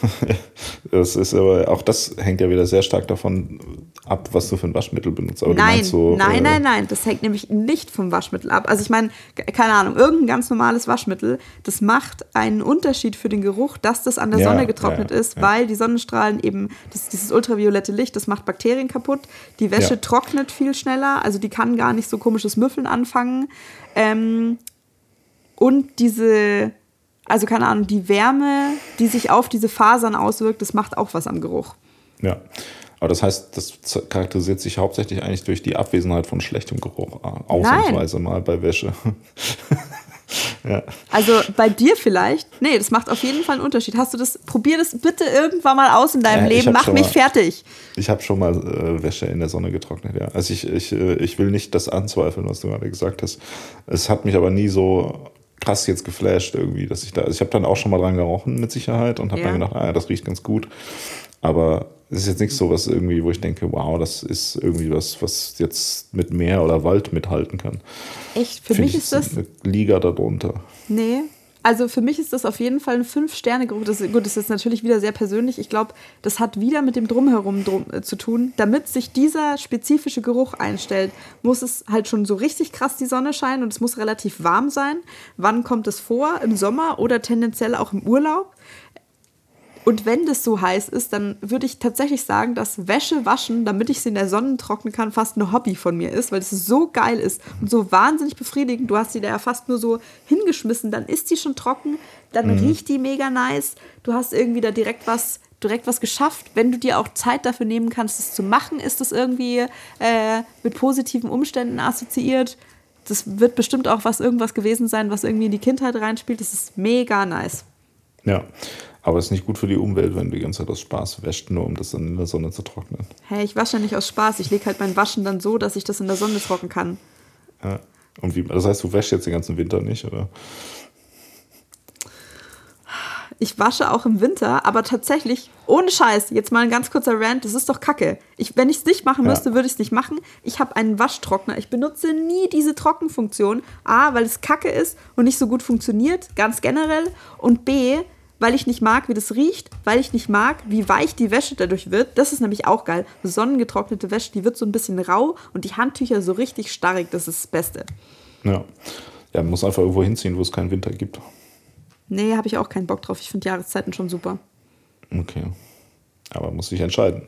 [laughs] das ist aber auch das hängt ja wieder sehr stark davon ab, was du für ein Waschmittel benutzt. Aber nein, so, nein, äh, nein, nein, das hängt nämlich nicht vom Waschmittel ab. Also ich meine, keine Ahnung, irgendein ganz normales Waschmittel, das macht einen Unterschied für den Geruch, dass das an der ja, Sonne getrocknet ja, ist, ja. weil die Sonnenstrahlen eben, das, dieses ultraviolette Licht, das macht Bakterien kaputt. Die Wäsche trocknet viel schneller, also die kann gar nicht so komisches Müffeln anfangen. Ähm, und diese also keine Ahnung, die Wärme, die sich auf diese Fasern auswirkt, das macht auch was am Geruch. Ja. Aber das heißt, das charakterisiert sich hauptsächlich eigentlich durch die Abwesenheit von schlechtem Geruch. Äh, ausnahmsweise mal bei Wäsche. [laughs] ja. Also bei dir vielleicht? Nee, das macht auf jeden Fall einen Unterschied. Hast du das, probier das bitte irgendwann mal aus in deinem ja, Leben, mach mich mal, fertig. Ich habe schon mal äh, Wäsche in der Sonne getrocknet, ja. Also ich, ich, äh, ich will nicht das anzweifeln, was du gerade gesagt hast. Es hat mich aber nie so krass jetzt geflasht irgendwie, dass ich da, also ich habe dann auch schon mal dran gerochen mit Sicherheit und habe ja. dann gedacht, ah, das riecht ganz gut. Aber es ist jetzt nicht so was irgendwie, wo ich denke, wow, das ist irgendwie was, was jetzt mit Meer oder Wald mithalten kann. Echt? Für Find mich ist das. Eine Liga darunter. Nee, also für mich ist das auf jeden Fall ein Fünf-Sterne-Geruch. Das, gut, das ist natürlich wieder sehr persönlich. Ich glaube, das hat wieder mit dem Drumherum drum, äh, zu tun. Damit sich dieser spezifische Geruch einstellt, muss es halt schon so richtig krass die Sonne scheinen und es muss relativ warm sein. Wann kommt es vor? Im Sommer oder tendenziell auch im Urlaub? Und wenn das so heiß ist, dann würde ich tatsächlich sagen, dass Wäsche waschen, damit ich sie in der Sonne trocknen kann, fast ein Hobby von mir ist, weil es so geil ist und so wahnsinnig befriedigend. Du hast sie da ja fast nur so hingeschmissen, dann ist die schon trocken, dann mhm. riecht die mega nice. Du hast irgendwie da direkt was direkt was geschafft. Wenn du dir auch Zeit dafür nehmen kannst, es zu machen, ist das irgendwie äh, mit positiven Umständen assoziiert. Das wird bestimmt auch was irgendwas gewesen sein, was irgendwie in die Kindheit reinspielt. Das ist mega nice. Ja, aber es ist nicht gut für die Umwelt, wenn du die ganze Zeit aus Spaß wäscht, nur um das dann in der Sonne zu trocknen. Hey, ich wasche ja nicht aus Spaß. Ich lege halt mein Waschen dann so, dass ich das in der Sonne trocken kann. Ja. Und wie, das heißt, du wäschst jetzt den ganzen Winter nicht, oder? Ich wasche auch im Winter, aber tatsächlich, ohne Scheiß, jetzt mal ein ganz kurzer Rant, das ist doch kacke. Ich, wenn ich es nicht machen müsste, ja. würde ich es nicht machen. Ich habe einen Waschtrockner. Ich benutze nie diese Trockenfunktion. A, weil es kacke ist und nicht so gut funktioniert, ganz generell. Und B, weil ich nicht mag, wie das riecht, weil ich nicht mag, wie weich die Wäsche dadurch wird. Das ist nämlich auch geil. Sonnengetrocknete Wäsche, die wird so ein bisschen rau und die Handtücher so richtig starrig. Das ist das Beste. Ja. Ja, man muss einfach irgendwo hinziehen, wo es keinen Winter gibt. Nee, habe ich auch keinen Bock drauf. Ich finde Jahreszeiten schon super. Okay. Aber man muss sich entscheiden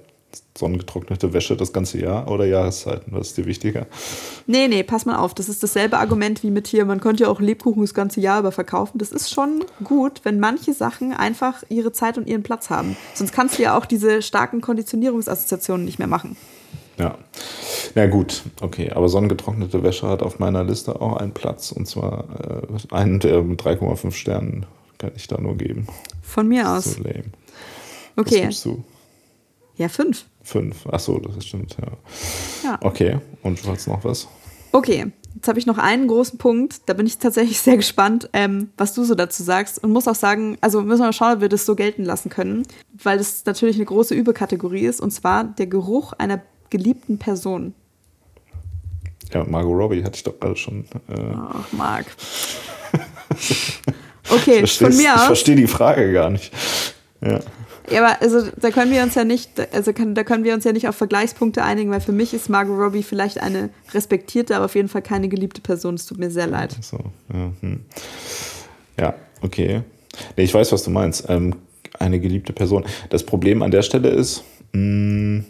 sonnengetrocknete Wäsche das ganze Jahr oder Jahreszeiten? Was ist dir wichtiger? Nee, nee, pass mal auf. Das ist dasselbe Argument wie mit hier. Man könnte ja auch Lebkuchen das ganze Jahr über verkaufen. Das ist schon gut, wenn manche Sachen einfach ihre Zeit und ihren Platz haben. Sonst kannst du ja auch diese starken Konditionierungsassoziationen nicht mehr machen. Ja. Na gut, okay. Aber sonnengetrocknete Wäsche hat auf meiner Liste auch einen Platz. Und zwar äh, einen der mit 3,5 Sternen kann ich da nur geben. Von mir aus. So lame. Okay. Was gibst du? Ja, fünf. Fünf, ach so, das stimmt, ja. ja. Okay, und du hast noch was? Okay, jetzt habe ich noch einen großen Punkt. Da bin ich tatsächlich sehr gespannt, ähm, was du so dazu sagst. Und muss auch sagen, also müssen wir mal schauen, ob wir das so gelten lassen können, weil das natürlich eine große Überkategorie ist. Und zwar der Geruch einer geliebten Person. Ja, Margot Robbie hatte ich doch gerade schon. Äh Ach, Marc. [laughs] okay, von mir aus. Ich verstehe die Frage gar nicht. Ja. Ja, aber also da können wir uns ja nicht, also kann, da können wir uns ja nicht auf Vergleichspunkte einigen, weil für mich ist Margot Robbie vielleicht eine respektierte, aber auf jeden Fall keine geliebte Person. Es tut mir sehr leid. So, ja, hm. ja okay. Nee, ich weiß, was du meinst. Ähm, eine geliebte Person. Das Problem an der Stelle ist, mh, hm,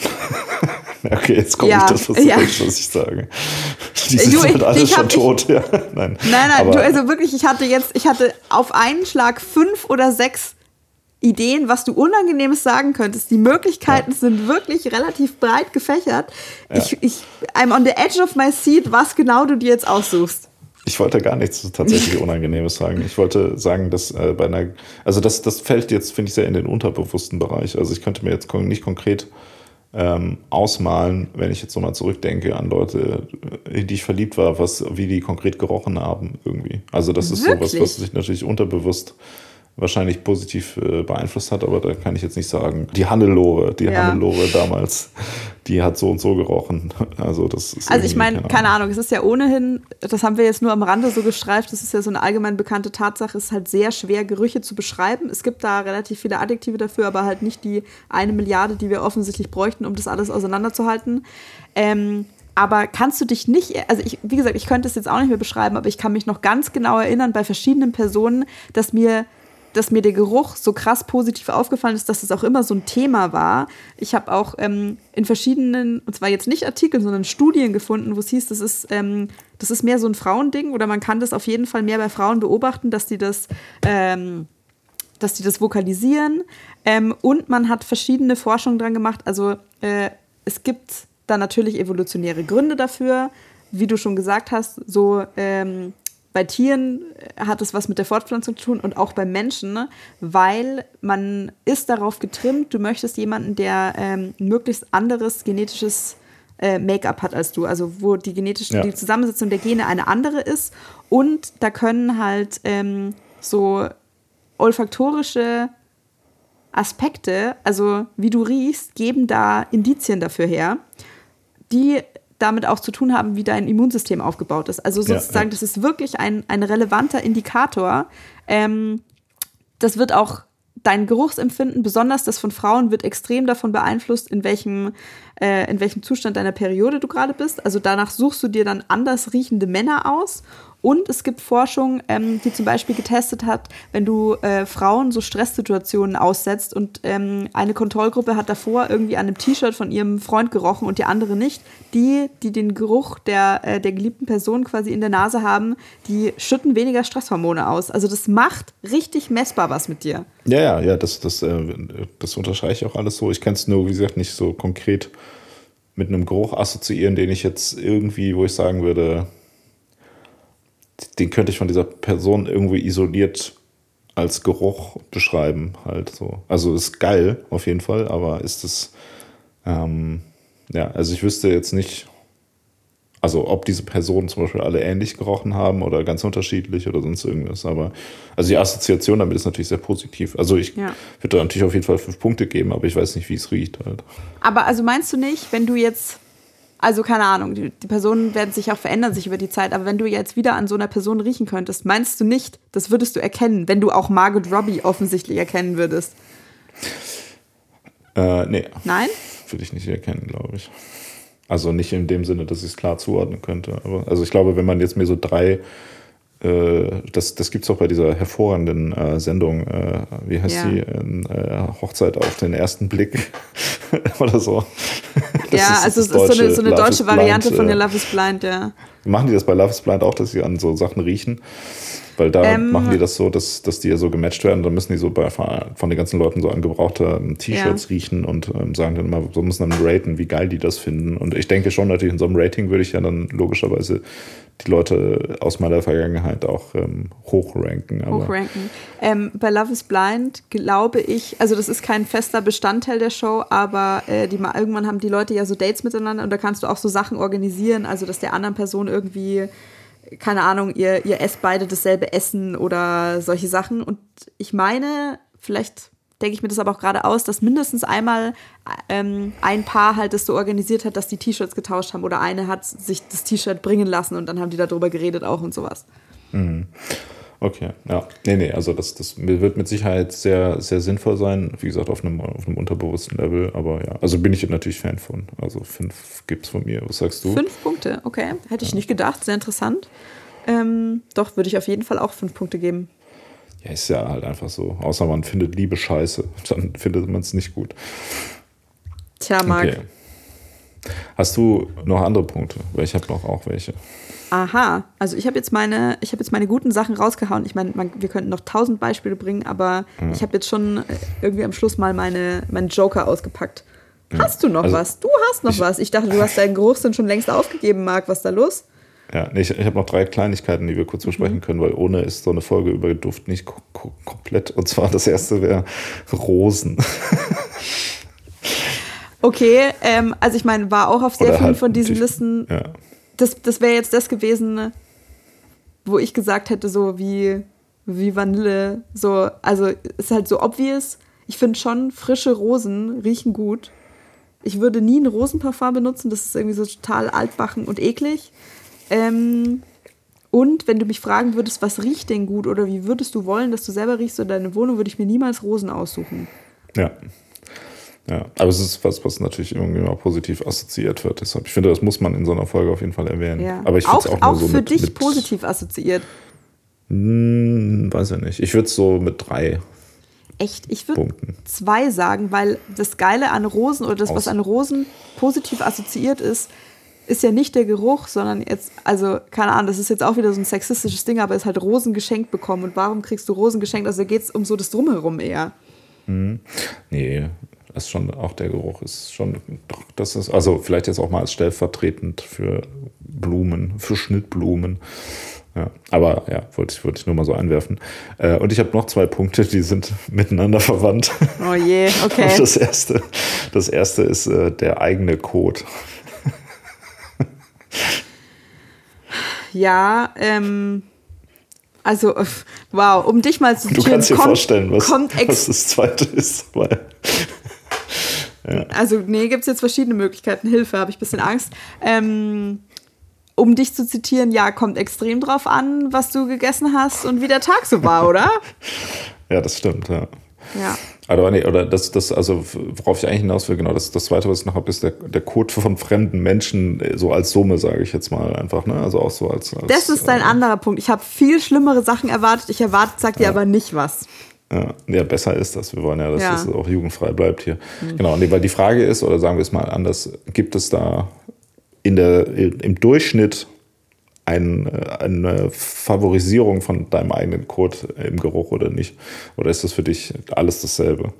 [laughs] Okay, jetzt kommt ja, nicht das, was ja. denkst, was ich sage. Die sind du, halt alle schon tot. Ja, [laughs] nein, nein, nein du, also wirklich, ich hatte jetzt, ich hatte auf einen Schlag fünf oder sechs Ideen, was du Unangenehmes sagen könntest. Die Möglichkeiten ja. sind wirklich relativ breit gefächert. Ja. Ich, ich, I'm on the edge of my seat, was genau du dir jetzt aussuchst. Ich wollte gar nichts tatsächlich [laughs] Unangenehmes sagen. Ich wollte sagen, dass äh, bei einer, also das, das fällt jetzt, finde ich, sehr in den unterbewussten Bereich. Also ich könnte mir jetzt nicht konkret ähm, ausmalen, wenn ich jetzt so mal zurückdenke an Leute, in die ich verliebt war, was, wie die konkret gerochen haben irgendwie. Also das ist Wirklich? sowas, was sich natürlich unterbewusst wahrscheinlich positiv äh, beeinflusst hat, aber da kann ich jetzt nicht sagen. Die Hannelore, die ja. Hannelore damals, die hat so und so gerochen. [laughs] Also das ist Also ich meine, keine, keine Ahnung. es ist ja ohnehin, das haben wir jetzt nur am Rande so gestreift, das ist ja so eine allgemein bekannte Tatsache, es ist halt sehr schwer, Gerüche zu beschreiben. Es gibt da relativ viele Adjektive dafür, aber halt nicht die eine Milliarde, die wir offensichtlich bräuchten, um das alles auseinanderzuhalten. Ähm, aber kannst du dich nicht, also ich, wie gesagt, ich könnte es jetzt auch nicht mehr beschreiben, aber ich kann mich noch ganz genau erinnern bei verschiedenen Personen, dass mir dass mir der Geruch so krass positiv aufgefallen ist, dass es auch immer so ein Thema war. Ich habe auch ähm, in verschiedenen, und zwar jetzt nicht Artikeln, sondern Studien gefunden, wo es hieß, das ist, ähm, das ist mehr so ein Frauending oder man kann das auf jeden Fall mehr bei Frauen beobachten, dass die das, ähm, dass die das vokalisieren. Ähm, und man hat verschiedene Forschungen dran gemacht. Also äh, es gibt da natürlich evolutionäre Gründe dafür. Wie du schon gesagt hast, so ähm, bei Tieren hat es was mit der Fortpflanzung zu tun und auch beim Menschen, ne? weil man ist darauf getrimmt, du möchtest jemanden, der ähm, möglichst anderes genetisches äh, Make-up hat als du, also wo die genetische, ja. die Zusammensetzung der Gene eine andere ist und da können halt ähm, so olfaktorische Aspekte, also wie du riechst, geben da Indizien dafür her, die damit auch zu tun haben, wie dein Immunsystem aufgebaut ist. Also sozusagen, ja, ja. das ist wirklich ein, ein relevanter Indikator. Ähm, das wird auch dein Geruchsempfinden, besonders das von Frauen, wird extrem davon beeinflusst, in welchem, äh, in welchem Zustand deiner Periode du gerade bist. Also danach suchst du dir dann anders riechende Männer aus Und es gibt Forschung, ähm, die zum Beispiel getestet hat, wenn du äh, Frauen so Stresssituationen aussetzt und ähm, eine Kontrollgruppe hat davor irgendwie an einem T-Shirt von ihrem Freund gerochen und die andere nicht. Die, die den Geruch der, äh, der geliebten Person quasi in der Nase haben, die schütten weniger Stresshormone aus. Also das macht richtig messbar was mit dir. Ja, ja, ja, das, das, äh, das unterstreiche ich auch alles so. Ich kann es nur, wie gesagt, nicht so konkret mit einem Geruch assoziieren, den ich jetzt irgendwie, wo ich sagen würde, den könnte ich von dieser Person irgendwie isoliert als Geruch beschreiben, halt so. Also ist geil auf jeden Fall, aber ist es, ähm, ja, also ich wüsste jetzt nicht, also ob diese Personen zum Beispiel alle ähnlich gerochen haben oder ganz unterschiedlich oder sonst irgendwas. Aber also die Assoziation damit ist natürlich sehr positiv. Also ich ja. würde da natürlich auf jeden Fall fünf Punkte geben, aber ich weiß nicht, wie es riecht halt. Aber also meinst du nicht, wenn du jetzt also keine Ahnung, die, die, Personen werden sich auch verändern sich über die Zeit, aber wenn du jetzt wieder an so einer Person riechen könntest, meinst du nicht, das würdest du erkennen, wenn du auch Margot Robbie offensichtlich erkennen würdest? Äh, nee. Nein? Würde ich nicht erkennen, glaube ich. Also nicht in dem Sinne, dass ich es klar zuordnen könnte. Aber also ich glaube, wenn man jetzt mir so drei äh, das, das gibt es auch bei dieser hervorragenden äh, Sendung, äh, wie heißt ja. die, äh, Hochzeit auf den ersten Blick [laughs] oder so. Das ja, ist, also es ist so eine, so eine deutsche Variante blind, von der Love is Blind, ja. Machen die das bei Love is Blind auch, dass sie an so Sachen riechen? Weil da ähm, machen die das so, dass, dass die ja so gematcht werden. Dann müssen die so bei, von den ganzen Leuten so an gebrauchte T-Shirts ja. riechen und ähm, sagen dann immer, so müssen dann raten, wie geil die das finden. Und ich denke schon, natürlich in so einem Rating würde ich ja dann logischerweise die Leute aus meiner Vergangenheit auch ähm, hochranken. hochranken. Ähm, bei Love is Blind glaube ich, also das ist kein fester Bestandteil der Show, aber äh, die, irgendwann haben die Leute ja so Dates miteinander und da kannst du auch so Sachen organisieren, also dass der anderen Person irgendwie keine Ahnung, ihr, ihr esst beide dasselbe Essen oder solche Sachen. Und ich meine, vielleicht denke ich mir das aber auch gerade aus, dass mindestens einmal ähm, ein Paar halt das so organisiert hat, dass die T-Shirts getauscht haben oder eine hat sich das T-Shirt bringen lassen und dann haben die darüber geredet auch und sowas. Mhm. Okay, ja. Nee, nee, also das, das wird mit Sicherheit sehr, sehr sinnvoll sein. Wie gesagt, auf einem, auf einem unterbewussten Level. Aber ja, also bin ich natürlich Fan von. Also fünf gibt es von mir. Was sagst du? Fünf Punkte, okay. Hätte ich ja. nicht gedacht. Sehr interessant. Ähm, doch, würde ich auf jeden Fall auch fünf Punkte geben. Ja, ist ja halt einfach so. Außer man findet Liebe scheiße. [laughs] Dann findet man es nicht gut. Tja, Marc. Okay. Hast du noch andere Punkte? Weil ich habe noch auch welche. Aha, also ich habe jetzt meine, ich habe jetzt meine guten Sachen rausgehauen. Ich meine, wir könnten noch tausend Beispiele bringen, aber ja. ich habe jetzt schon äh, irgendwie am Schluss mal meine, meinen Joker ausgepackt. Ja. Hast du noch also, was? Du hast noch ich, was. Ich dachte, du hast deinen Geruchssinn schon längst aufgegeben, Marc. Was ist da los? Ja, nee, ich, ich habe noch drei Kleinigkeiten, die wir kurz besprechen mhm. können, weil ohne ist so eine Folge über Duft nicht komplett. Und zwar das erste wäre Rosen. okay, ähm, also ich meine, war auch auf sehr Oder vielen halt von diesen Listen. Ja das, das wäre jetzt das gewesen, wo ich gesagt hätte, so wie, wie Vanille. So, also ist halt so obvious. Ich finde schon, frische Rosen riechen gut. Ich würde nie ein Rosenparfum benutzen, das ist irgendwie so total altbachen und eklig. Ähm, und wenn du mich fragen würdest, was riecht denn gut oder wie würdest du wollen, dass du selber riechst oder deine Wohnung, würde ich mir niemals Rosen aussuchen. Ja, ja, aber es ist was, was natürlich irgendwie auch positiv assoziiert wird. Deshalb, ich finde, das muss man in so einer Folge auf jeden Fall erwähnen. Ja. Aber ich auch, auch, auch so für mit, dich mit, positiv assoziiert. Hm, weiß ich nicht. Ich würde es so mit drei. Echt? Ich würde zwei sagen, weil das Geile an Rosen oder das, Aus. was an Rosen positiv assoziiert ist, ist ja nicht der Geruch, sondern jetzt, also keine Ahnung, das ist jetzt auch wieder so ein sexistisches Ding, aber es ist halt Rosen geschenkt bekommen. Und warum kriegst du Rosen geschenkt? Also geht es um so das Drumherum eher. Hm. Nee, ist schon auch der Geruch ist schon, doch, das ist, also vielleicht jetzt auch mal als stellvertretend für Blumen, für Schnittblumen. Ja, aber ja, wollte ich, wollte ich nur mal so einwerfen. Äh, und ich habe noch zwei Punkte, die sind miteinander verwandt. Oh je, [laughs] okay. Und das erste, das erste ist äh, der eigene Code. Ja, ähm, also, wow, um dich mal zu Du kannst dir kommt, vorstellen, was, was das zweite ist, weil also, nee, gibt es jetzt verschiedene Möglichkeiten. Hilfe, habe ich ein bisschen Angst. Ähm, um dich zu zitieren, ja, kommt extrem drauf an, was du gegessen hast und wie der Tag so war, oder? [laughs] ja, das stimmt, ja. Ja. Aber nee, oder das, das, also worauf ich eigentlich hinaus will, genau, das, das zweite, was ich noch habe, ist der, der Code von fremden Menschen, äh, so als Summe, sage ich jetzt mal einfach, ne? Also auch so als. als Das ist ein äh, anderer Punkt. Ich habe viel schlimmere Sachen erwartet. Ich erwarte, sagt dir aber nicht was. Ja, ja, besser ist das. Wir wollen ja, dass Ja. es auch jugendfrei bleibt hier. Genau, nee, weil die Frage ist, oder sagen wir es mal anders, gibt es da in der, im Durchschnitt ein, eine Favorisierung von deinem eigenen Code im Geruch oder nicht? Oder ist das für dich alles dasselbe?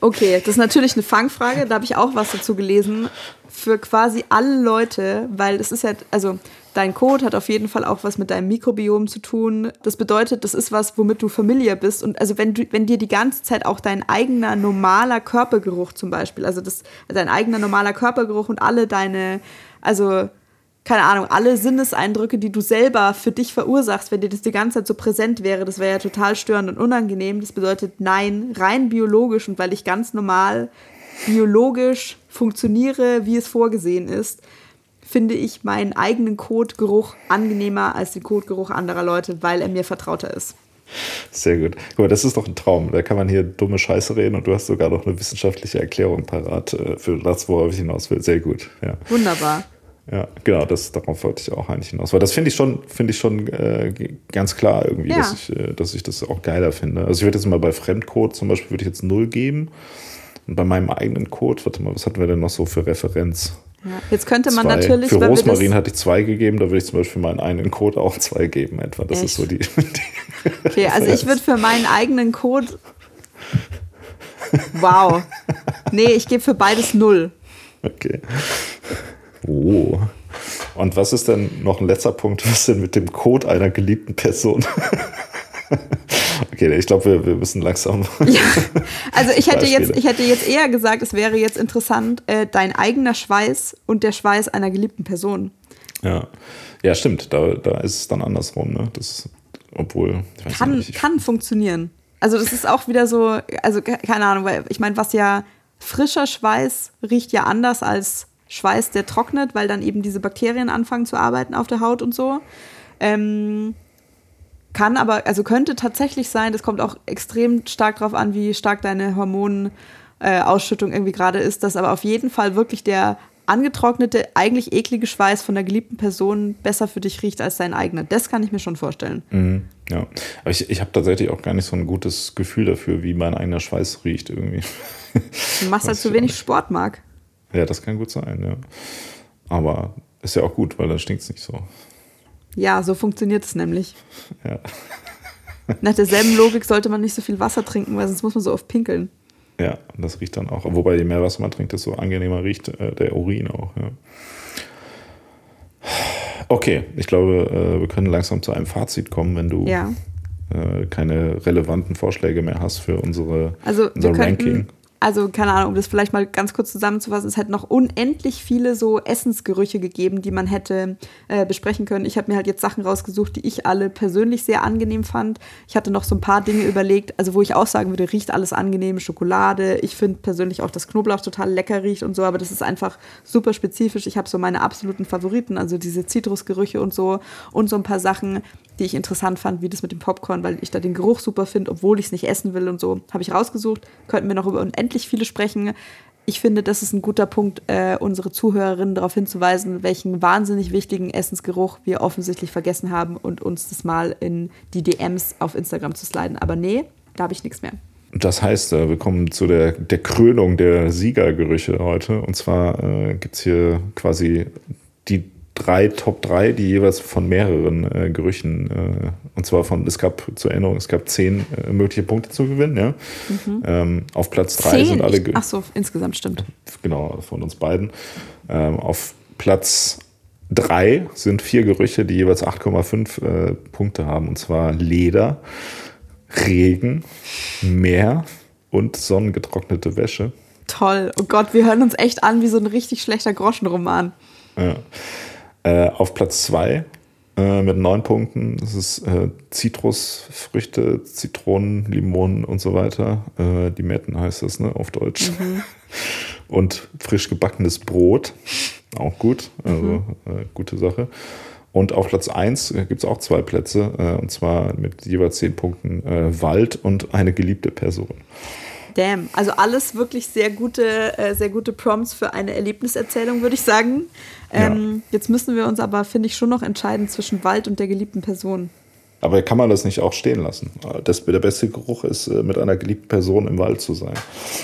Okay, das ist natürlich eine Fangfrage. Da habe ich auch was dazu gelesen. Für quasi alle Leute, weil das ist ja, also dein Code hat auf jeden Fall auch was mit deinem Mikrobiom zu tun. Das bedeutet, das ist was, womit du familiar bist. Und also wenn du, wenn dir die ganze Zeit auch dein eigener normaler Körpergeruch zum Beispiel, also das, dein eigener normaler Körpergeruch und alle deine, also keine Ahnung, alle Sinneseindrücke, die du selber für dich verursachst, wenn dir das die ganze Zeit so präsent wäre, das wäre ja total störend und unangenehm. Das bedeutet nein, rein biologisch und weil ich ganz normal biologisch funktioniere, wie es vorgesehen ist, finde ich meinen eigenen Kotgeruch angenehmer als den Kotgeruch anderer Leute, weil er mir vertrauter ist. Sehr gut. Guck mal, das ist doch ein Traum. Da kann man hier dumme Scheiße reden und du hast sogar noch eine wissenschaftliche Erklärung parat äh, für das, worauf ich hinaus will. Sehr gut. Ja. Wunderbar. Ja, genau, das, darauf wollte ich auch eigentlich hinaus. Weil das finde ich schon, finde ich schon äh, ganz klar irgendwie, Ja. dass, ich, äh, dass ich das auch geiler finde. Also ich würde jetzt mal bei Fremdcode zum Beispiel würde ich jetzt null geben. Und bei meinem eigenen Code, warte mal, was hatten wir denn noch so für Referenz? Ja. Jetzt könnte man Zwei. natürlich, für Rosmarin hatte ich zwei gegeben, da würde ich zum Beispiel für meinen eigenen Code auch zwei geben etwa. Das Echt? ist so die, [laughs] die okay, also ich würde für meinen eigenen Code, wow, nee, ich gebe für beides null. Okay. Oh. Und was ist denn noch ein letzter Punkt? Was ist denn mit dem Code einer geliebten Person? [laughs] okay, ich glaube, wir, wir müssen langsam. [laughs] Also ich hätte, jetzt, ich hätte jetzt eher gesagt, es wäre jetzt interessant, äh, dein eigener Schweiß und der Schweiß einer geliebten Person. Ja, ja stimmt. Da, da ist es dann andersrum. Ne? Das, obwohl, Kann, nicht. Ich, kann funktionieren. Also das ist auch wieder so, also ke- keine Ahnung, weil ich meine, was ja frischer Schweiß riecht ja anders als Schweiß, der trocknet, weil dann eben diese Bakterien anfangen zu arbeiten auf der Haut und so. Ähm, kann aber, also könnte tatsächlich sein, das kommt auch extrem stark drauf an, wie stark deine Hormonausschüttung Ausschüttung irgendwie gerade ist, dass aber auf jeden Fall wirklich der angetrocknete, eigentlich eklige Schweiß von der geliebten Person besser für dich riecht als dein eigener. Das kann ich mir schon vorstellen. Mhm, ja, aber ich, ich habe tatsächlich auch gar nicht so ein gutes Gefühl dafür, wie mein eigener Schweiß riecht irgendwie. Du machst halt zu wenig nicht. Sport, Marc. ja, das kann gut sein, ja. Aber ist ja auch gut, weil dann stinkt es nicht so. Ja, so funktioniert es nämlich. Ja. Nach derselben Logik sollte man nicht so viel Wasser trinken, weil sonst muss man so oft pinkeln. Ja, das riecht dann auch. Wobei, je mehr Wasser man trinkt, desto angenehmer riecht äh, der Urin auch. Ja. Okay, ich glaube, äh, wir können langsam zu einem Fazit kommen, wenn du Ja. äh, keine relevanten Vorschläge mehr hast für unsere, Also wir unser könnten, Ranking. Also keine Ahnung, um das vielleicht mal ganz kurz zusammenzufassen, es hätte noch unendlich viele so Essensgerüche gegeben, die man hätte äh, besprechen können. Ich habe mir halt jetzt Sachen rausgesucht, die ich alle persönlich sehr angenehm fand. Ich hatte noch so ein paar Dinge überlegt, also wo ich auch sagen würde, riecht alles angenehm, Schokolade. Ich finde persönlich auch, dass Knoblauch total lecker riecht und so, aber das ist einfach super spezifisch. Ich habe so meine absoluten Favoriten, also diese Zitrusgerüche und so und so ein paar Sachen, die ich interessant fand, wie das mit dem Popcorn, weil ich da den Geruch super finde, obwohl ich es nicht essen will und so. Habe ich rausgesucht. Könnten wir noch über unendlich viele sprechen. Ich finde, das ist ein guter Punkt, äh, unsere Zuhörerinnen darauf hinzuweisen, welchen wahnsinnig wichtigen Essensgeruch wir offensichtlich vergessen haben und uns das mal in die DMs auf Instagram zu sliden. Aber nee, da habe ich nichts mehr. Das heißt, äh, wir kommen zu der, der Krönung der Siegergerüche heute. Und zwar äh, gibt es hier quasi die drei Top 3, die jeweils von mehreren äh, Gerüchen, äh, und zwar von, es gab zur Erinnerung, es gab zehn äh, mögliche Punkte zu gewinnen, ja. Ähm, auf Platz drei Zehn? sind alle, Ich, ach so, insgesamt stimmt. genau, von uns beiden. Ähm, auf Platz drei sind vier Gerüche, die jeweils 8,5 äh, Punkte haben, und zwar Leder, Regen, Meer und sonnengetrocknete Wäsche. Toll. Oh Gott, wir hören uns echt an wie so ein richtig schlechter Groschenroman. Ja. Äh, auf Platz zwei äh, mit neun Punkten, das ist äh, Zitrusfrüchte, Zitronen, Limonen und so weiter. Äh, Limetten heißt das, ne, auf Deutsch. [laughs] Und frisch gebackenes Brot, auch gut, also äh, gute Sache. Und auf Platz 1 gibt es auch zwei Plätze, äh, und zwar mit jeweils zehn Punkten äh, Wald und eine geliebte Person. Damn. Also alles wirklich sehr gute, äh, sehr gute Prompts für eine Erlebniserzählung, würde ich sagen. Ähm, ja. Jetzt müssen wir uns aber, finde ich, schon noch entscheiden zwischen Wald und der geliebten Person. Aber kann man das nicht auch stehen lassen? Das, der beste Geruch ist, äh, mit einer geliebten Person im Wald zu sein.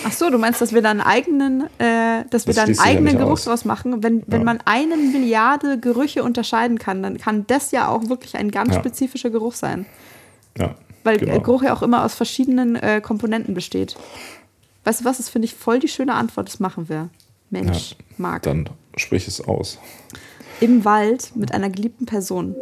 Ach so, du meinst, dass wir da einen eigenen, äh, dass wir das da einen eigenen ja Geruch aus. draus machen? Wenn, wenn ja. man eine Milliarde Gerüche unterscheiden kann, dann kann das ja auch wirklich ein ganz ja. spezifischer Geruch sein. Ja. Weil genau. Geruch ja auch immer aus verschiedenen äh, Komponenten besteht. Weißt du was? Das finde ich voll die schöne Antwort. Das machen wir. Mensch, ja, mag. Dann sprich es aus. Im Wald mit einer geliebten Person.